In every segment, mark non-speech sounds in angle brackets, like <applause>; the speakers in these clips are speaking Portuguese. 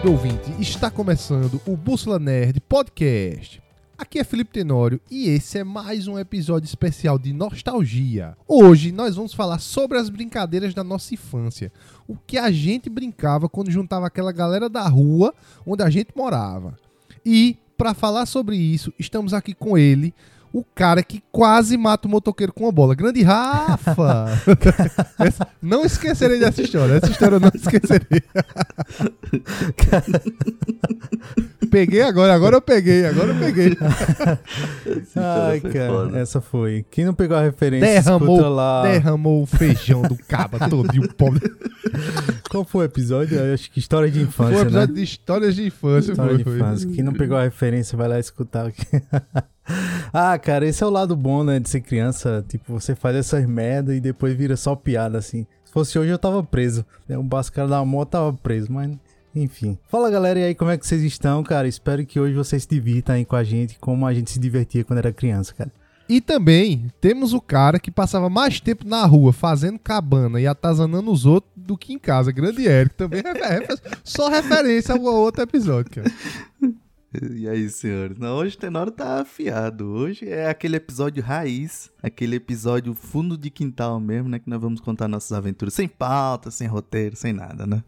Querido ouvinte, está começando o Bússola Nerd Podcast. Aqui é Felipe Tenório e esse é mais um episódio especial de nostalgia. Hoje nós vamos falar sobre as brincadeiras da nossa infância. O que a gente brincava quando juntava aquela galera da rua onde a gente morava. E para falar sobre isso, estamos aqui com ele, o cara que quase mata o motoqueiro com uma bola. Grande Rafa! <laughs> Essa- não esquecerei dessa história. Essa história eu não esquecerei. <laughs> peguei agora, agora eu peguei, agora eu peguei. Ai, foi cara, foda. essa foi. Quem não pegou a referência, Derramou, lá. derramou o feijão do caba todo e o pobre. Qual foi o episódio? Eu acho que história de infância, Foi um episódio né? de histórias de infância. História foi, de foi. infância. Quem não pegou a referência, vai lá escutar. Ah, cara, esse é o lado bom, né, de ser criança. Tipo, você faz essas merda e depois vira só piada, assim. Se fosse hoje, eu tava preso. né, O Bascara da moto tava preso, mas... Enfim. Fala, galera, e aí, como é que vocês estão, cara? Espero que hoje vocês se divirtam aí com a gente, como a gente se divertia quando era criança, cara. E também temos o cara que passava mais tempo na rua fazendo cabana e atazanando os outros do que em casa. Grande Eric. Também é <laughs> só referência ao outro episódio, cara. E aí, senhores? Não, hoje o Tenório tá afiado. Hoje é aquele episódio raiz, aquele episódio fundo de quintal mesmo, né? Que nós vamos contar nossas aventuras sem pauta, sem roteiro, sem nada, né?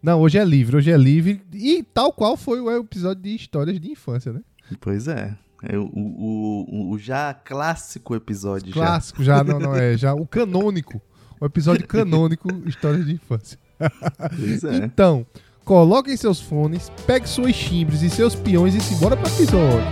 Não, hoje é livre, hoje é livre. E tal qual foi o episódio de histórias de infância, né? Pois é. É o, o, o- o já clássico episódio Clássico, já não, não é. Já o canônico. O episódio canônico, histórias de infância. já. Pois é. Então, coloquem seus fones, pegue suas chimbres e seus peões e simbora pro episódio.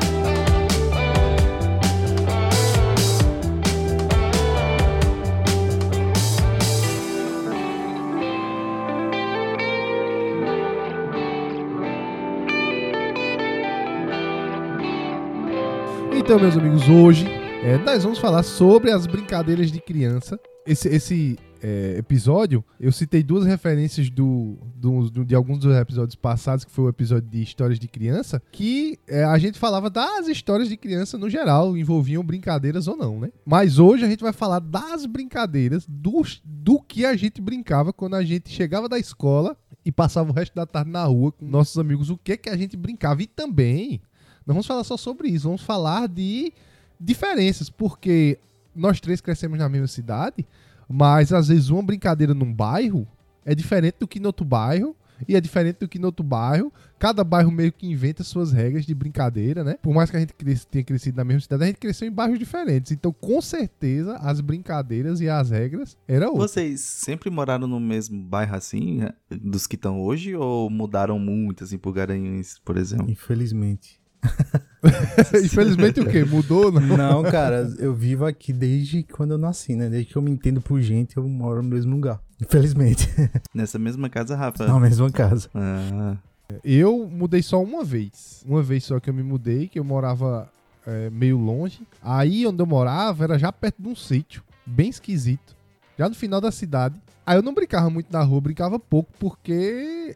Então, meus amigos, hoje é, nós vamos falar sobre as brincadeiras de criança. Esse, esse é, episódio, eu citei duas referências do, do- do- de alguns dos episódios passados, que foi o episódio de histórias de criança, que é, a gente falava das histórias de criança no geral, envolviam brincadeiras ou não, né? Mas hoje a gente vai falar das brincadeiras, dos, do que a gente brincava quando a gente chegava da escola e passava o resto da tarde na rua com nossos amigos, o que que a gente brincava. E também, não vamos falar só sobre isso, vamos falar de diferenças, porque nós três crescemos na mesma cidade, mas às vezes uma brincadeira num bairro é diferente do que no outro bairro. E é diferente do que no outro bairro. Cada bairro meio que inventa suas regras de brincadeira, né? Por mais que a gente cres- tenha crescido na mesma cidade, a gente cresceu em bairros diferentes. Então, com certeza, as brincadeiras e as regras eram outras. Vocês sempre moraram no mesmo bairro assim, né, dos que estão hoje, ou mudaram muito, assim, por Garanhuns, por exemplo? Infelizmente. <laughs> Infelizmente, o quê? Mudou? Não. Não, cara, eu vivo aqui desde quando eu nasci, né? Desde que eu me entendo por gente, eu moro no mesmo lugar. Infelizmente. <laughs> Nessa mesma casa, Rafa? Na mesma casa. Ah, Eu mudei só uma vez. Uma vez só que eu me mudei, que eu morava é, meio longe. Aí onde eu morava era já perto de um sítio, bem esquisito. Já no final da cidade. Aí eu não brincava muito na rua, brincava pouco, porque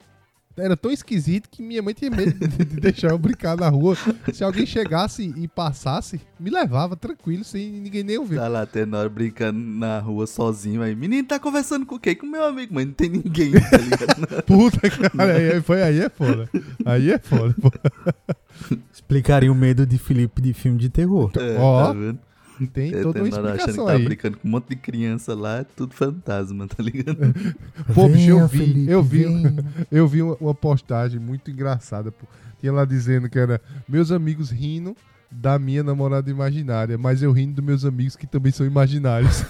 era tão esquisito que minha mãe tinha medo de de deixar eu brincar na rua. Se alguém chegasse e passasse, me levava tranquilo, sem ninguém nem ouvir. tá lá, Tenório brincando na rua sozinho aí. Menino, tá conversando com quem? Com meu amigo, mas não tem ninguém, tá ligado? <laughs> Puta, cara, aí, foi aí é foda. Aí é foda. pô. Explicaria o medo de Felipe de filme de terror. É, Ó, tá vendo? <laughs> Tem É, toda uma Tenório achando explicação que tá aí. brincando com um monte de criança lá, é tudo fantasma, tá ligado? <laughs> Pô, bicho, eu vi, Felipe, eu vi. <laughs> Eu vi uma, uma postagem muito engraçada. Pô. Tinha lá dizendo que era meus amigos rindo da minha namorada imaginária, mas eu rindo dos meus amigos que também são imaginários.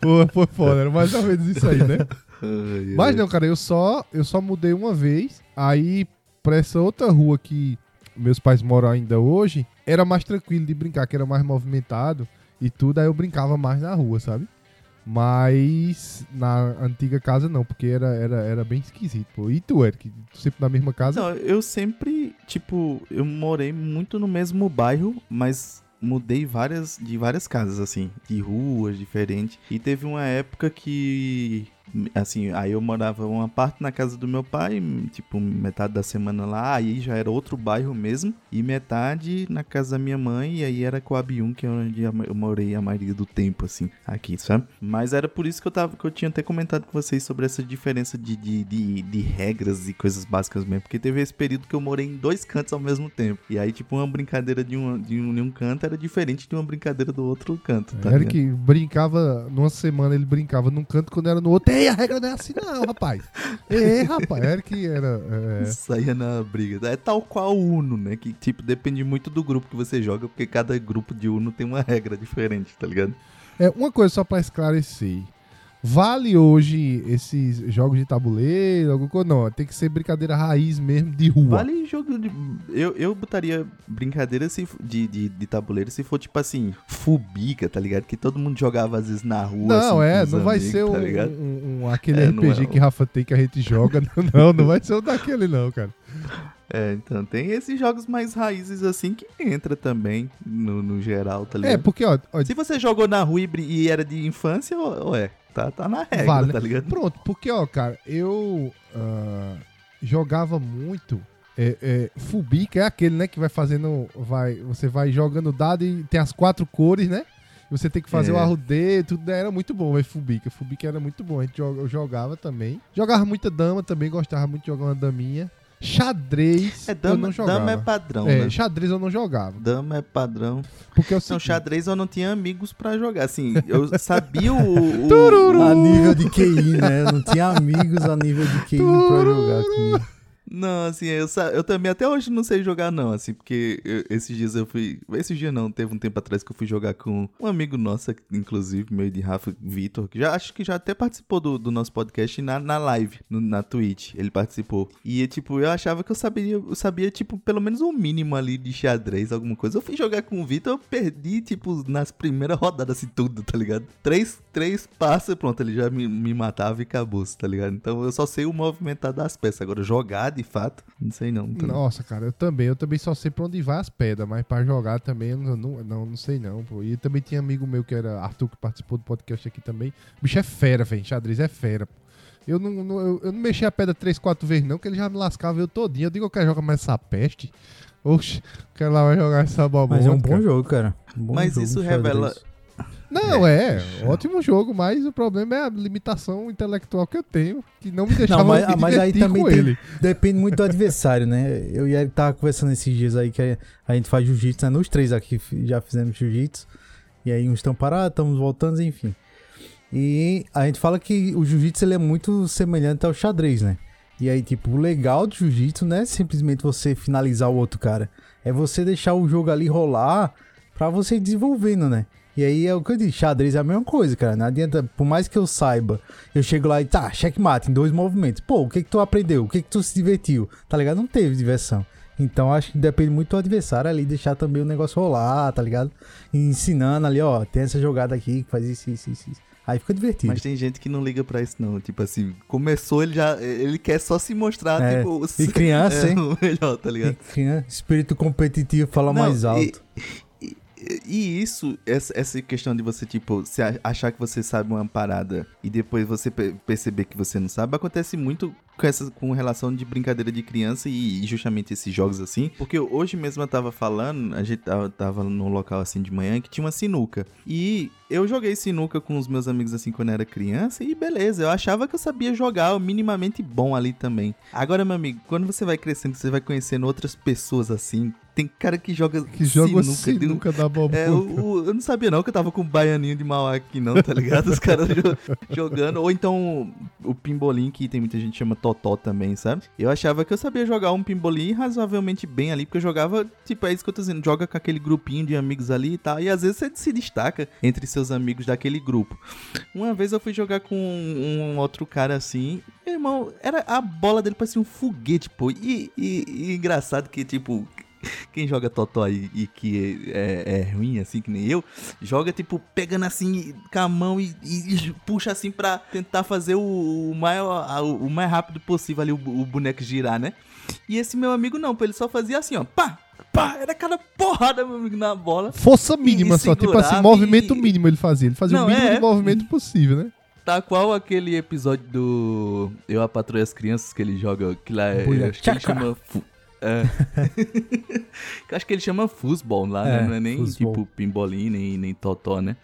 pô, foi foda, era mais ou menos isso aí, né? Ai, Mas ai. não, cara, eu só, eu só mudei uma vez. Aí, pra essa outra rua que meus pais moram ainda hoje, era mais tranquilo de brincar, que era mais movimentado e tudo. Aí eu brincava mais na rua, sabe? Mas na antiga casa não, porque era, era, era bem esquisito, pô. E tu, Eric? Tu sempre na mesma casa? Não, eu sempre, tipo, eu morei muito no mesmo bairro, mas mudei várias de várias casas assim, de ruas diferentes. E teve uma época que Assim, aí eu morava uma parte na casa do meu pai, tipo, metade da semana lá, aí já era outro bairro mesmo, e metade na casa da minha mãe, e aí era Coab 1, que é onde eu morei a maioria do tempo, assim, aqui, sabe? Mas era por isso que eu tava, que eu tinha até comentado com vocês sobre essa diferença de, de, de, de regras e coisas básicas mesmo, porque teve esse período que eu morei em dois cantos ao mesmo tempo, e aí, tipo, uma brincadeira de um, de um, de um canto era diferente de uma brincadeira do outro canto, tá Eric ligado? brincava, numa semana ele brincava num canto, quando era no outro, ei, a regra não é assim não, rapaz. Ei, rapaz, Eric era... É... Saía na briga. É tal qual o Uno, né? Que, tipo, depende muito do grupo que você joga, porque cada grupo de Uno tem uma regra diferente, tá ligado? É, uma coisa só pra esclarecer. Vale hoje esses jogos de tabuleiro? Alguma coisa? Não, tem que ser brincadeira raiz mesmo de rua. Vale jogo de. Eu, eu botaria brincadeira se, de, de, de tabuleiro se for tipo assim, Fubica, tá ligado? Que todo mundo jogava às vezes na rua. Não, assim, é, não vai amigos, ser tá um, um, um, aquele é, RPG é, que Rafa tem que a gente joga. <laughs> não, não vai ser o daquele, não, cara. É, então tem esses jogos mais raízes assim que entra também no, no geral, tá É, ligado? porque, ó, ó, Se você jogou na rua e, e era de infância, ou é? Tá, tá na regra, Vale. tá ligado? Pronto, porque, ó, cara, eu ah, jogava muito. É, é, Fubica é aquele, né, que vai fazendo. Vai, você vai jogando dado e tem as quatro cores, né? Você tem que fazer É. o arrudeio, tudo era muito bom, velho. Fubica. Fubica era muito bom. A gente joga- eu jogava também. Jogava muita dama também, gostava muito de jogar uma daminha. Xadrez. É, eu dama, não jogava. dama é padrão, É, né? xadrez eu não jogava. Dama é padrão. Porque eu Não, xadrez eu não tinha amigos pra jogar. Assim, eu <laughs> sabia o. o- Tururu! A nível de QI, né? Eu não tinha amigos a nível de QI pra jogar comigo. Não, assim, eu, eu também até hoje não sei jogar, não, assim, porque eu- esses dias eu fui. Esses dias não, teve um tempo atrás que eu fui jogar com um amigo nosso, inclusive, meu de Rafa Vitor, que já acho que já até participou do, do nosso podcast na, na live, no- na Twitch. Ele participou. E, tipo, eu achava que eu sabia, eu sabia, tipo, pelo menos o mínimo ali de xadrez, alguma coisa. Eu fui jogar com o Vitor, eu perdi, tipo, nas primeiras rodadas, assim, tudo, tá ligado? Três, três passos, pronto, ele já me, me matava e acabou, tá ligado? Então eu só sei o movimentar das peças. Agora, jogar de fato, não sei não. Então, Nossa, cara, eu também. Eu também só sei pra onde vai as pedras, mas pra jogar também eu não, não, não, sei não, pô. E também tinha amigo meu que era Arthur, que participou do podcast aqui também. O bicho é fera, velho. Xadrez é fera, pô. Eu não, não- eu, eu não mexi a pedra três, quatro vezes, não, que ele já me lascava eu todinho. Eu digo, eu quero jogar mais essa peste. Oxe, quero lá vai jogar essa boba. Mas é um bom jogo, cara. Um bom Mas jogo, isso revela- Não, é, ótimo jogo, mas o problema é a limitação intelectual que eu tenho, que não me deixava Não, mas, me mas aí também com tem- ele. depende muito do adversário, né? Eu e ele tava conversando esses dias aí que a gente faz jiu-jitsu, né? Nós três aqui já fizemos jiu-jitsu. E aí uns estão parados, estamos voltando, enfim. E a gente fala que o jiu-jitsu ele é muito semelhante ao xadrez, né? E aí, tipo, o legal do jiu-jitsu não é simplesmente você finalizar o outro cara. É você deixar o jogo ali rolar pra você ir desenvolvendo, né? E aí é o que eu disse, xadrez é a mesma coisa, cara. Não adianta, por mais que eu saiba, eu chego lá e tá, checkmate em dois movimentos. Pô, o que que tu aprendeu? O que que tu se divertiu? Tá ligado? Não teve diversão. Então acho que depende muito do adversário ali, deixar também o negócio rolar, tá ligado? E ensinando ali, ó, tem essa jogada aqui que faz isso, isso, isso. isso. Aí fica divertido. Mas tem gente que não liga pra isso, não. Tipo assim, começou, ele já. Ele quer só se mostrar, É, tipo. e criança, <laughs> é, hein? o melhor, tá ligado? E, né, Espírito competitivo fala Não, mais alto. E, e isso, essa, essa questão de você, tipo, se achar que você sabe uma parada e depois você pe- perceber que você não sabe, acontece muito com, essa, com relação de brincadeira de criança e, e justamente esses jogos assim. Porque hoje mesmo eu tava falando, a gente tava, tava num local assim de manhã que tinha uma sinuca. E eu joguei sinuca com os meus amigos assim quando eu era criança e beleza, eu achava que eu sabia jogar minimamente bom ali também. Agora, meu amigo, quando você vai crescendo, você vai conhecendo outras pessoas assim. Tem cara que joga Que joga sinuca, sinuca da é, o- eu não sabia não que eu tava com o baianinho de Mauá aqui não, tá ligado? Os caras jo- jogando. Ou então o pimbolim, que tem muita gente que chama totó também, sabe? Eu achava que eu sabia jogar um pimbolim razoavelmente bem ali, porque eu jogava, tipo, é isso que eu tô dizendo, joga com aquele grupinho de amigos ali e tal, e às vezes você se destaca entre seus amigos daquele grupo. Uma vez eu fui jogar com um, um outro cara assim, meu irmão, era a bola dele parecia um foguete, pô, e, e- e engraçado que, tipo, quem joga Totó aí e que é, é ruim, assim, que nem eu, joga, tipo, pegando assim com a mão e, e- e puxa assim pra tentar fazer o, o mais, o mais rápido possível ali o, o boneco girar, né? E esse meu amigo não, ele só fazia assim, ó, pá, pá, era cada porrada, meu amigo, na bola. Força mínima E só, tipo assim, movimento e- mínimo ele fazia. Ele fazia Não, o mínimo é. de movimento possível, né? Tá qual aquele episódio do Eu a Patrulha as Crianças que ele joga, que lá é, acho que ele chama... É. <laughs> Eu acho que ele chama futebol lá, É, né? Não é nem futebol. tipo pimbolim, nem, nem totó, né?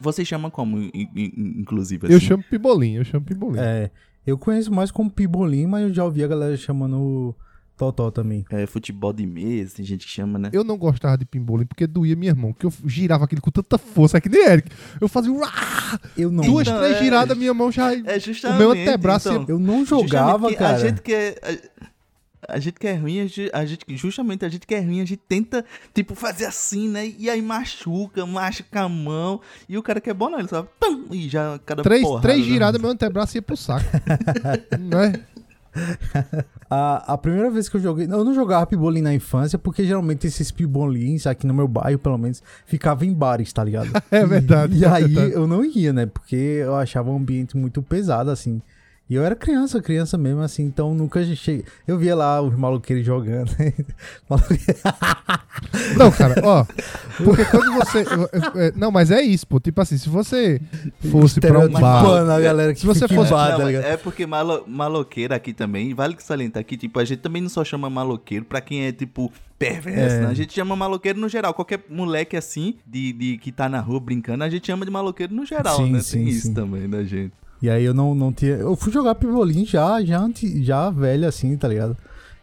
Você chama como, in- in- inclusive, Eu assim? chamo Pibolim, eu chamo Pibolim. É, eu conheço mais como Pibolim, mas eu já ouvi a galera chamando Totó também. É futebol de mesa, tem gente que chama, né? Eu não gostava de pimbolim porque doía minha mão, que eu girava aquilo com tanta força, é que nem Eric. Eu fazia Eu não, duas, Então, três é- giradas, minha mão já. É justamente. O meu antebraço então, eu não jogava, cara. A gente que é. A, a gente que é ruim, a gente, a gente- justamente a gente que é ruim, a gente tenta, tipo, fazer assim, né? E aí machuca, machuca a mão. E o cara que é bom, não, ele só. Pum, e já cada Três, porrada, três né? giradas, meu antebraço ia pro saco. <laughs> não é? A, a primeira vez que eu joguei. Eu não jogava pibolim na infância, porque geralmente esses pibolins, aqui no meu bairro, pelo menos, ficavam em bares, tá ligado? <laughs> É verdade, E, é aí verdade. eu não ia, né? Porque eu achava o ambiente muito pesado, assim. E eu era criança, criança mesmo, assim, então nunca cheguei. Eu via lá os maloqueiros jogando. <laughs> Não, cara, ó. <laughs> Porque quando você. é, Não, mas é isso, pô. Tipo assim, se você fosse pra um bar. Estereotipando a galera que Se você fosse- bar, Não, tá ligado? é porque malo, maloqueiro aqui também, vale que salientar aqui, tipo, a gente também não só chama maloqueiro pra quem é, tipo, perverso, É. né? A gente chama maloqueiro no geral. Qualquer moleque assim, de, de que tá na rua brincando, a gente chama de maloqueiro no geral, Sim, né? sim, Tem isso sim. também da gente. E aí eu não, não tinha. Eu fui jogar pibolim já, já, já velho assim, tá ligado?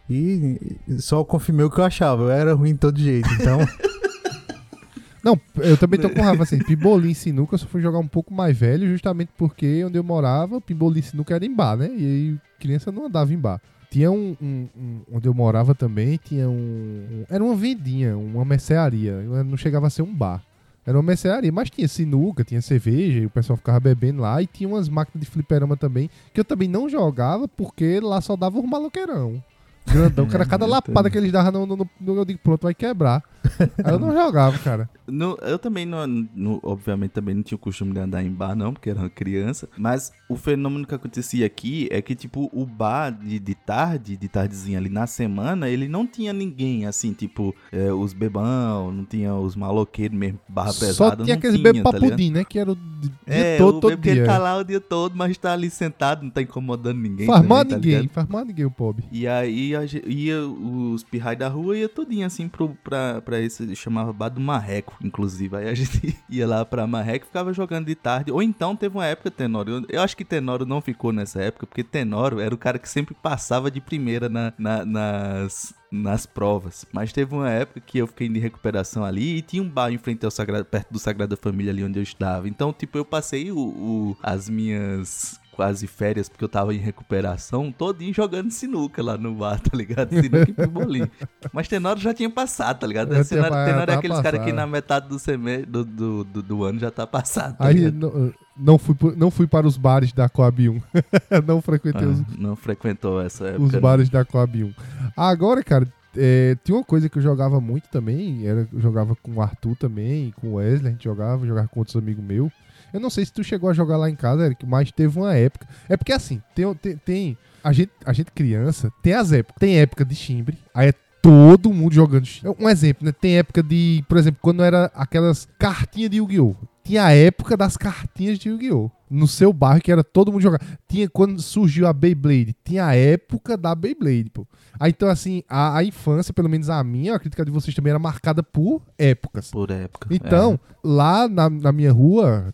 E só confirmei o que eu achava. Eu era ruim de todo jeito. Então, <laughs> Não, eu também tô com raiva assim. Pimbolim sinuca eu só fui jogar um pouco mais velho, justamente porque onde eu morava, pimbolim sinuca era em bar, né? E aí criança não andava em bar. Tinha um, um- um- Onde eu morava também, tinha um. um- era uma vendinha, uma mercearia. Não chegava a ser um bar. Era uma mercearia, mas tinha sinuca, tinha cerveja, e o pessoal ficava bebendo lá. E tinha umas máquinas de fliperama também, que eu também não jogava, porque lá só dava os maloqueirão. Grandão, cara, cada lapada que eles davam, no, no, no- eu digo, pronto, vai quebrar. <laughs> Eu não jogava, cara. No- eu também, não, no- obviamente, também não tinha o costume de andar em bar, não, porque era uma criança. Mas o fenômeno que acontecia aqui é que, tipo, o bar de, de tarde, de tardezinha ali na semana, ele não tinha ninguém, assim, tipo, é, os bebão, não tinha os maloqueiros mesmo, barra Só pesada, tinha não aqueles tinha, bebê tá papudim, né? Que era o di- dia É, todo, o todo dia. tá lá o dia todo, mas tá ali sentado, não tá incomodando ninguém. faz também, mal tá ninguém, ligado? faz mal ninguém o pobre. E aí a ia os pirrais da rua ia tudinho assim pro, pra, pra esse, chamava bar do Marreco, inclusive. Aí a <laughs> gente ia lá pra Marreco e ficava jogando de tarde. Ou então teve uma época, Tenório, eu, eu acho que Tenório não ficou nessa época, porque Tenório era o cara que sempre passava de primeira na, na- nas, nas provas. Mas teve uma época que eu fiquei de recuperação ali e tinha um bar em frente ao Sagrado, perto do Sagrada Família ali onde eu estava. Então, tipo, eu passei o, o- as minhas quase férias, porque eu tava em recuperação, todinho jogando sinuca lá no bar, <laughs> tá ligado? Sinuca e pimbolim. Mas Tenório já tinha passado, tá ligado? Tenório, Tenório é aqueles caras que na metade do, semestre, do, do, do, do ano já tá passado. Tá Aí não, não, fui, não fui para os bares da Coab 1. <laughs> não frequentei os, Ah, não frequentou essa época. os não. bares da Coab 1. Agora, cara, é, tinha uma coisa que eu jogava muito também. Era, eu jogava com o Arthur também, com o Wesley, a gente jogava, jogava com outros amigos meus. Eu não sei se tu chegou a jogar lá em casa, Eric, mas teve uma época. É porque assim, tem, tem, tem- a, gente, a gente criança, tem as épocas. Tem época de chimbre, aí é todo mundo jogando chimbre. Um exemplo, né? Tem época de, por exemplo, quando era aquelas cartinhas de Yu-Gi-Oh! Tinha a época das cartinhas de Yu-Gi-Oh! No seu bairro, que era todo mundo jogando. Tinha quando surgiu a Beyblade, tinha a época da Beyblade, pô. Aí então, assim, a, a infância, pelo menos a minha, a de vocês também era marcada por épocas. Por época. Então, lá na, na minha rua,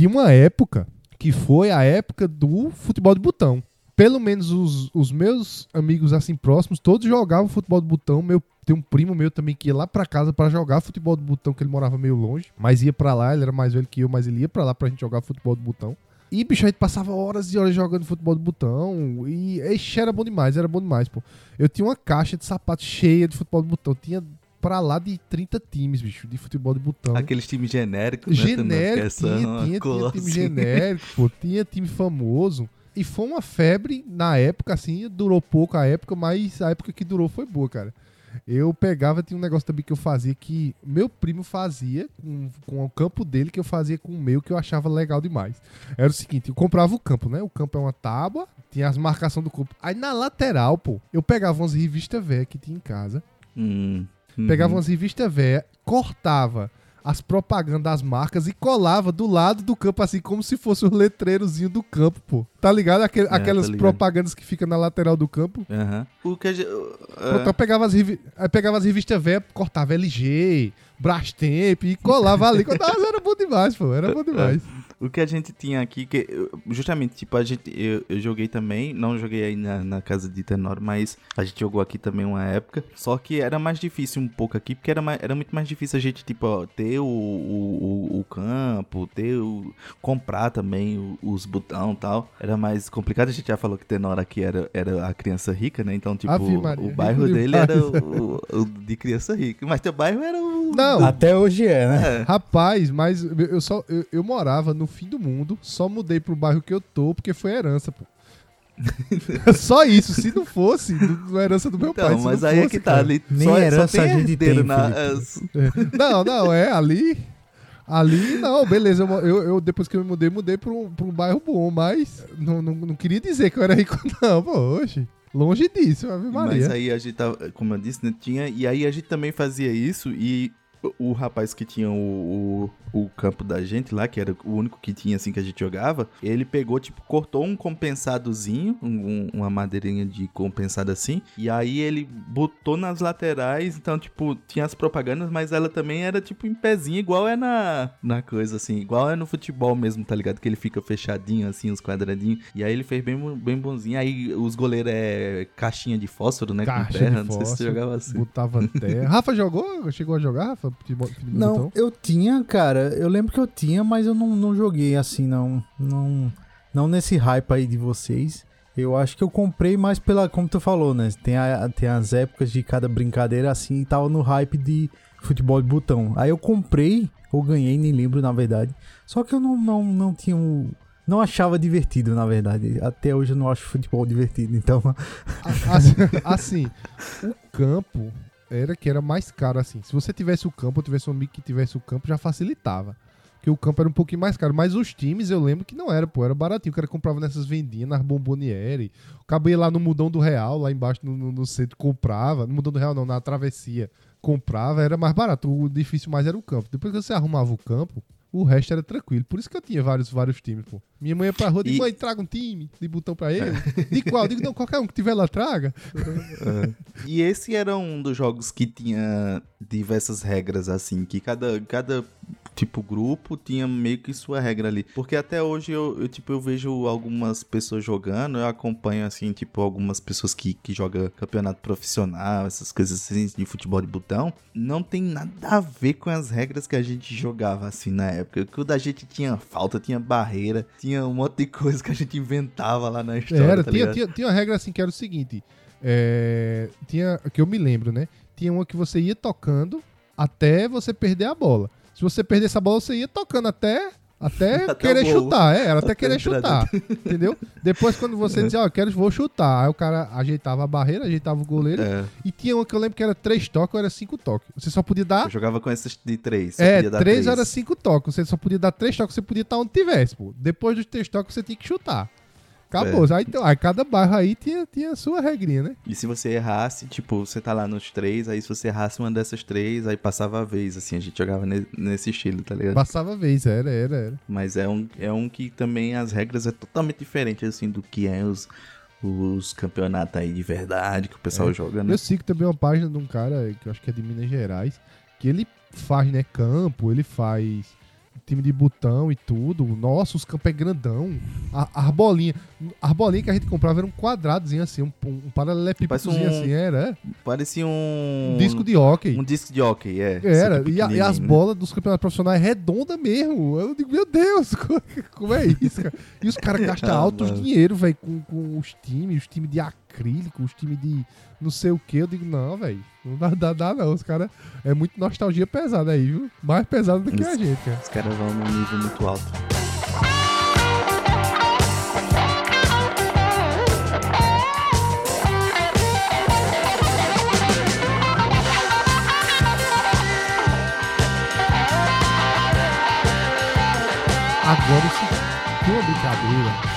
tinha uma época que foi a época do futebol de botão. Pelo menos os, os meus amigos assim próximos, todos jogavam futebol de botão. Meu, tem um primo meu também que ia lá pra casa pra jogar futebol de botão, que ele morava meio longe, mas ia pra lá, ele era mais velho que eu, mas ele ia pra lá pra gente jogar futebol de botão. E, bicho, a gente passava horas e horas jogando futebol de botão. E, ixi, era bom demais, era bom demais, pô. Eu tinha uma caixa de sapatos cheia de futebol de botão. Tinha pra lá de 30 times, bicho, de futebol de botão. Aqueles times genéricos, né? Genérico, tinha, tinha, tinha time assim. genérico, pô, tinha time famoso. E foi uma febre na época, assim, durou pouco a época, mas a época que durou foi boa, cara. Eu pegava, tinha um negócio também que eu fazia que meu primo fazia com, com o campo dele, que eu fazia com o meu, que eu achava legal demais. Era o seguinte, eu comprava o campo, né? O campo é uma tábua, tinha as marcações do campo. Aí na lateral, pô, eu pegava umas revistas velhas que tinha em casa, Hum, uhum. Pegava umas revistas velhas, cortava as propagandas das marcas e colava do lado do campo, assim, como se fosse o letreirozinho do campo, pô. Tá ligado? Aquele- É, aquelas tô ligado. propagandas que ficam na lateral do campo. Aham. O que gente. Pronto, eu pegava as, revi- aí pegava as revistas velhas, cortava LG, Brastemp e colava ali. Quando tava, era bom demais, pô. Era bom <laughs> demais. O que a gente tinha aqui, que justamente, tipo, a gente, eu, eu joguei também, não joguei aí na, na casa de Tenor, mas a gente jogou aqui também uma época, só que era mais difícil um pouco aqui, porque era, mais- era muito mais difícil a gente, tipo, ó, ter o, o, o- campo, ter o, comprar também o- os botão e tal, era mais complicado, a gente já falou que Tenor aqui era, era a criança rica, né, então, tipo, Maria, o bairro <laughs> dele era o- o de criança rica, mas teu bairro era o... Não, Até hoje é, né? É. Rapaz, mas eu só eu, eu morava no fim do mundo, só mudei pro bairro que eu tô porque foi herança, pô. <laughs> só isso, se não fosse, não é herança do meu pai. Então, se mas não aí é fosse, que tá cara. ali. Nem só, herança só tem a gente tem, na, É. Não, não, é ali. Ali, não, beleza. Eu, eu, depois que eu me mudei, mudei pra um, pra um bairro bom, mas não, não, não queria dizer que eu era rico, <laughs> não, pô, hoje. Longe disso, Ave Maria. Mas aí a gente tava, como eu disse, né, tinha. E aí a gente também fazia isso e o, rapaz que tinha o, o, o campo da gente lá, que era o único que tinha assim que a gente jogava, ele pegou, tipo, cortou um compensadozinho, um- um- uma madeirinha de compensado assim, e aí ele botou nas laterais, então, tipo, tinha as propagandas, mas ela também era, tipo, em pezinho, igual é na, na coisa, assim, igual é no futebol mesmo, tá ligado? Que ele fica fechadinho, assim, os quadradinhos, e aí ele fez bem, bem bonzinho, aí os goleiros é caixinha de fósforo, né, Caixa com terra, de não sei se você fósforo, jogava assim. Botava terra. Rafa jogou? Chegou a jogar, Rafa? Futebol- futebol Não, botão? eu tinha, cara. Eu lembro que eu tinha, mas eu não, não joguei assim, não. Não não nesse hype aí de vocês. Eu acho que eu comprei mais pela, como tu falou, né? Tem, a- tem as épocas de cada brincadeira assim e tava no hype de futebol de botão. Aí eu comprei, ou ganhei, nem lembro na verdade. Só que eu não, não, não tinha um. Não achava divertido, na verdade. Até hoje eu não acho futebol divertido, então. Assim, assim, o campo era que era mais caro, assim. Se você tivesse o campo, ou tivesse um amigo que tivesse o campo, já facilitava. Porque o campo era um pouquinho mais caro. Mas os times, eu lembro que não era, pô. Era baratinho. O cara comprava nessas vendinhas, nas bomboniere. Ia lá no Mudão do Real, lá embaixo no, no- no centro, comprava. No Mudão do Real não, na travessia. Comprava, era mais barato. O difícil mais era o campo. Depois que você arrumava o campo, o resto era tranquilo. Por isso que eu tinha vários, vários times, pô. Minha mãe ia pra rua, E- mãe, traga um time de botão pra ele. De qual? Eu digo, não, qualquer um que tiver lá, traga. E esse era um dos jogos que tinha diversas regras, assim, que cada, cada tipo grupo tinha meio que sua regra ali. Porque até hoje eu, eu, tipo, eu vejo algumas pessoas jogando, eu acompanho, assim, tipo, algumas pessoas que, que jogam campeonato profissional, essas coisas assim, de futebol de botão. Não tem nada a ver com as regras que a gente jogava, assim, na época. Que o da gente tinha falta, tinha barreira, tinha um monte de coisa que a gente inventava lá na história, Era, tá tinha, tinha, tinha uma regra assim que era o seguinte: é, tinha, que eu me lembro, né? Tinha uma que você ia tocando até você perder a bola. Se você perdesse a bola, você ia tocando até. Até, <laughs> Até querer chutar, é, era até, Até querer chutar, <laughs> entendeu? Depois, quando você dizia, ó, eu quero, vou chutar, aí o cara ajeitava a barreira, ajeitava o goleiro, É. e tinha uma que eu lembro que era três toques ou era cinco toques. Você só podia dar Eu jogava com essas de três. é, dar três era cinco toques. Você só podia dar três toques, você podia estar onde tivesse, pô. Depois dos três toques, você tinha que chutar. Acabou. Aí, então, aí cada bairro aí tinha, tinha a sua regrinha, né? E se você errasse, tipo, você tá lá nos três, aí se você errasse uma dessas três, aí passava a vez, assim, a gente jogava ne- nesse estilo, tá ligado? Passava a vez, era, era, era. Mas é um, é um que também as regras é totalmente diferente, assim, do que é os, os campeonatos aí de verdade que o pessoal É. joga, né? Eu sigo também uma página de um cara que eu acho que é de Minas Gerais, que ele faz, né, campo, ele faz time de botão e tudo. Nossa, os campos é grandão. A, a arbolinha. A arbolinha que a gente comprava era um quadradozinho assim, um, um paralelepípedozinho um- assim, era. é. Parecia um... Um disco de hockey. Um disco de hockey, é. Era, e, a- e as né? bolas dos campeonatos profissionais é redonda mesmo. Eu digo, meu Deus, co- <laughs> como é isso, cara? E os caras gastam Ah, altos mano. dinheiro, velho, com, com os times, os times de acrílico, os times de não sei o que. Eu digo, não, velho, não dá, dá, dá não. Os caras, é muito nostalgia pesada aí, viu? Mais pesada do que a gente, cara. Os caras vão num nível muito alto. Agora, se tem uma brincadeira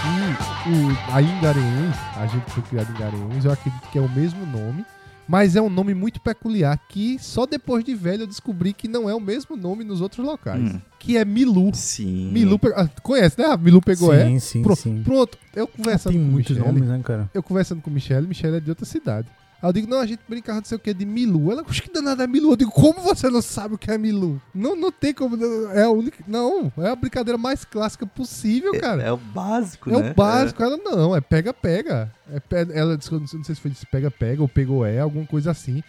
o, aí em Garanhuns, a gente foi criado em Garanhuns, eu acredito que é o mesmo nome, Mas é um nome muito peculiar que só depois de velho eu descobri que não é o mesmo nome nos outros locais. Hum. Que é Milu. Sim. Milu pe- ah, conhece, né? Milu pegou é. sim, sim, Pro- sim. Pronto, eu Ah, conversando tem com muitos Michele, nomes, né, cara? eu conversando com Michelle, Michelle é de outra cidade. Aí eu digo, não, a gente brincava não sei o que de Milu. Ela, acho que danada é Milu. Eu digo, como você não sabe o que é Milu? Não, não tem como. É a única. Não, é a brincadeira mais clássica possível, cara. É o básico, É né? o básico, ela não, é pega-pega. É ela disse, não sei se foi disse pega-pega ou pegou é, alguma coisa assim.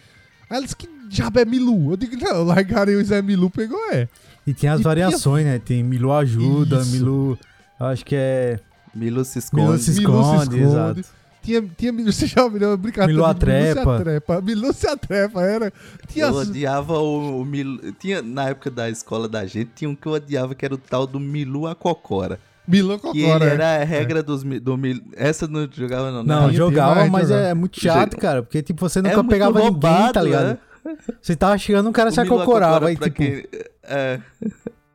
Aí ela disse que diabo é Milu. Eu digo, não, largarei o Zé Milu, pegou é. E tem as E variações, né? Tem Milu ajuda, Isso. Milu. Acho que é. Milu se esconde. Milu se Milu se esconde, esconde. exato. Tinha, tinha Milu, <laughs> você já ouviu brincadeira Milu atrepa. Milu se atrepa. Milu se atrepa, era. Tinha Eu odiava o, o Milu. Tinha, na época da escola da gente, tinha um que eu odiava que era o tal do Milu a Cocora. Milu Que ele Cocora. é. era a regra dos, mi- do Milu. Essa não jogava, não. Não, né? Tinha, jogava, tinha, mas jogava. é muito chato, cara. Porque, tipo, você É nunca muito pegava ninguém, tá roubado, ligado? né? Você tava chegando, um cara se O a acocorava. Cocora, Aí, pra tipo, quem- é,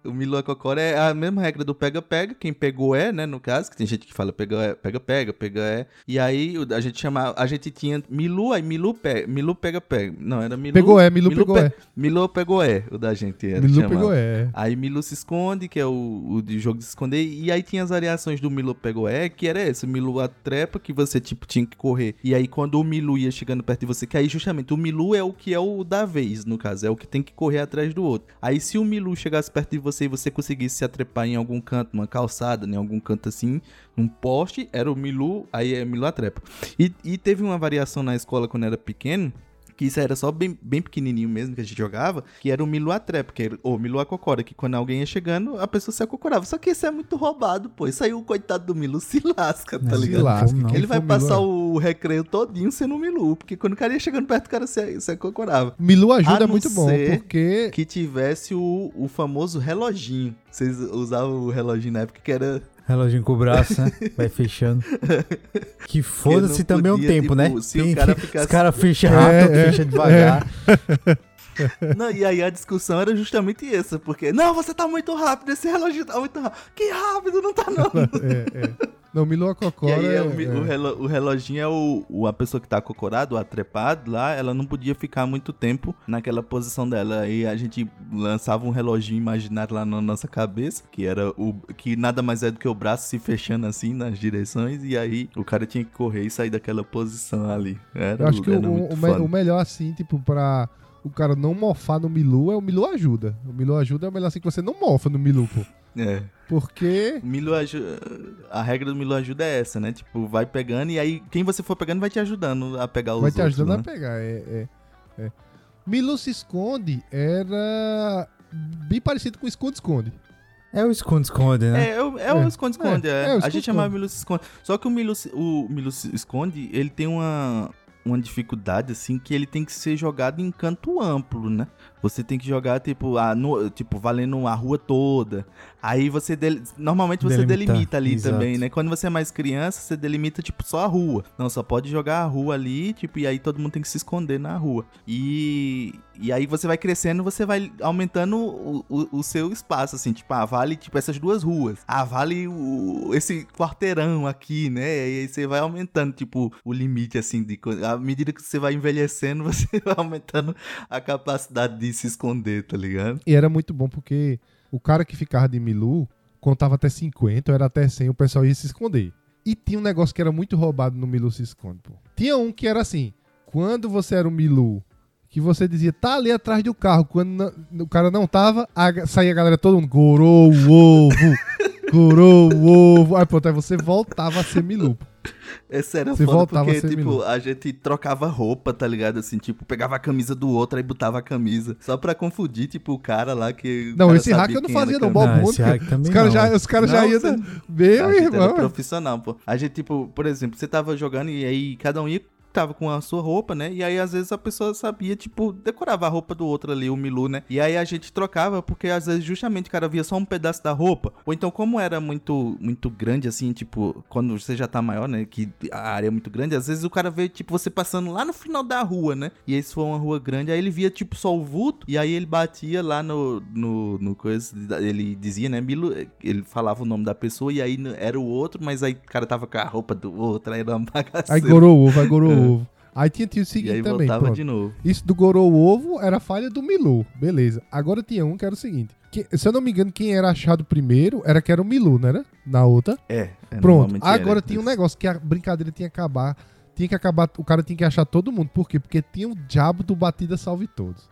o Milu Cocora é a mesma regra do pega-pega. Quem pegou é, né, no caso, que tem gente que fala pega- pega-pega, pega é. E aí a gente chamava, a gente tinha Milu, aí Milu pega, Milu pega-pega. Não, era Milu. Pegou é, Milu pegou pe- é. Milu pegou é, o da gente era. Milu chamava. pegou é. Aí Milu se esconde, que é o, o de jogo de se esconder. E aí tinha as variações do Milu pegou é, que era esse. O Milu a trepa, que você, tipo, tinha que correr. E aí quando o Milu ia chegando perto de você, que aí justamente o Milu é o que é o da vez, no caso. É o que tem que correr atrás do outro. Aí se o Milu chegasse perto de você e você conseguisse se atrepar em algum canto, numa calçada, em algum canto assim, num poste, era o Milu, aí é Milu a. E, e teve uma variação na escola quando era pequeno, que isso era só bem, bem pequenininho mesmo que a gente jogava, que era o Milu a trepa, que era, ou Milu a cocora, que quando alguém ia chegando, a pessoa se acocorava. Só que isso é muito roubado, pô. Isso aí o coitado do Milu se lasca, tá Não, se ligado? lasca, não? Ele vai for Milu passar é- o recreio todinho sendo o Milu, porque quando o cara ia chegando perto, o cara se, se acocorava. Milu ajuda é muito bom, porque. Que tivesse o, o famoso reloginho. Vocês usavam o reloginho na época que era reloginho com o braço, né? <laughs> Vai fechando. Que foda-se também o podia, tempo, tipo, né? se o cara ficasse- Os caras fecham rápido, É, é, fecha devagar. <laughs> Não, e aí a discussão era justamente essa, porque, não, você tá muito rápido, esse relógio tá muito rápido. Que rápido, não tá não. <laughs> É, é. Não, Milu a Que Cocora. aí é o, é- o relo- o reloginho é o, o- a pessoa que tá acocorado, atrepado lá, ela não podia ficar muito tempo naquela posição dela. Aí a gente lançava um reloginho imaginário lá na nossa cabeça, que era o que nada mais é do que o braço se fechando assim nas direções, e aí o cara tinha que correr e sair daquela posição ali. Era, Eu acho que o, o- o me- o melhor, assim, tipo, pra o cara não mofar no Milu é o Milu ajuda. O Milu ajuda é o melhor assim que você não mofa no Milu, pô. É. Porque. Milo ajuda. A regra do Milo ajuda é essa, né? Tipo, vai pegando e aí quem você for pegando vai te ajudando a pegar os vai te outros, ajudando né? a pegar. É, é, é. Milu se esconde era bem parecido com esconde-esconde. É o esconde-esconde, né? É, é, o- é o É. esconde-esconde. É, É, é a gente chamava Milo se esconde. Só que o Milo, se- o Milo se esconde, ele tem uma, uma dificuldade, assim, que ele tem que ser jogado em canto amplo, né? Você tem que jogar, tipo, a, no- tipo valendo a rua toda. Aí você. del- Normalmente você Delimitar, delimita ali exato. também, né? Quando você é mais criança, você delimita, tipo, só a rua. Não, só pode jogar a rua ali, tipo, e aí todo mundo tem que se esconder na rua. E. E aí você vai crescendo, você vai aumentando o, o, o seu espaço, assim, tipo, ah, vale, tipo, essas duas ruas. Ah, vale o, esse quarteirão aqui, né? E aí você vai aumentando, tipo, o limite, assim, de. À medida que você vai envelhecendo, <laughs> você vai aumentando a capacidade de se esconder, tá ligado? E era muito bom porque o cara que ficava de Milu contava até 50, ou era até 100, o pessoal ia se esconder. E tinha um negócio que era muito roubado no Milu se esconde, pô. Tinha um que era assim, quando você era o Milu, que você dizia, tá ali atrás do carro, quando o cara não tava, a, saía a galera todo mundo, gorou o ovo, gorou o ovo. Aí pronto, aí você voltava a ser Milu. pô. <laughs> Esse era Você foda voltava porque, tipo, a gente trocava roupa, tá ligado? Assim, tipo, pegava a camisa do outro e botava a camisa. Só pra confundir, tipo, o cara lá que. Não, esse hack eu não fazia não, quem. bom mundo, esse cara. hack também Os caras já, os cara já iam... você- Meu a gente era irmão... profissional, pô. A gente, tipo, por exemplo, você tava jogando e aí cada um ia tava com a sua roupa, né? E aí às vezes a pessoa sabia, tipo, decorava a roupa do outro ali, o Milu, né? E aí a gente trocava porque às vezes justamente o cara via só um pedaço da roupa. Ou então como era muito muito grande assim, tipo, quando você já tá maior, né, que a área é muito grande, às vezes o cara vê tipo você passando lá no final da rua, né? E aí se for uma rua grande, aí ele via tipo só o vulto e aí ele batia lá no no, no coisa, ele dizia, né, Milu, ele falava o nome da pessoa e aí era o outro, mas aí o cara tava com a roupa do outro, aí era uma bagaceira. Aí gorou o ovo, aí gorou <laughs> ovo. Aí tinha, tinha o E seguinte aí também. voltava pronto. de novo. Isso do Gorou Ovo era falha do Milu. Beleza. Agora tinha um que era o seguinte. que- se eu não me engano, quem era achado primeiro era que era o Milu, não era? Na outra. É. é, Pronto. Agora tinha um negócio que a brincadeira tinha que acabar. Tinha que acabar. O cara tinha que achar todo mundo. Por quê? Porque tinha o diabo do Batida Salve Todos.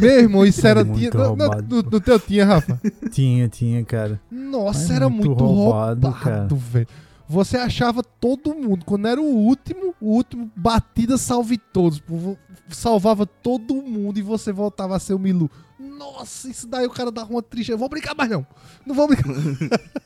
Meu irmão, isso era. <laughs> Tinha, roubado, no, no teu tinha, Rafa? Tinha, tinha, cara. Nossa, É era muito muito, roubado, roubado, cara. velho. Você achava todo mundo. Quando era o último, o último batida salve todos. Salvava todo mundo e você voltava a ser o Milu. Nossa, isso daí o cara dava uma triste. Eu vou brincar mais não. Não vou brincar. <laughs>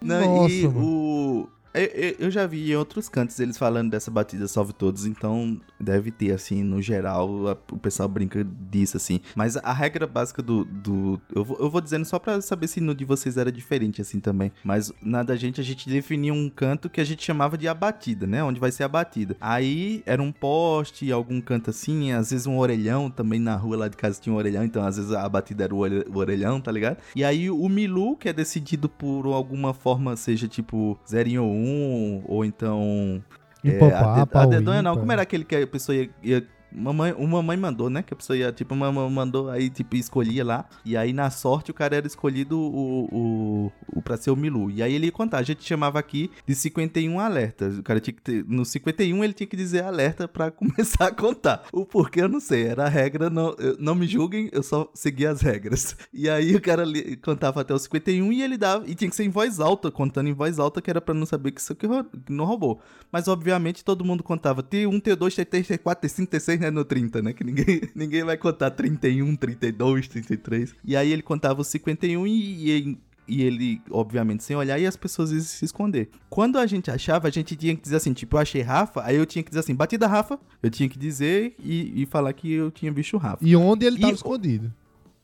Não, Nossa, e mano. o. Eu, eu- eu já vi em outros cantos eles falando dessa batida salve todos, então deve ter, assim, no geral, a- o pessoal brinca disso, assim. Mas a regra básica do. do eu, vou, eu vou dizendo só pra saber se no de vocês era diferente, assim também. Mas na da gente, a gente definia um canto que a gente chamava de abatida, né? Onde vai ser a batida. Aí era um poste, algum canto assim, às vezes um orelhão também na rua lá de casa tinha um orelhão, então às vezes a batida era o orelhão, tá ligado? E aí o Milu, que é decidido por alguma forma, seja tipo 0 em 1, ou então. É, a, de- a dedonha não, como era aquele que a pessoa ia. ia mamãe, uma mamãe mandou, né? Que a pessoa ia, tipo, mamãe mandou, aí, tipo, escolhia lá. E aí, na sorte, o cara era escolhido o, o, o pra ser o Milu. E aí ele ia contar. A gente chamava aqui de 51 alerta. O cara tinha que ter. No 51 ele tinha que dizer alerta pra <laughs> começar a contar. O porquê eu não sei. Era a regra, não, eu- não me julguem, eu só segui as regras. <laughs> E aí o cara li- até o 51 e ele dava. E tinha que ser em voz alta, contando em voz alta, que era pra não saber que isso que não roubou. Mas obviamente todo mundo contava T1, T2, T3, T4, T5, T6, né? No 30, né? Que ninguém, <laughs> ninguém vai contar 31, 32, 33. E aí ele contava o 51 e, e, e ele, obviamente, sem olhar, e as pessoas iam se esconder. Quando a gente achava, a gente tinha que dizer assim, tipo, eu achei Rafa, aí eu tinha que dizer assim, batida Rafa, eu tinha que dizer e, e falar que eu tinha visto o Rafa. E onde ele E tava o- escondido.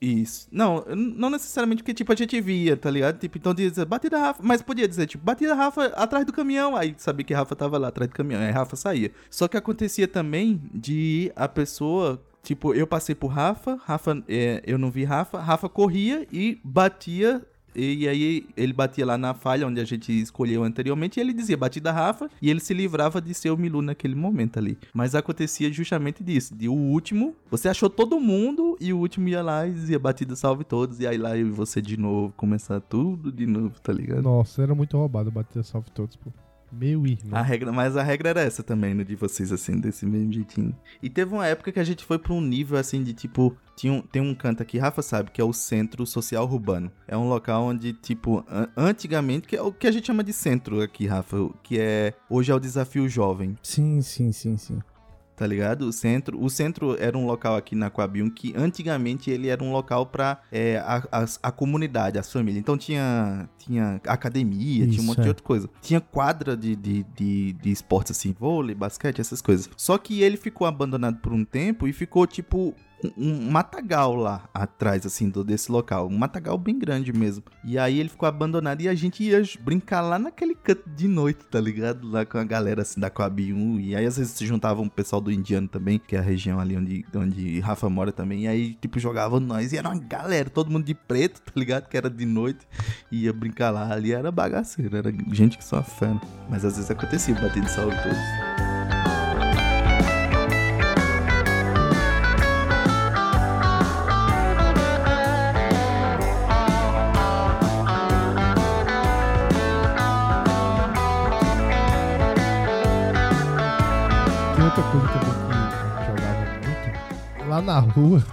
Isso. Não, não necessariamente porque, tipo, a gente via, tá ligado? Tipo, então dizia, batida Rafa. Mas podia dizer, tipo, batida Rafa atrás do caminhão. Aí sabia que Rafa tava lá atrás do caminhão. Aí Rafa saía. Só que acontecia também de a pessoa. Tipo, eu passei por Rafa, Rafa, é, eu não vi Rafa, Rafa corria e batia. E aí ele batia lá na falha onde a gente escolheu anteriormente e ele dizia batida Rafa e ele se livrava de ser o Milu naquele momento ali. Mas acontecia justamente disso, de o último, você achou todo mundo e o último ia lá e dizia batida salve todos e aí lá eu e você de novo, começar tudo de novo, tá ligado? Nossa, era muito roubado batida salve todos, pô. Meu irmão. A regra, mas a regra era essa também, no de vocês, assim, desse mesmo jeitinho. E teve uma época que a gente foi pra um nível, assim, de tipo. Tinha um, tem um canto aqui, Rafa sabe, que é o Centro Social Urbano. É um local onde, tipo, an- antigamente, que é o que a gente chama de centro aqui, Rafa, que é. Hoje é o Desafio Jovem. Sim, sim, sim, sim. Tá ligado? O centro, o centro era um local aqui na Coabium que antigamente ele era um local para a, as- a comunidade, as famílias. Então tinha, tinha academia, tinha um Isso, monte é. de outra coisa. Tinha quadra de, de, de, de esportes assim, vôlei, basquete, essas coisas. Só que ele ficou abandonado por um tempo e ficou tipo um, matagal lá atrás, assim, do, desse local. Um matagal bem grande mesmo. E aí ele ficou abandonado e a gente ia brincar lá naquele canto de noite, tá ligado? Lá com a galera, assim, da Coabium. E aí às vezes se juntava um pessoal do Indiano também, que é a região ali onde, onde Rafa mora também. E aí, tipo, jogava nós. E era uma galera, todo mundo de preto, tá ligado? Que era de noite. E ia brincar lá. Ali era bagaceiro, era gente que só fã. Mas às vezes acontecia, bater de todos. Na rua.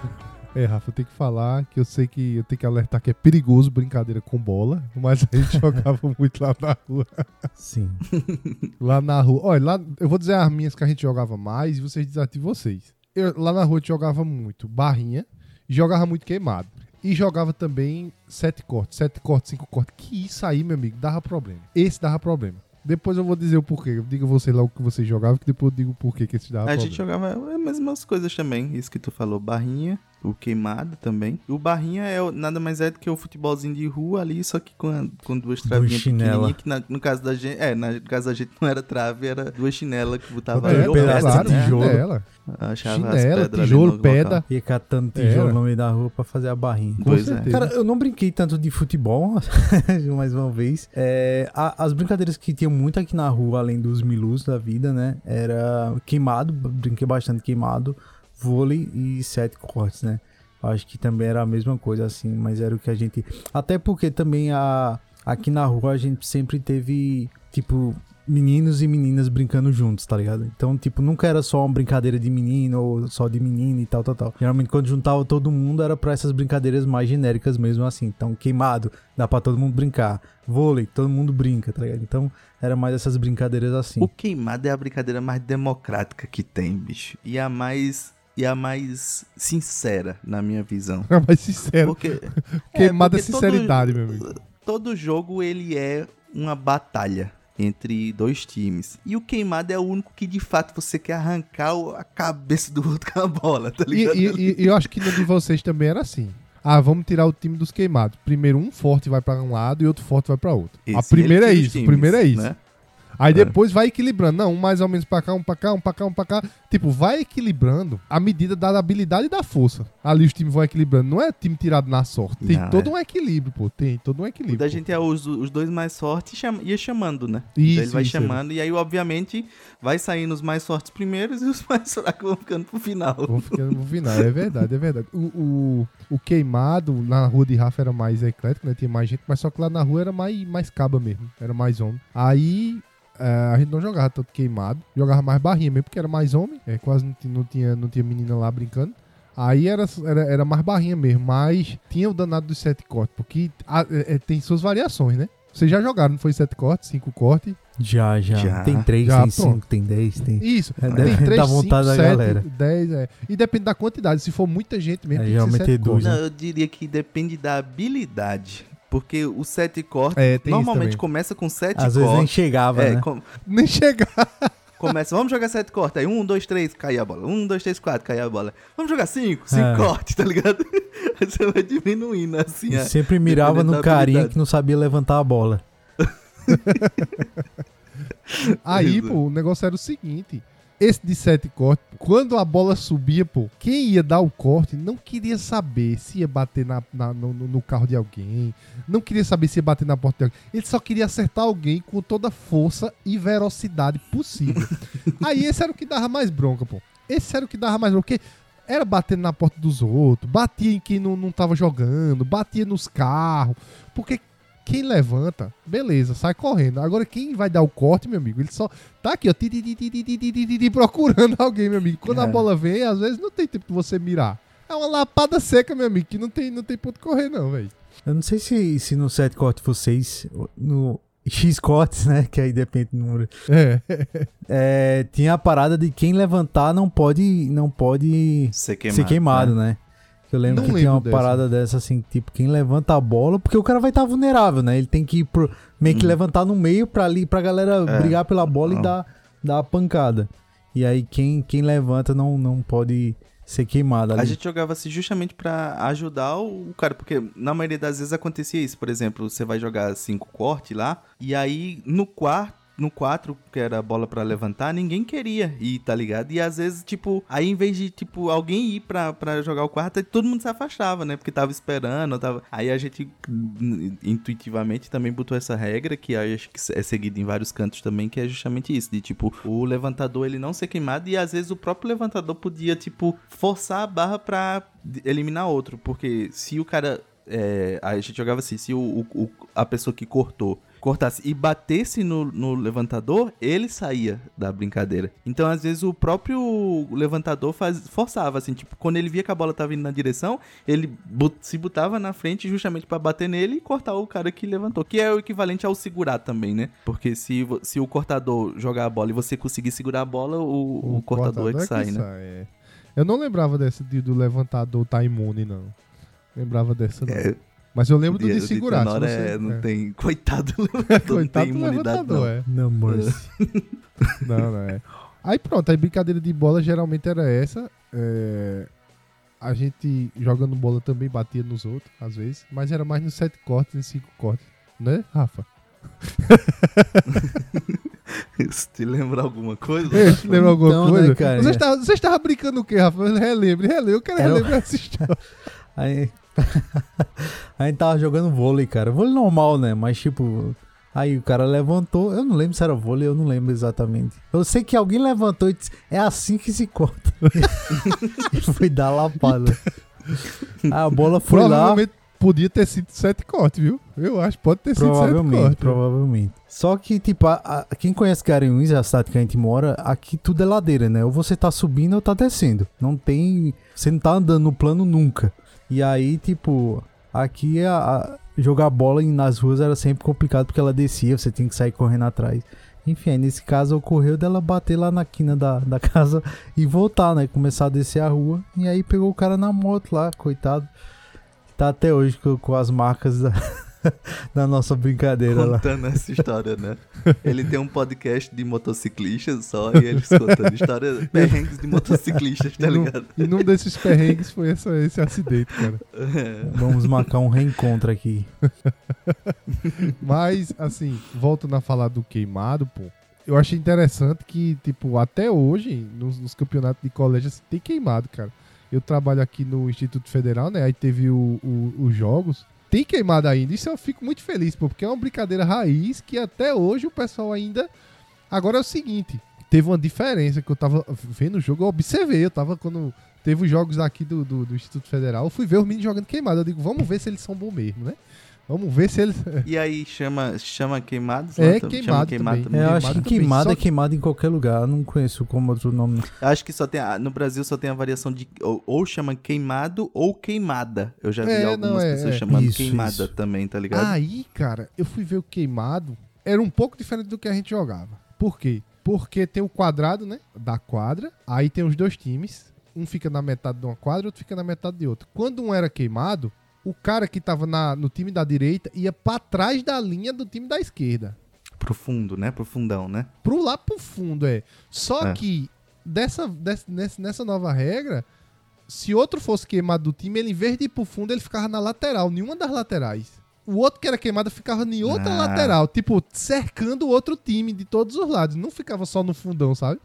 É, Rafa, eu tenho que falar que eu sei que eu tenho que alertar que é perigoso brincadeira com bola, mas a gente <laughs> jogava muito lá na rua. Sim. <laughs> Lá na rua. Olha, lá, eu vou dizer as minhas que a gente jogava mais e vocês desativam vocês. Eu- lá na rua a gente jogava muito barrinha e jogava muito queimado. E jogava também sete cortes, sete cortes, cinco cortes. Que isso aí, meu amigo, dava problema. Esse dava problema. Depois eu vou dizer o porquê. Eu digo a você lá o que vocês jogavam, que depois eu digo o porquê que esse dava A problema. gente jogava as mesmas coisas também, isso que tu falou, barrinha. O queimado também. O barrinha é o- nada mais é do que o futebolzinho de rua ali, só que com, a- com duas travinhas pequenininhas, que na- no caso da gente, é, na- no caso da gente não era trave, era duas chinelas que botava É, ali, pedra, de claro, né? tijolo. chinela. Achava Chinela, tijolo, pedra. Ia catando tijolo Era. no meio da rua pra fazer a barrinha. Com Pois é. certeza. Cara, eu não brinquei tanto de futebol, <laughs> mais uma vez. É, a- as brincadeiras que tinham muito aqui na rua, além dos milus da vida, né? Era queimado, brinquei bastante queimado, vôlei e sete cortes, né? Acho que também era a mesma coisa, assim, mas era o que a gente. Até porque também a, aqui na rua a gente sempre teve, tipo, meninos e meninas brincando juntos, tá ligado? Então, tipo, nunca era só uma brincadeira de menino ou só de menina e tal, tal, tal. Geralmente, quando juntava todo mundo, era pra essas brincadeiras mais genéricas mesmo, assim. Então, queimado, dá pra todo mundo brincar. Vôlei, todo mundo brinca, tá ligado? Então, era mais essas brincadeiras assim. O queimado é a brincadeira mais democrática que tem, bicho. E a mais. E a mais sincera, na minha visão. Mas sincero, Porque. <laughs> queimada é porque todo- sinceridade, meu amigo. todo jogo ele é uma batalha entre dois times. E o queimado é o único que de fato você quer arrancar a cabeça do outro <laughs> com a bola, tá E, ligado? e- e eu acho que no de vocês também era assim. Ah, vamos tirar o time dos queimados. Primeiro um forte vai pra um lado e outro forte vai pra outro. a Esse, primeira é ele tira os isso, times, primeiro é isso. né? Aí depois vai equilibrando. Não, um mais ou menos pra cá, um pra cá, um pra cá, um pra cá. Tipo, vai equilibrando à medida da habilidade e da força. Ali os times vão equilibrando. Não é time tirado na sorte. Tem Não, todo é. um equilíbrio, pô. Tem todo um O equilíbrio. da pô. gente é os, os dois mais fortes chama, ia chamando, né? Isso, Então ele vai isso, chamando e aí, obviamente, vai saindo os mais fortes primeiros <laughs> e os mais fracos vão ficando pro final. Vou ficando no final. É verdade, é verdade. O, o, o queimado na rua de Rafa era mais eclético, né? Tinha mais gente, mas só que lá na rua era mais, mais caba mesmo. Era mais homem. Aí. É, a gente não jogava tanto queimado, jogava mais barrinha mesmo, porque era mais homem, é, quase não, não tinha, não tinha menina lá brincando. Aí era, era, era mais barrinha mesmo, mas tinha o danado dos sete cortes, porque a- é, é, tem suas variações, né? Vocês já jogaram, não foi sete cortes, cinco cortes? Já, já, Já. Tem três, Já, tem pronto. cinco, tem dez, tem. Isso. É, tem deve três, dar cinco, vontade da sete, galera. dez, é. E depende da quantidade. Se for muita gente mesmo, É, tem que ser sete é dois, cortes. Não, eu diria que depende da habilidade. Porque o sete cortes É, normalmente começa com sete Às vezes nem cortes. chegava, É, né? com- <laughs> Nem chegar. começa, vamos jogar sete cortes. Aí um, dois, três, cai a bola. Um, dois, três, quatro, cai a bola. Vamos jogar cinco, cinco É. cortes, tá ligado? <laughs> Aí Você vai diminuindo assim. E sempre mirava no carinha habilidade. que não sabia levantar a bola. <laughs> Aí, pô, o negócio era o seguinte. Esse de sete cortes, quando a bola subia, pô, quem ia dar o corte não queria saber se ia bater na, na- no, no- carro de alguém, não queria saber se ia bater na porta de alguém. Ele só queria acertar alguém com toda a força e velocidade possível. <laughs> Aí esse era o que dava mais bronca, pô. Esse era o que dava mais bronca. Porque era batendo na porta dos outros, batia em quem não, não tava jogando, batia nos carros. Porque quem levanta, beleza, sai correndo. Agora quem vai dar o corte, meu amigo, ele só tá aqui, ó, ti, ti, ti, procurando alguém, meu amigo. Quando é. a bola vem, às vezes não tem tempo de você mirar. É uma lapada seca, meu amigo, que não tem, não tem ponto de correr, não, velho. Eu não sei se, se no set corte vocês, no X cortes, né? Que aí depende do número. É. é. Tinha a parada de quem levantar não pode, não pode ser queimado, ser queimado né? né? Eu lembro Não que tinha uma dessa. parada dessa assim, tipo, quem levanta a bola, porque o cara vai estar vulnerável, né? Ele tem que ir pro, meio que Hum. levantar no meio pra ali, pra galera É. brigar pela bola Não. e dar, dar a pancada. E aí quem, quem levanta não, não pode ser queimado ali. A gente jogava assim justamente pra ajudar o cara, porque na maioria das vezes acontecia isso. Por exemplo, você vai jogar cinco corte lá, e aí no quarto. No 4, que era a bola pra levantar, ninguém queria ir, tá ligado? E às vezes, tipo, aí em vez de, tipo, alguém ir pra, pra jogar o quarto, todo mundo se afastava, né? Porque tava esperando, tava... Aí a gente, intuitivamente, também botou essa regra, que acho que é seguida em vários cantos também, que é justamente isso, de, tipo, o levantador, ele não ser queimado, e às vezes o próprio levantador podia, tipo, forçar a barra pra eliminar outro, porque se o cara... É, a gente jogava assim, se o- o- a pessoa que cortou cortasse e batesse no, no levantador, ele saía da brincadeira. Então, às vezes, o próprio levantador faz, forçava, assim, tipo, quando ele via que a bola tava indo na direção, ele bot- se botava na frente justamente pra bater nele e cortar o cara que levantou, que é o equivalente ao segurar também, né? Porque se, se o cortador jogar a bola e você conseguir segurar a bola, o, o cortador, é que sai, né? é. Eu não lembrava dessa de, do levantador tá imune, não. Lembrava dessa, não. É, Mas eu lembro do de segurar. se você- é, não é. tem. Coitado do <laughs> levantador, não <laughs> Coitado tem do imunidade, levantador, não. é. Não, mercy. <laughs> Não, não é. Aí pronto, aí brincadeira de bola geralmente era essa. é, a gente jogando bola também batia nos outros, às vezes, mas era mais nos sete cortes e cinco cortes, né, Rafa? Isso te lembra alguma coisa? Ei, lembra alguma Então, né, coisa? cara? Você estava você estava brincando o quê, Rafa? Relembre, relembre, eu quero Era o- relembrar essa história. Aí. <laughs> a gente tava jogando vôlei, cara. Vôlei normal, né? Mas tipo. Aí o cara levantou. Eu não lembro se era vôlei, eu não lembro exatamente. Eu sei que alguém levantou e disse: É assim que se corta. <laughs> e foi dar lapada. A bola foi lá. Podia ter sido sete cortes, viu? Eu acho, pode ter sido sete cortes. provavelmente. Só que, tipo, a- a- quem conhece Garanhuns, a cidade que a gente mora, aqui tudo é ladeira, né? Ou você tá subindo ou tá descendo. Não tem. Você não tá andando no plano nunca. E aí, tipo, aqui a, a- jogar bola nas ruas era sempre complicado porque ela descia, você tinha que sair correndo atrás. Enfim, aí nesse caso ocorreu dela bater lá na quina da, <laughs> da casa e voltar, né? Começar a descer a rua. E aí pegou o cara na moto lá, coitado. Tá até hoje com, com as marcas da, <laughs> <laughs> da nossa brincadeira lá. Contando essa história, né? <laughs> Ele tem um podcast de motociclistas só e eles contando história <laughs> perrengues de motociclistas, tá E num- ligado? E num desses perrengues foi essa- esse acidente, cara. Vamos marcar um reencontro aqui. Mas, assim, voltando a falar do queimado, pô. Eu achei interessante que, tipo, até hoje, nos, nos campeonatos de colégio, assim, tem queimado, cara. Eu trabalho aqui no Instituto Federal, né? Aí teve o- o- os jogos. Tem queimado ainda. Isso eu fico muito feliz, porque é uma brincadeira raiz que até hoje o pessoal ainda. Agora é o seguinte: teve uma diferença que eu tava vendo o jogo, eu observei. Eu tava quando. Teve os jogos aqui do, do, do Instituto Federal, eu fui ver os meninos jogando queimado. Eu digo, vamos ver se eles são bons mesmo, né? Vamos ver se eles. E aí chama, chama queimados? É, lá também? queimado Chama queimado também. É, eu Queimado acho que também, só é que- queimada em qualquer lugar. Eu não conheço como outro nome. Acho que só tem. No Brasil só tem a variação de. Ou, ou chama queimado ou queimada. Eu já vi É, algumas não, é, pessoas é. chamando Isso, queimada isso. também, tá ligado? Aí, cara, eu fui ver o queimado. Era um pouco diferente do que a gente jogava. Por quê? Porque tem o quadrado, né? Da quadra. Aí tem os dois times. Um fica na metade de uma quadra, outro fica na metade de outra. Quando um era queimado, o cara que tava na- no time da direita ia pra trás da linha do time da esquerda. Profundo, né? Profundão, né? Pro lá pro fundo, é. Só É. que dessa, des- nessa, nessa nova regra, se outro fosse queimado do time, ele em vez de ir pro fundo, ele ficava na lateral, nenhuma das laterais. O outro que era queimado ficava em outra Ah. lateral, tipo, cercando o outro time de todos os lados. Não ficava só no fundão, sabe?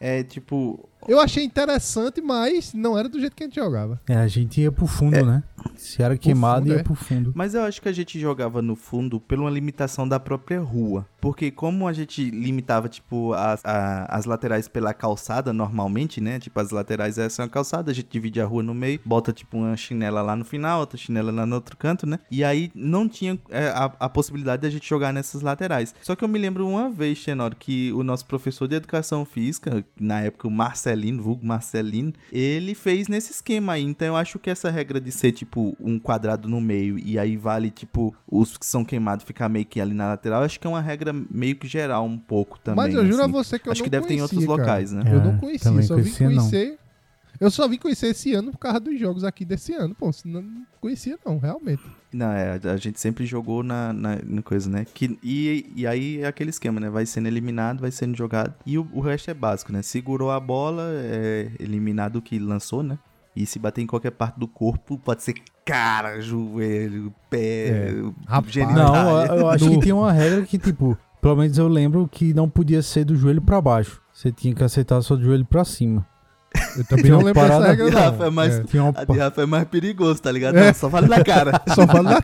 É tipo. Eu achei interessante, mas não era do jeito que a gente jogava. É, a gente ia pro fundo, né? Se era queimado, fundo, ia é. pro fundo. Mas eu acho que a gente jogava no fundo por uma limitação da própria rua. Porque como a gente limitava, tipo, as, a- as laterais pela calçada normalmente, né? Tipo, as laterais essa é uma calçada, a gente divide a rua no meio, bota, tipo, uma chinela lá no final, outra chinela lá no outro canto, né? E aí não tinha é, a, a possibilidade de a gente jogar nessas laterais. Só que eu me lembro uma vez, Xenor, que o nosso professor de educação física, na época o Marcelino, vulgo Marcelino, ele fez nesse esquema aí. Então eu acho que essa regra de ser, tipo, um quadrado no meio e aí vale, tipo, os que são queimados ficar meio que ali na lateral, acho que é uma regra meio que geral um pouco também. mas eu juro assim. a você que eu Acho não que deve ter em outros cara. locais, né? Eu É, não conhecia, só vim conhecia, não. Eu só vim conhecer esse ano por causa dos jogos aqui desse ano, pô. Senão não conhecia, não, realmente. Não, é, a gente sempre jogou na, na, na coisa, né? Que, e, e aí é aquele esquema, né? Vai sendo eliminado, vai sendo jogado. E o, o resto é básico, né? Segurou a bola, é eliminado o que lançou, né? E se bater em qualquer parte do corpo, pode ser cara, joelho, pé, É, rapaz. Não, eu, eu acho No- que tem uma regra que, tipo, pelo menos eu lembro que não podia ser do joelho pra baixo. Você tinha que acertar só do joelho pra cima. Eu também não lembro dessa regra, não. Rafa, é mais- É. Tinha uma A de Rafa é mais perigoso, tá ligado? É. Não, só vale na cara. <laughs> Só falo na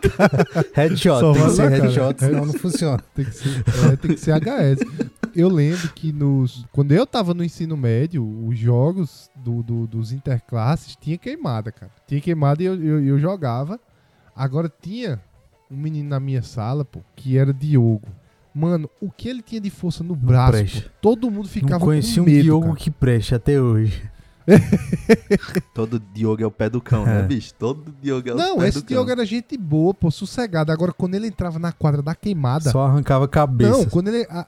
headshot, Só tem que vale ser na cara. headshot, senão não funciona. <laughs> Tem que ser, é, tem que ser HS. Eu lembro que nos. Quando eu tava no ensino médio, os jogos do, do- dos interclasses tinha queimada, cara. Tinha queimada e eu, eu, eu jogava. Agora tinha um menino na minha sala, pô, que era Diogo. Mano, o que ele tinha de força no braço, pô, todo mundo ficava Não conheci com um medo, Diogo cara. que preste até hoje. <laughs> Todo Diogo é o pé do cão, né, É. bicho? Todo Diogo é o Não, pé esse do Diogo cão. era gente boa, pô, sossegado. Agora, quando ele entrava na quadra da queimada, Só arrancava a cabeça. Não, quando ele. a-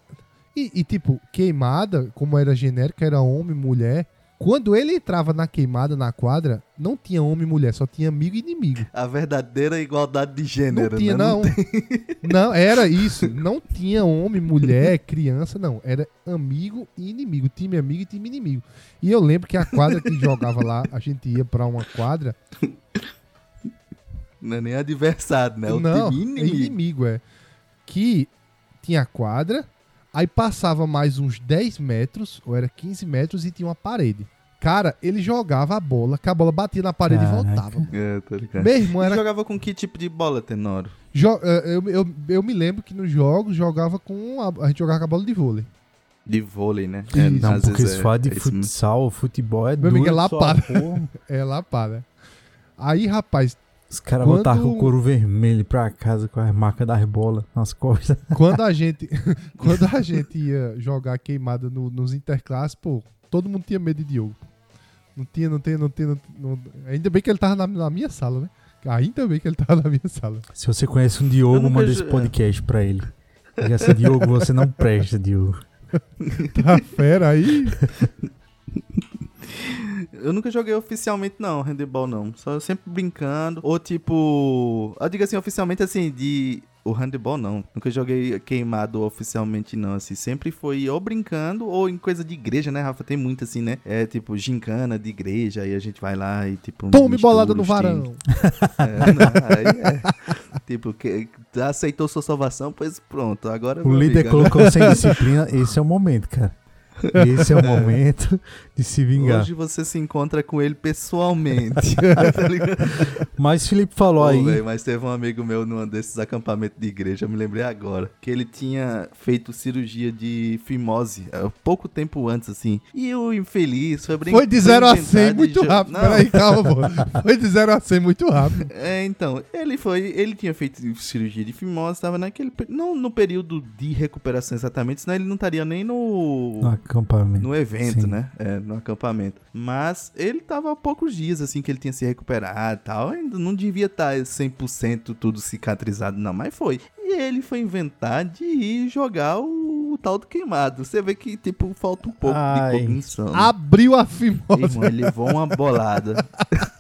e, e, tipo, queimada, como era genérica, era homem, mulher. Quando ele entrava na queimada, na quadra, não tinha homem e mulher, só tinha amigo e inimigo. A verdadeira igualdade de gênero, Não tinha, né? não. <laughs> Não, era isso. Não tinha homem, mulher, criança, não. Era amigo e inimigo. Time amigo e time inimigo. E eu lembro que a quadra que jogava lá, a gente ia pra uma quadra. Não é nem adversário, né? É o não, time é inimigo. inimigo, é. Que tinha a quadra, aí passava mais uns 10 metros, ou era 15 metros, e tinha uma parede. Cara, ele jogava a bola, que a bola batia na parede Caraca. e voltava. É, tá ligado. Meu irmão E era jogava com que tipo de bola, Tenoro? Jo- eh, eu, eu, eu me lembro que nos jogos jogava com. A, a gente jogava com a bola de vôlei. De vôlei, né? Isso. Não, às porque vezes se é- de é futsal, futebol é Meu amigo, duro é só a lapada. <laughs> É lapada. Aí, rapaz, Os caras Quando- botavam com o couro vermelho pra casa com as marcas das bolas nas costas. <laughs> quando a gente. <laughs> quando a gente ia jogar queimada no- nos interclasses, pô, todo mundo tinha medo de Diogo. Não tinha, não tinha, não tinha. não- não- ainda bem que ele tava na, na minha sala, né? Ainda bem que ele tava na minha sala. Se você conhece um Diogo, manda esse podcast pra ele. Diga assim, Diogo, você não presta, Diogo. <laughs> Tá fera aí. Eu nunca joguei oficialmente, não, handebol não. Só sempre brincando. Ou tipo. Eu digo assim, oficialmente assim, de. O handebol não. Nunca joguei queimado oficialmente, não. Assim, sempre foi ou brincando ou em coisa de igreja, né, Rafa? Tem muito assim, né? É tipo gincana de igreja, aí a gente vai lá e tipo. Tome bolada no varão. É, não, aí é. <laughs> tipo, que, aceitou sua salvação, pois pronto. Agora. O líder amigo, colocou sem <laughs> disciplina, esse é o momento, cara. Esse é o <laughs> momento de se vingar. Hoje você se encontra com ele pessoalmente. <laughs> tá? Mas Felipe falou Pô, aí. véi, mas teve um amigo meu num desses acampamentos de igreja, eu me lembrei agora, que ele tinha feito cirurgia de fimose é, pouco tempo antes, assim. E o infeliz foi brincar. Foi de 0 a 100 muito rápido. Peraí, calma, pô. Foi de 0 a 100 muito rápido. É, então, ele foi, ele tinha feito cirurgia de fimose, estava naquele, não no período de recuperação exatamente, senão ele não estaria nem no No acampamento. no evento, Sim. né? É, no acampamento. Mas ele tava há poucos dias, assim, que ele tinha se recuperado e tal. Ainda não devia estar 100% tudo cicatrizado, não. Mas foi. E ele foi inventar de ir jogar o, o tal do queimado. Você vê que, tipo, falta um pouco Ai. de cognição. Abriu a fimose. Irmão, ele levou uma bolada. <laughs>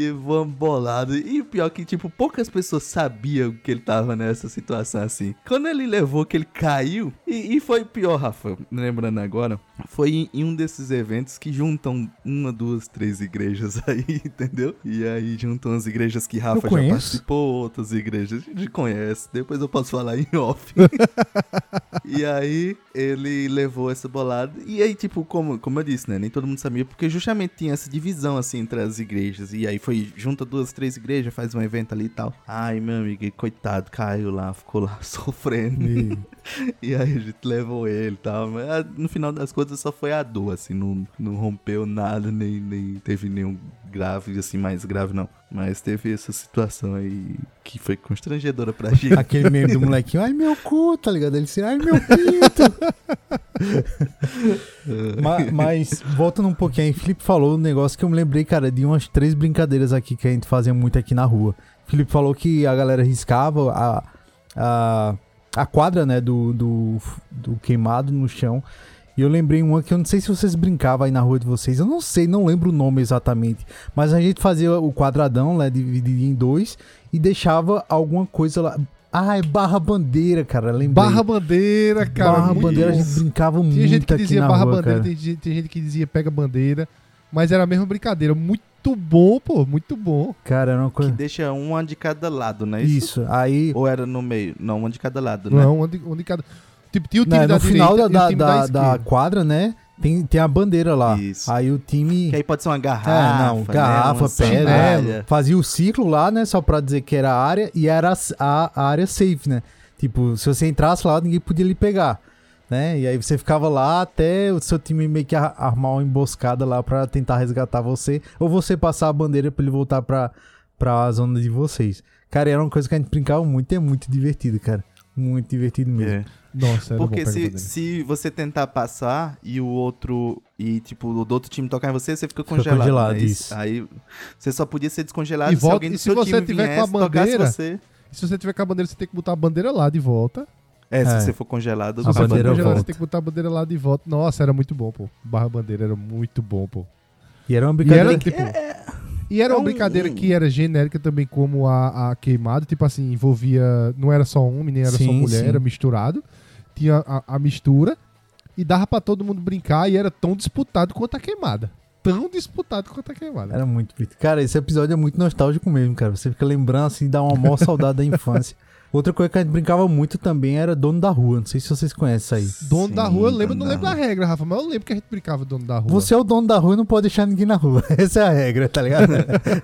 levou uma bolada. E o pior é que, tipo, poucas pessoas sabiam que ele tava nessa situação assim. Quando ele levou, que ele caiu. E, e foi pior, Rafa, lembrando agora. Foi em, em um desses eventos que juntam uma, duas, três igrejas <laughs> aí, entendeu? E aí juntam as igrejas que Rafa já participou, outras igrejas. A gente conhece. Depois eu posso falar em off. <laughs> E aí ele levou essa bolada. E aí, tipo, como, como eu disse, né? Nem todo mundo sabia, porque justamente tinha essa divisão assim entre as igrejas. E aí foi junta duas, três igrejas, faz um evento ali e tal. Ai, meu amigo, coitado, caiu lá, ficou lá <laughs> sofrendo. <laughs> E- aí a gente levou ele e tal. Mas ah, no final das contas só foi a dor, assim, não, não rompeu nada, nem, nem teve nenhum grave, assim, mais grave não. Mas teve essa situação aí que foi constrangedora pra gente. Aquele meme do molequinho, ai meu cu, tá ligado? Ele disse, ai meu pinto. <laughs> Ma- mas, voltando um pouquinho aí, Felipe falou um negócio que eu me lembrei, cara, de umas três brincadeiras aqui que a gente fazia muito aqui na rua. Felipe falou que a galera riscava a, a, a quadra, né, do, do, do queimado no chão. E eu lembrei uma que eu não sei se vocês brincavam aí na rua de vocês. Eu não sei, não lembro o nome exatamente. Mas a gente fazia o quadradão, né, dividido em dois e deixava alguma coisa lá. Ah, é barra bandeira, cara. Lembrei. Barra bandeira, cara. Barra muito bandeira, a gente brincava muito Tinha gente que aqui dizia na barra rua, bandeira, tem, gente- tem gente que dizia pega bandeira. Mas era a mesma brincadeira. Muito bom, pô. Muito bom. Cara, era uma Que coisa... deixa uma de cada lado, né? Isso. Isso, aí... Ou era no meio? Não, uma de cada lado, né? Não, onde, onde cada. Tipo, tinha o time Né, da no final direita da, e o time da, da, da, da quadra, né, tem, tem a bandeira lá. Isso. Aí o time Que aí pode ser uma garrafa. É, não, né? garrafa, Uma pedra, sandália. fazia o ciclo lá, né, só pra dizer que era a área, e era a, a área safe, né. Tipo, se você entrasse lá, ninguém podia lhe pegar, né, e aí você ficava lá até o seu time meio que ar- armar uma emboscada lá pra tentar resgatar você, ou você passar a bandeira pra ele voltar pra, pra zona de vocês. Cara, era uma coisa que a gente brincava muito e é muito divertido, cara. Muito divertido mesmo. É. Nossa, era Porque se, se você tentar passar e o outro. E, tipo, o do outro time tocar em você, você fica Fica congelado. congelado, né? isso. Aí você só podia ser descongelado E se volta- alguém do se seu você time tiver com a viesse, tocasse bandeira, você. E se você tiver com a bandeira, você tem que botar a bandeira lá de volta. É, se É. você for congelado, A Se você for bandeira congelado, volta. você tem que botar a bandeira lá de volta. Nossa, era muito bom, pô. Barra bandeira era muito bom, pô. E era uma E brincadeira era, que... tipo... E era é uma um- brincadeira um- que era genérica também, como a, a queimado. Tipo assim, envolvia... Não era só homem, nem era só Sim, mulher, sim. era misturado. Tinha a, a mistura. E dava pra todo mundo brincar. E era tão disputado quanto a queimada. Tão disputado quanto a queimada. Era muito bonito. Cara, esse episódio é muito nostálgico mesmo, cara. Você fica lembrando assim, dá uma maior saudade da infância. <laughs> Outra coisa que a gente brincava muito também era dono da rua. Não sei se vocês conhecem isso aí. Dono Sim, da rua, eu lembro, não da lembro da regra, Rafa, mas eu lembro que a gente brincava dono da rua. Você é o dono da rua e não pode deixar ninguém na rua. <laughs> Essa é a regra, tá ligado?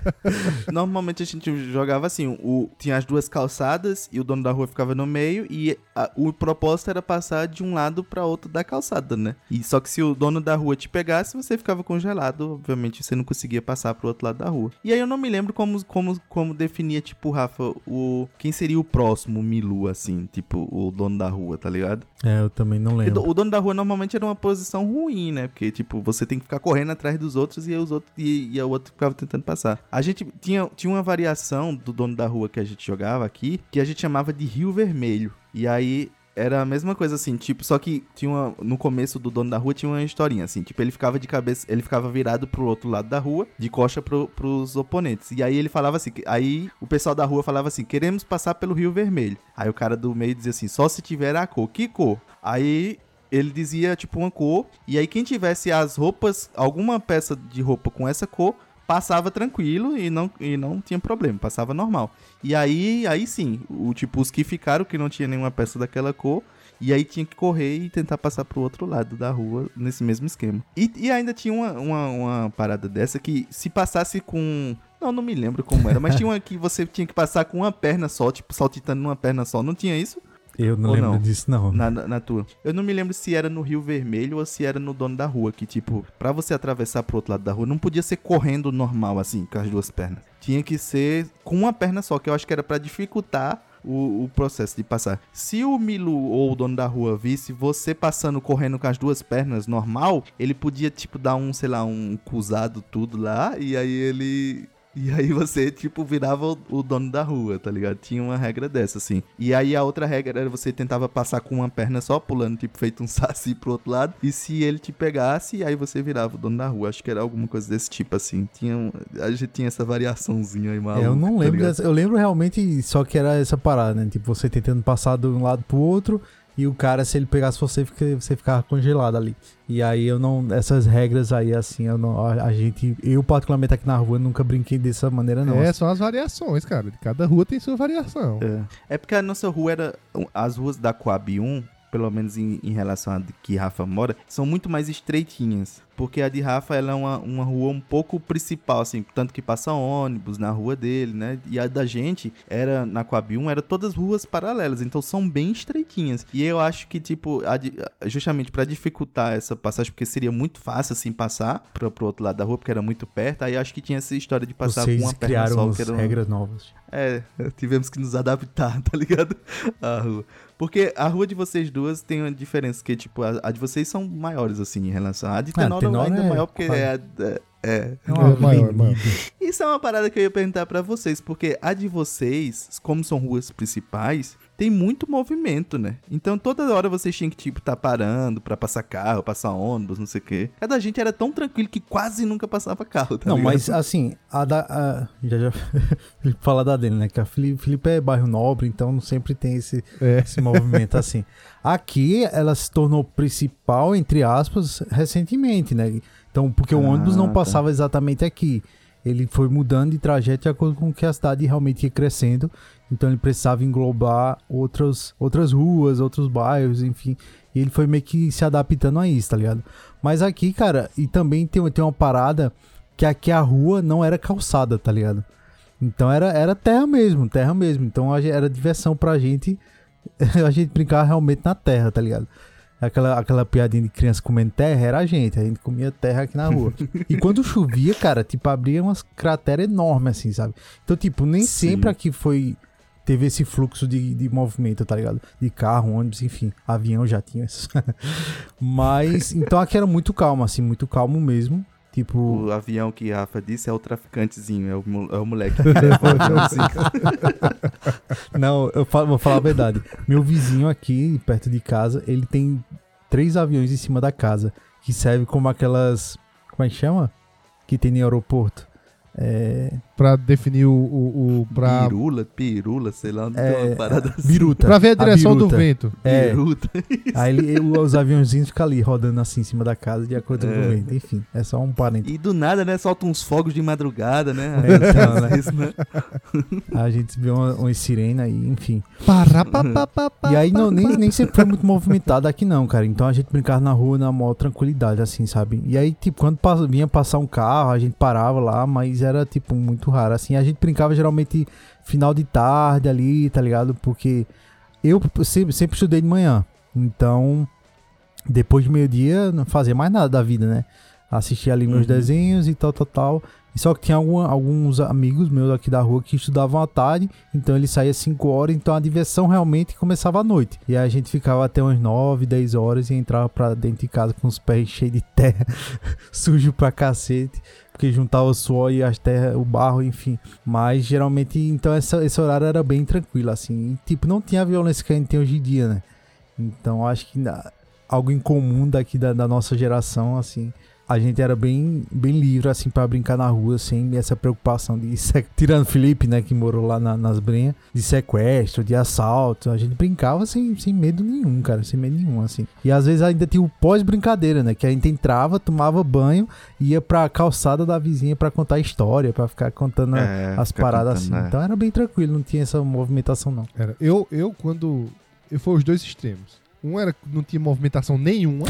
<laughs> Normalmente a gente jogava assim, o, tinha as duas calçadas e o dono da rua ficava no meio e a- o propósito era passar de um lado pra outro da calçada, né? E só que se o dono da rua te pegasse, você ficava congelado, obviamente você não conseguia passar pro outro lado da rua. E aí eu não me lembro como como como definia tipo, Rafa, o quem seria o próximo Milu assim, tipo, o dono da rua, tá ligado? é, eu também não lembro. O dono da rua normalmente era uma posição ruim, né? Porque, tipo, você tem que ficar correndo atrás dos outros e os outros e, e o outro ficava tentando passar. A gente tinha, tinha uma variação do dono da rua que a gente jogava aqui, que a gente chamava de Rio Vermelho. E aí era a mesma coisa assim, tipo, só que tinha uma, no começo do dono da rua tinha uma historinha assim, tipo, ele ficava de cabeça, ele ficava virado pro outro lado da rua, de coxa pro, pros oponentes. E aí ele falava assim, aí o pessoal da rua falava assim: "Queremos passar pelo Rio Vermelho". Aí o cara do meio dizia assim: "Só se tiver a cor". Que cor? Aí ele dizia tipo uma cor, e aí quem tivesse as roupas, alguma peça de roupa com essa cor, passava tranquilo e não, e não tinha problema, passava normal. E aí, aí sim, o tipo os que ficaram que não tinha nenhuma peça daquela cor, e aí tinha que correr e tentar passar pro outro lado da rua nesse mesmo esquema. E, e ainda tinha uma, uma, uma parada dessa que se passasse com não, não me lembro como era, mas tinha uma que você tinha que passar com uma perna só, tipo, saltitando numa perna só. Não tinha isso? Eu não Ou lembro não? disso, não. Na, na, tua. Eu não me lembro se era no Rio Vermelho ou se era no dono da rua. Que, tipo, pra você atravessar pro outro lado da rua, não podia ser correndo normal, assim, com as duas pernas. Tinha que ser com uma perna só, que eu acho que era pra dificultar o, o processo de passar. Se o Milu ou o dono da rua visse você passando correndo com as duas pernas normal, ele podia, tipo, dar um, sei lá, um cruzado tudo lá, e aí ele. E aí você, tipo, virava o, dono da rua, tá ligado? Tinha uma regra dessa, assim. E aí a outra regra era você tentava passar com uma perna só, pulando, tipo, feito um <laughs> saci pro outro lado. E se ele te pegasse, aí você virava o dono da rua. Acho que era alguma coisa desse tipo, assim. Tinha, um- a gente tinha essa variaçãozinha aí, maluca. É, eu não tá lembro dessa, Eu lembro realmente só que era essa parada, né? Tipo, você tentando passar de um lado pro outro e o cara, se ele pegasse você, fica- você ficava congelado ali. E aí eu não. Essas regras aí, assim, eu não, a, a gente. Eu, particularmente aqui na rua, nunca brinquei dessa maneira, não. É, são as variações, cara. Cada rua tem sua variação. É. É porque a nossa rua era. As ruas da Coab 1, pelo menos em, em relação a que Rafa mora, são muito mais estreitinhas. Porque a de Rafa ela é uma, uma rua um pouco principal, assim, tanto que passa ônibus na rua dele, né? E a da gente era na Coab 1, era todas ruas paralelas, então são bem estreitinhas. E eu acho que, tipo, a justamente pra dificultar essa passagem, porque seria muito fácil, assim, passar pro, pro outro lado da rua, porque era muito perto, aí eu acho que tinha essa história de passar Vocês com uma perna só, um- regras novas. é, <laughs> tivemos que nos adaptar, tá ligado? <laughs> A rua. Porque a rua de vocês duas tem uma diferença, que, tipo, a, a de vocês são maiores, assim, em relação à de Ah, Tenório Tenório ainda é maior, porque é, é, é. É uma É maior, maior. Isso é uma parada que eu ia perguntar pra vocês, porque a de vocês, como são ruas principais, tem muito movimento, né? Então toda hora vocês tinham que, tipo, tá parando pra passar carro, passar ônibus, não sei o quê. A da gente era tão tranquilo que quase nunca passava carro, tá não, ligado? mas assim, a da. a- já já. <laughs> Felipe fala da dele, né? Que a Felipe, Felipe é bairro nobre, então não sempre tem esse, É. esse movimento <laughs> assim. Aqui ela se tornou principal, entre aspas, recentemente, né? Então, porque o Ah, ônibus não tá. passava exatamente aqui. Ele foi mudando de trajeto de acordo com que a cidade realmente ia crescendo. Então ele precisava englobar outras, outras ruas, outros bairros, enfim. E ele foi meio que se adaptando a isso, tá ligado? Mas aqui, cara, e também tem, tem uma parada que aqui a rua não era calçada, tá ligado? Então era, era terra mesmo, terra mesmo. Então era diversão pra gente <laughs> a gente brincava realmente na terra, tá ligado? Aquela, aquela piadinha de criança comendo terra era a gente, a gente comia terra aqui na rua. <laughs> e quando chovia, cara, tipo, abria umas crateras enormes, assim, sabe? Então, tipo, nem Sim. sempre aqui foi. Teve esse fluxo de, de movimento, tá ligado? De carro, ônibus, enfim. Avião já tinha isso. <laughs> Mas, então aqui era muito calmo, assim, muito calmo mesmo. Tipo, O avião que a Rafa disse é o traficantezinho, é o, é o moleque que <laughs> o. <laughs> Não, eu falo- vou falar a verdade. Meu vizinho aqui, perto de casa, ele tem três aviões em cima da casa. Que serve como aquelas. Como é que chama? Que tem no aeroporto. É. Pra definir o. o, o pra, Pirula, pirula, sei lá, não É, tem uma parada assim. Biruta. pra ver a direção do biruta. vento. É. Biruta. <laughs> Aí ele- os aviãozinhos ficam ali rodando assim em cima da casa de acordo com É. o vento. Enfim, é só um parênteses. E do nada, né, solta uns fogos de madrugada, né? É, então, <laughs> né? né? A gente vê uma, uma sirene aí, enfim. Pará, pá, pá, pá, pá, E aí não, nem, nem sempre foi muito movimentado aqui não, cara. Então a gente brincava na rua na maior tranquilidade, assim, sabe? E aí, tipo, quando vinha passar um carro, a gente parava lá, mas era, tipo, muito raro. Assim, a gente brincava geralmente final de tarde ali, tá ligado? Porque eu sempre, sempre estudei de manhã. Então, depois de meio-dia, não fazia mais nada da vida, né? Assistia ali meus Uhum. desenhos e tal, tal, tal. Só que tinha alguma- alguns amigos meus aqui da rua que estudavam à tarde, então ele saía 5 horas, então a diversão realmente começava à noite. E aí a gente ficava até umas 9, 10 horas e entrava pra dentro de casa com os pés cheios de terra, <laughs> sujo pra cacete, porque juntava o suor e as terras, o barro, enfim. Mas geralmente, então essa- esse horário era bem tranquilo, assim. E, tipo, não tinha a violência que a gente tem hoje em dia, né? Então acho que algo em comum daqui da, da nossa geração, assim. A gente era bem, bem livre, assim, pra brincar na rua, sem essa preocupação de. <laughs> Tirando o Felipe, né, que morou lá na- nas Brenhas, de sequestro, de assalto. A gente brincava sem, sem medo nenhum, cara, sem medo nenhum, assim. E às vezes ainda tinha o pós-brincadeira, né, que a gente entrava, tomava banho, ia pra calçada da vizinha pra contar história, pra ficar contando É, as paradas contando, assim. é. Então era bem tranquilo, não tinha essa movimentação, não. Era. Eu, eu, quando. Eu fui os dois extremos. Um era não tinha movimentação nenhuma.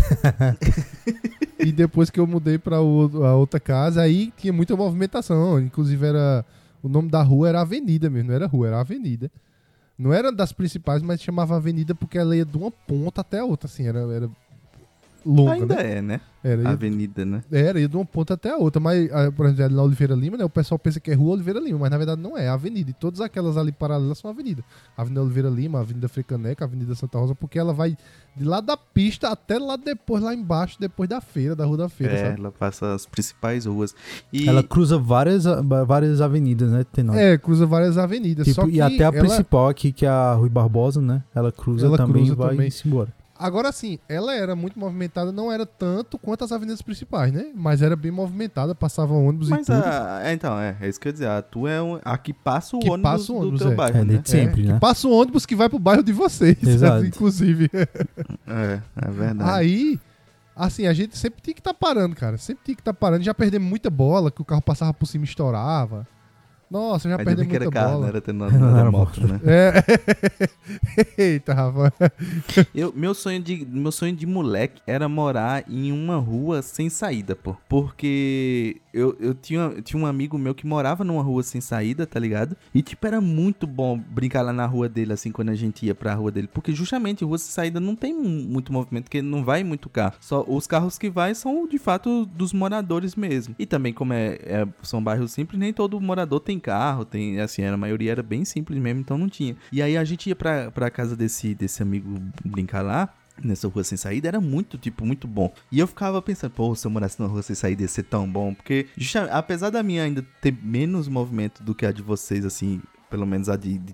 <laughs> e depois que eu mudei pra o- a outra casa, aí tinha muita movimentação. Inclusive era. O nome da rua era Avenida mesmo, não era rua, era Avenida. Não era das principais, mas chamava Avenida porque ela ia de uma ponta até a outra, assim, era, era longa, Ainda né? é, né? Era, ia, Avenida, né? era, ia de uma ponta até a outra. Mas, ah, por exemplo, na Oliveira Lima, né? O pessoal pensa que é rua Oliveira Lima, mas na verdade não é, é avenida. E todas aquelas ali paralelas são avenida. Avenida Oliveira Lima, Avenida Frecaneca, Avenida Santa Rosa, porque ela vai de lá da pista até lá depois, lá embaixo, depois da feira, da Rua da Feira, É, sabe? ela passa as principais ruas. E Ela cruza várias, várias avenidas, né, Tenório? É, cruza várias avenidas. Tipo, só que e até a ela- principal aqui, que é a Rui Barbosa, né? Ela cruza Ela também cruza e vai também. embora. Agora sim, ela era muito movimentada, não era tanto quanto as avenidas principais, né? Mas era bem movimentada, passava ônibus Mas e tudo. a, é, então, é, é isso que eu ia dizer. A tua é um, a que passa o Que ônibus, passa o do ônibus, teu é. bairro, É, né? de- sempre, que né? Passa o ônibus que vai pro bairro de vocês, <laughs> Exato. inclusive. <laughs> É, é verdade. Aí, assim, a gente sempre tinha que estar parando, cara. Sempre tinha que estar parando. Já perdemos muita bola, que o carro passava por cima e estourava. Nossa, já era muita carro, bola. não era, tendo, não era era moto, né? É. <laughs> Eita, Rafa. Eu, meu, sonho de, meu sonho de moleque era morar em uma rua sem saída, pô. Porque eu, eu, tinha, eu tinha um amigo meu que morava numa rua sem saída, tá ligado? E, tipo, era muito bom brincar lá na rua dele, assim, quando a gente ia pra rua dele. Porque, justamente, rua sem saída não tem mu- muito movimento, porque não vai muito carro. Só os carros que vai são, de fato, dos moradores mesmo. E também, como é, é- são bairros simples, nem todo morador tem carro, tem, assim, a maioria era bem simples mesmo, então não tinha. E aí a gente ia pra, pra casa desse, desse amigo brincar lá, nessa rua sem saída, era muito, tipo, muito bom. E eu ficava pensando, pô, se eu morasse numa rua sem saída ia ser tão bom, porque, apesar da minha ainda ter menos movimento do que a de vocês, assim, pelo menos a de, de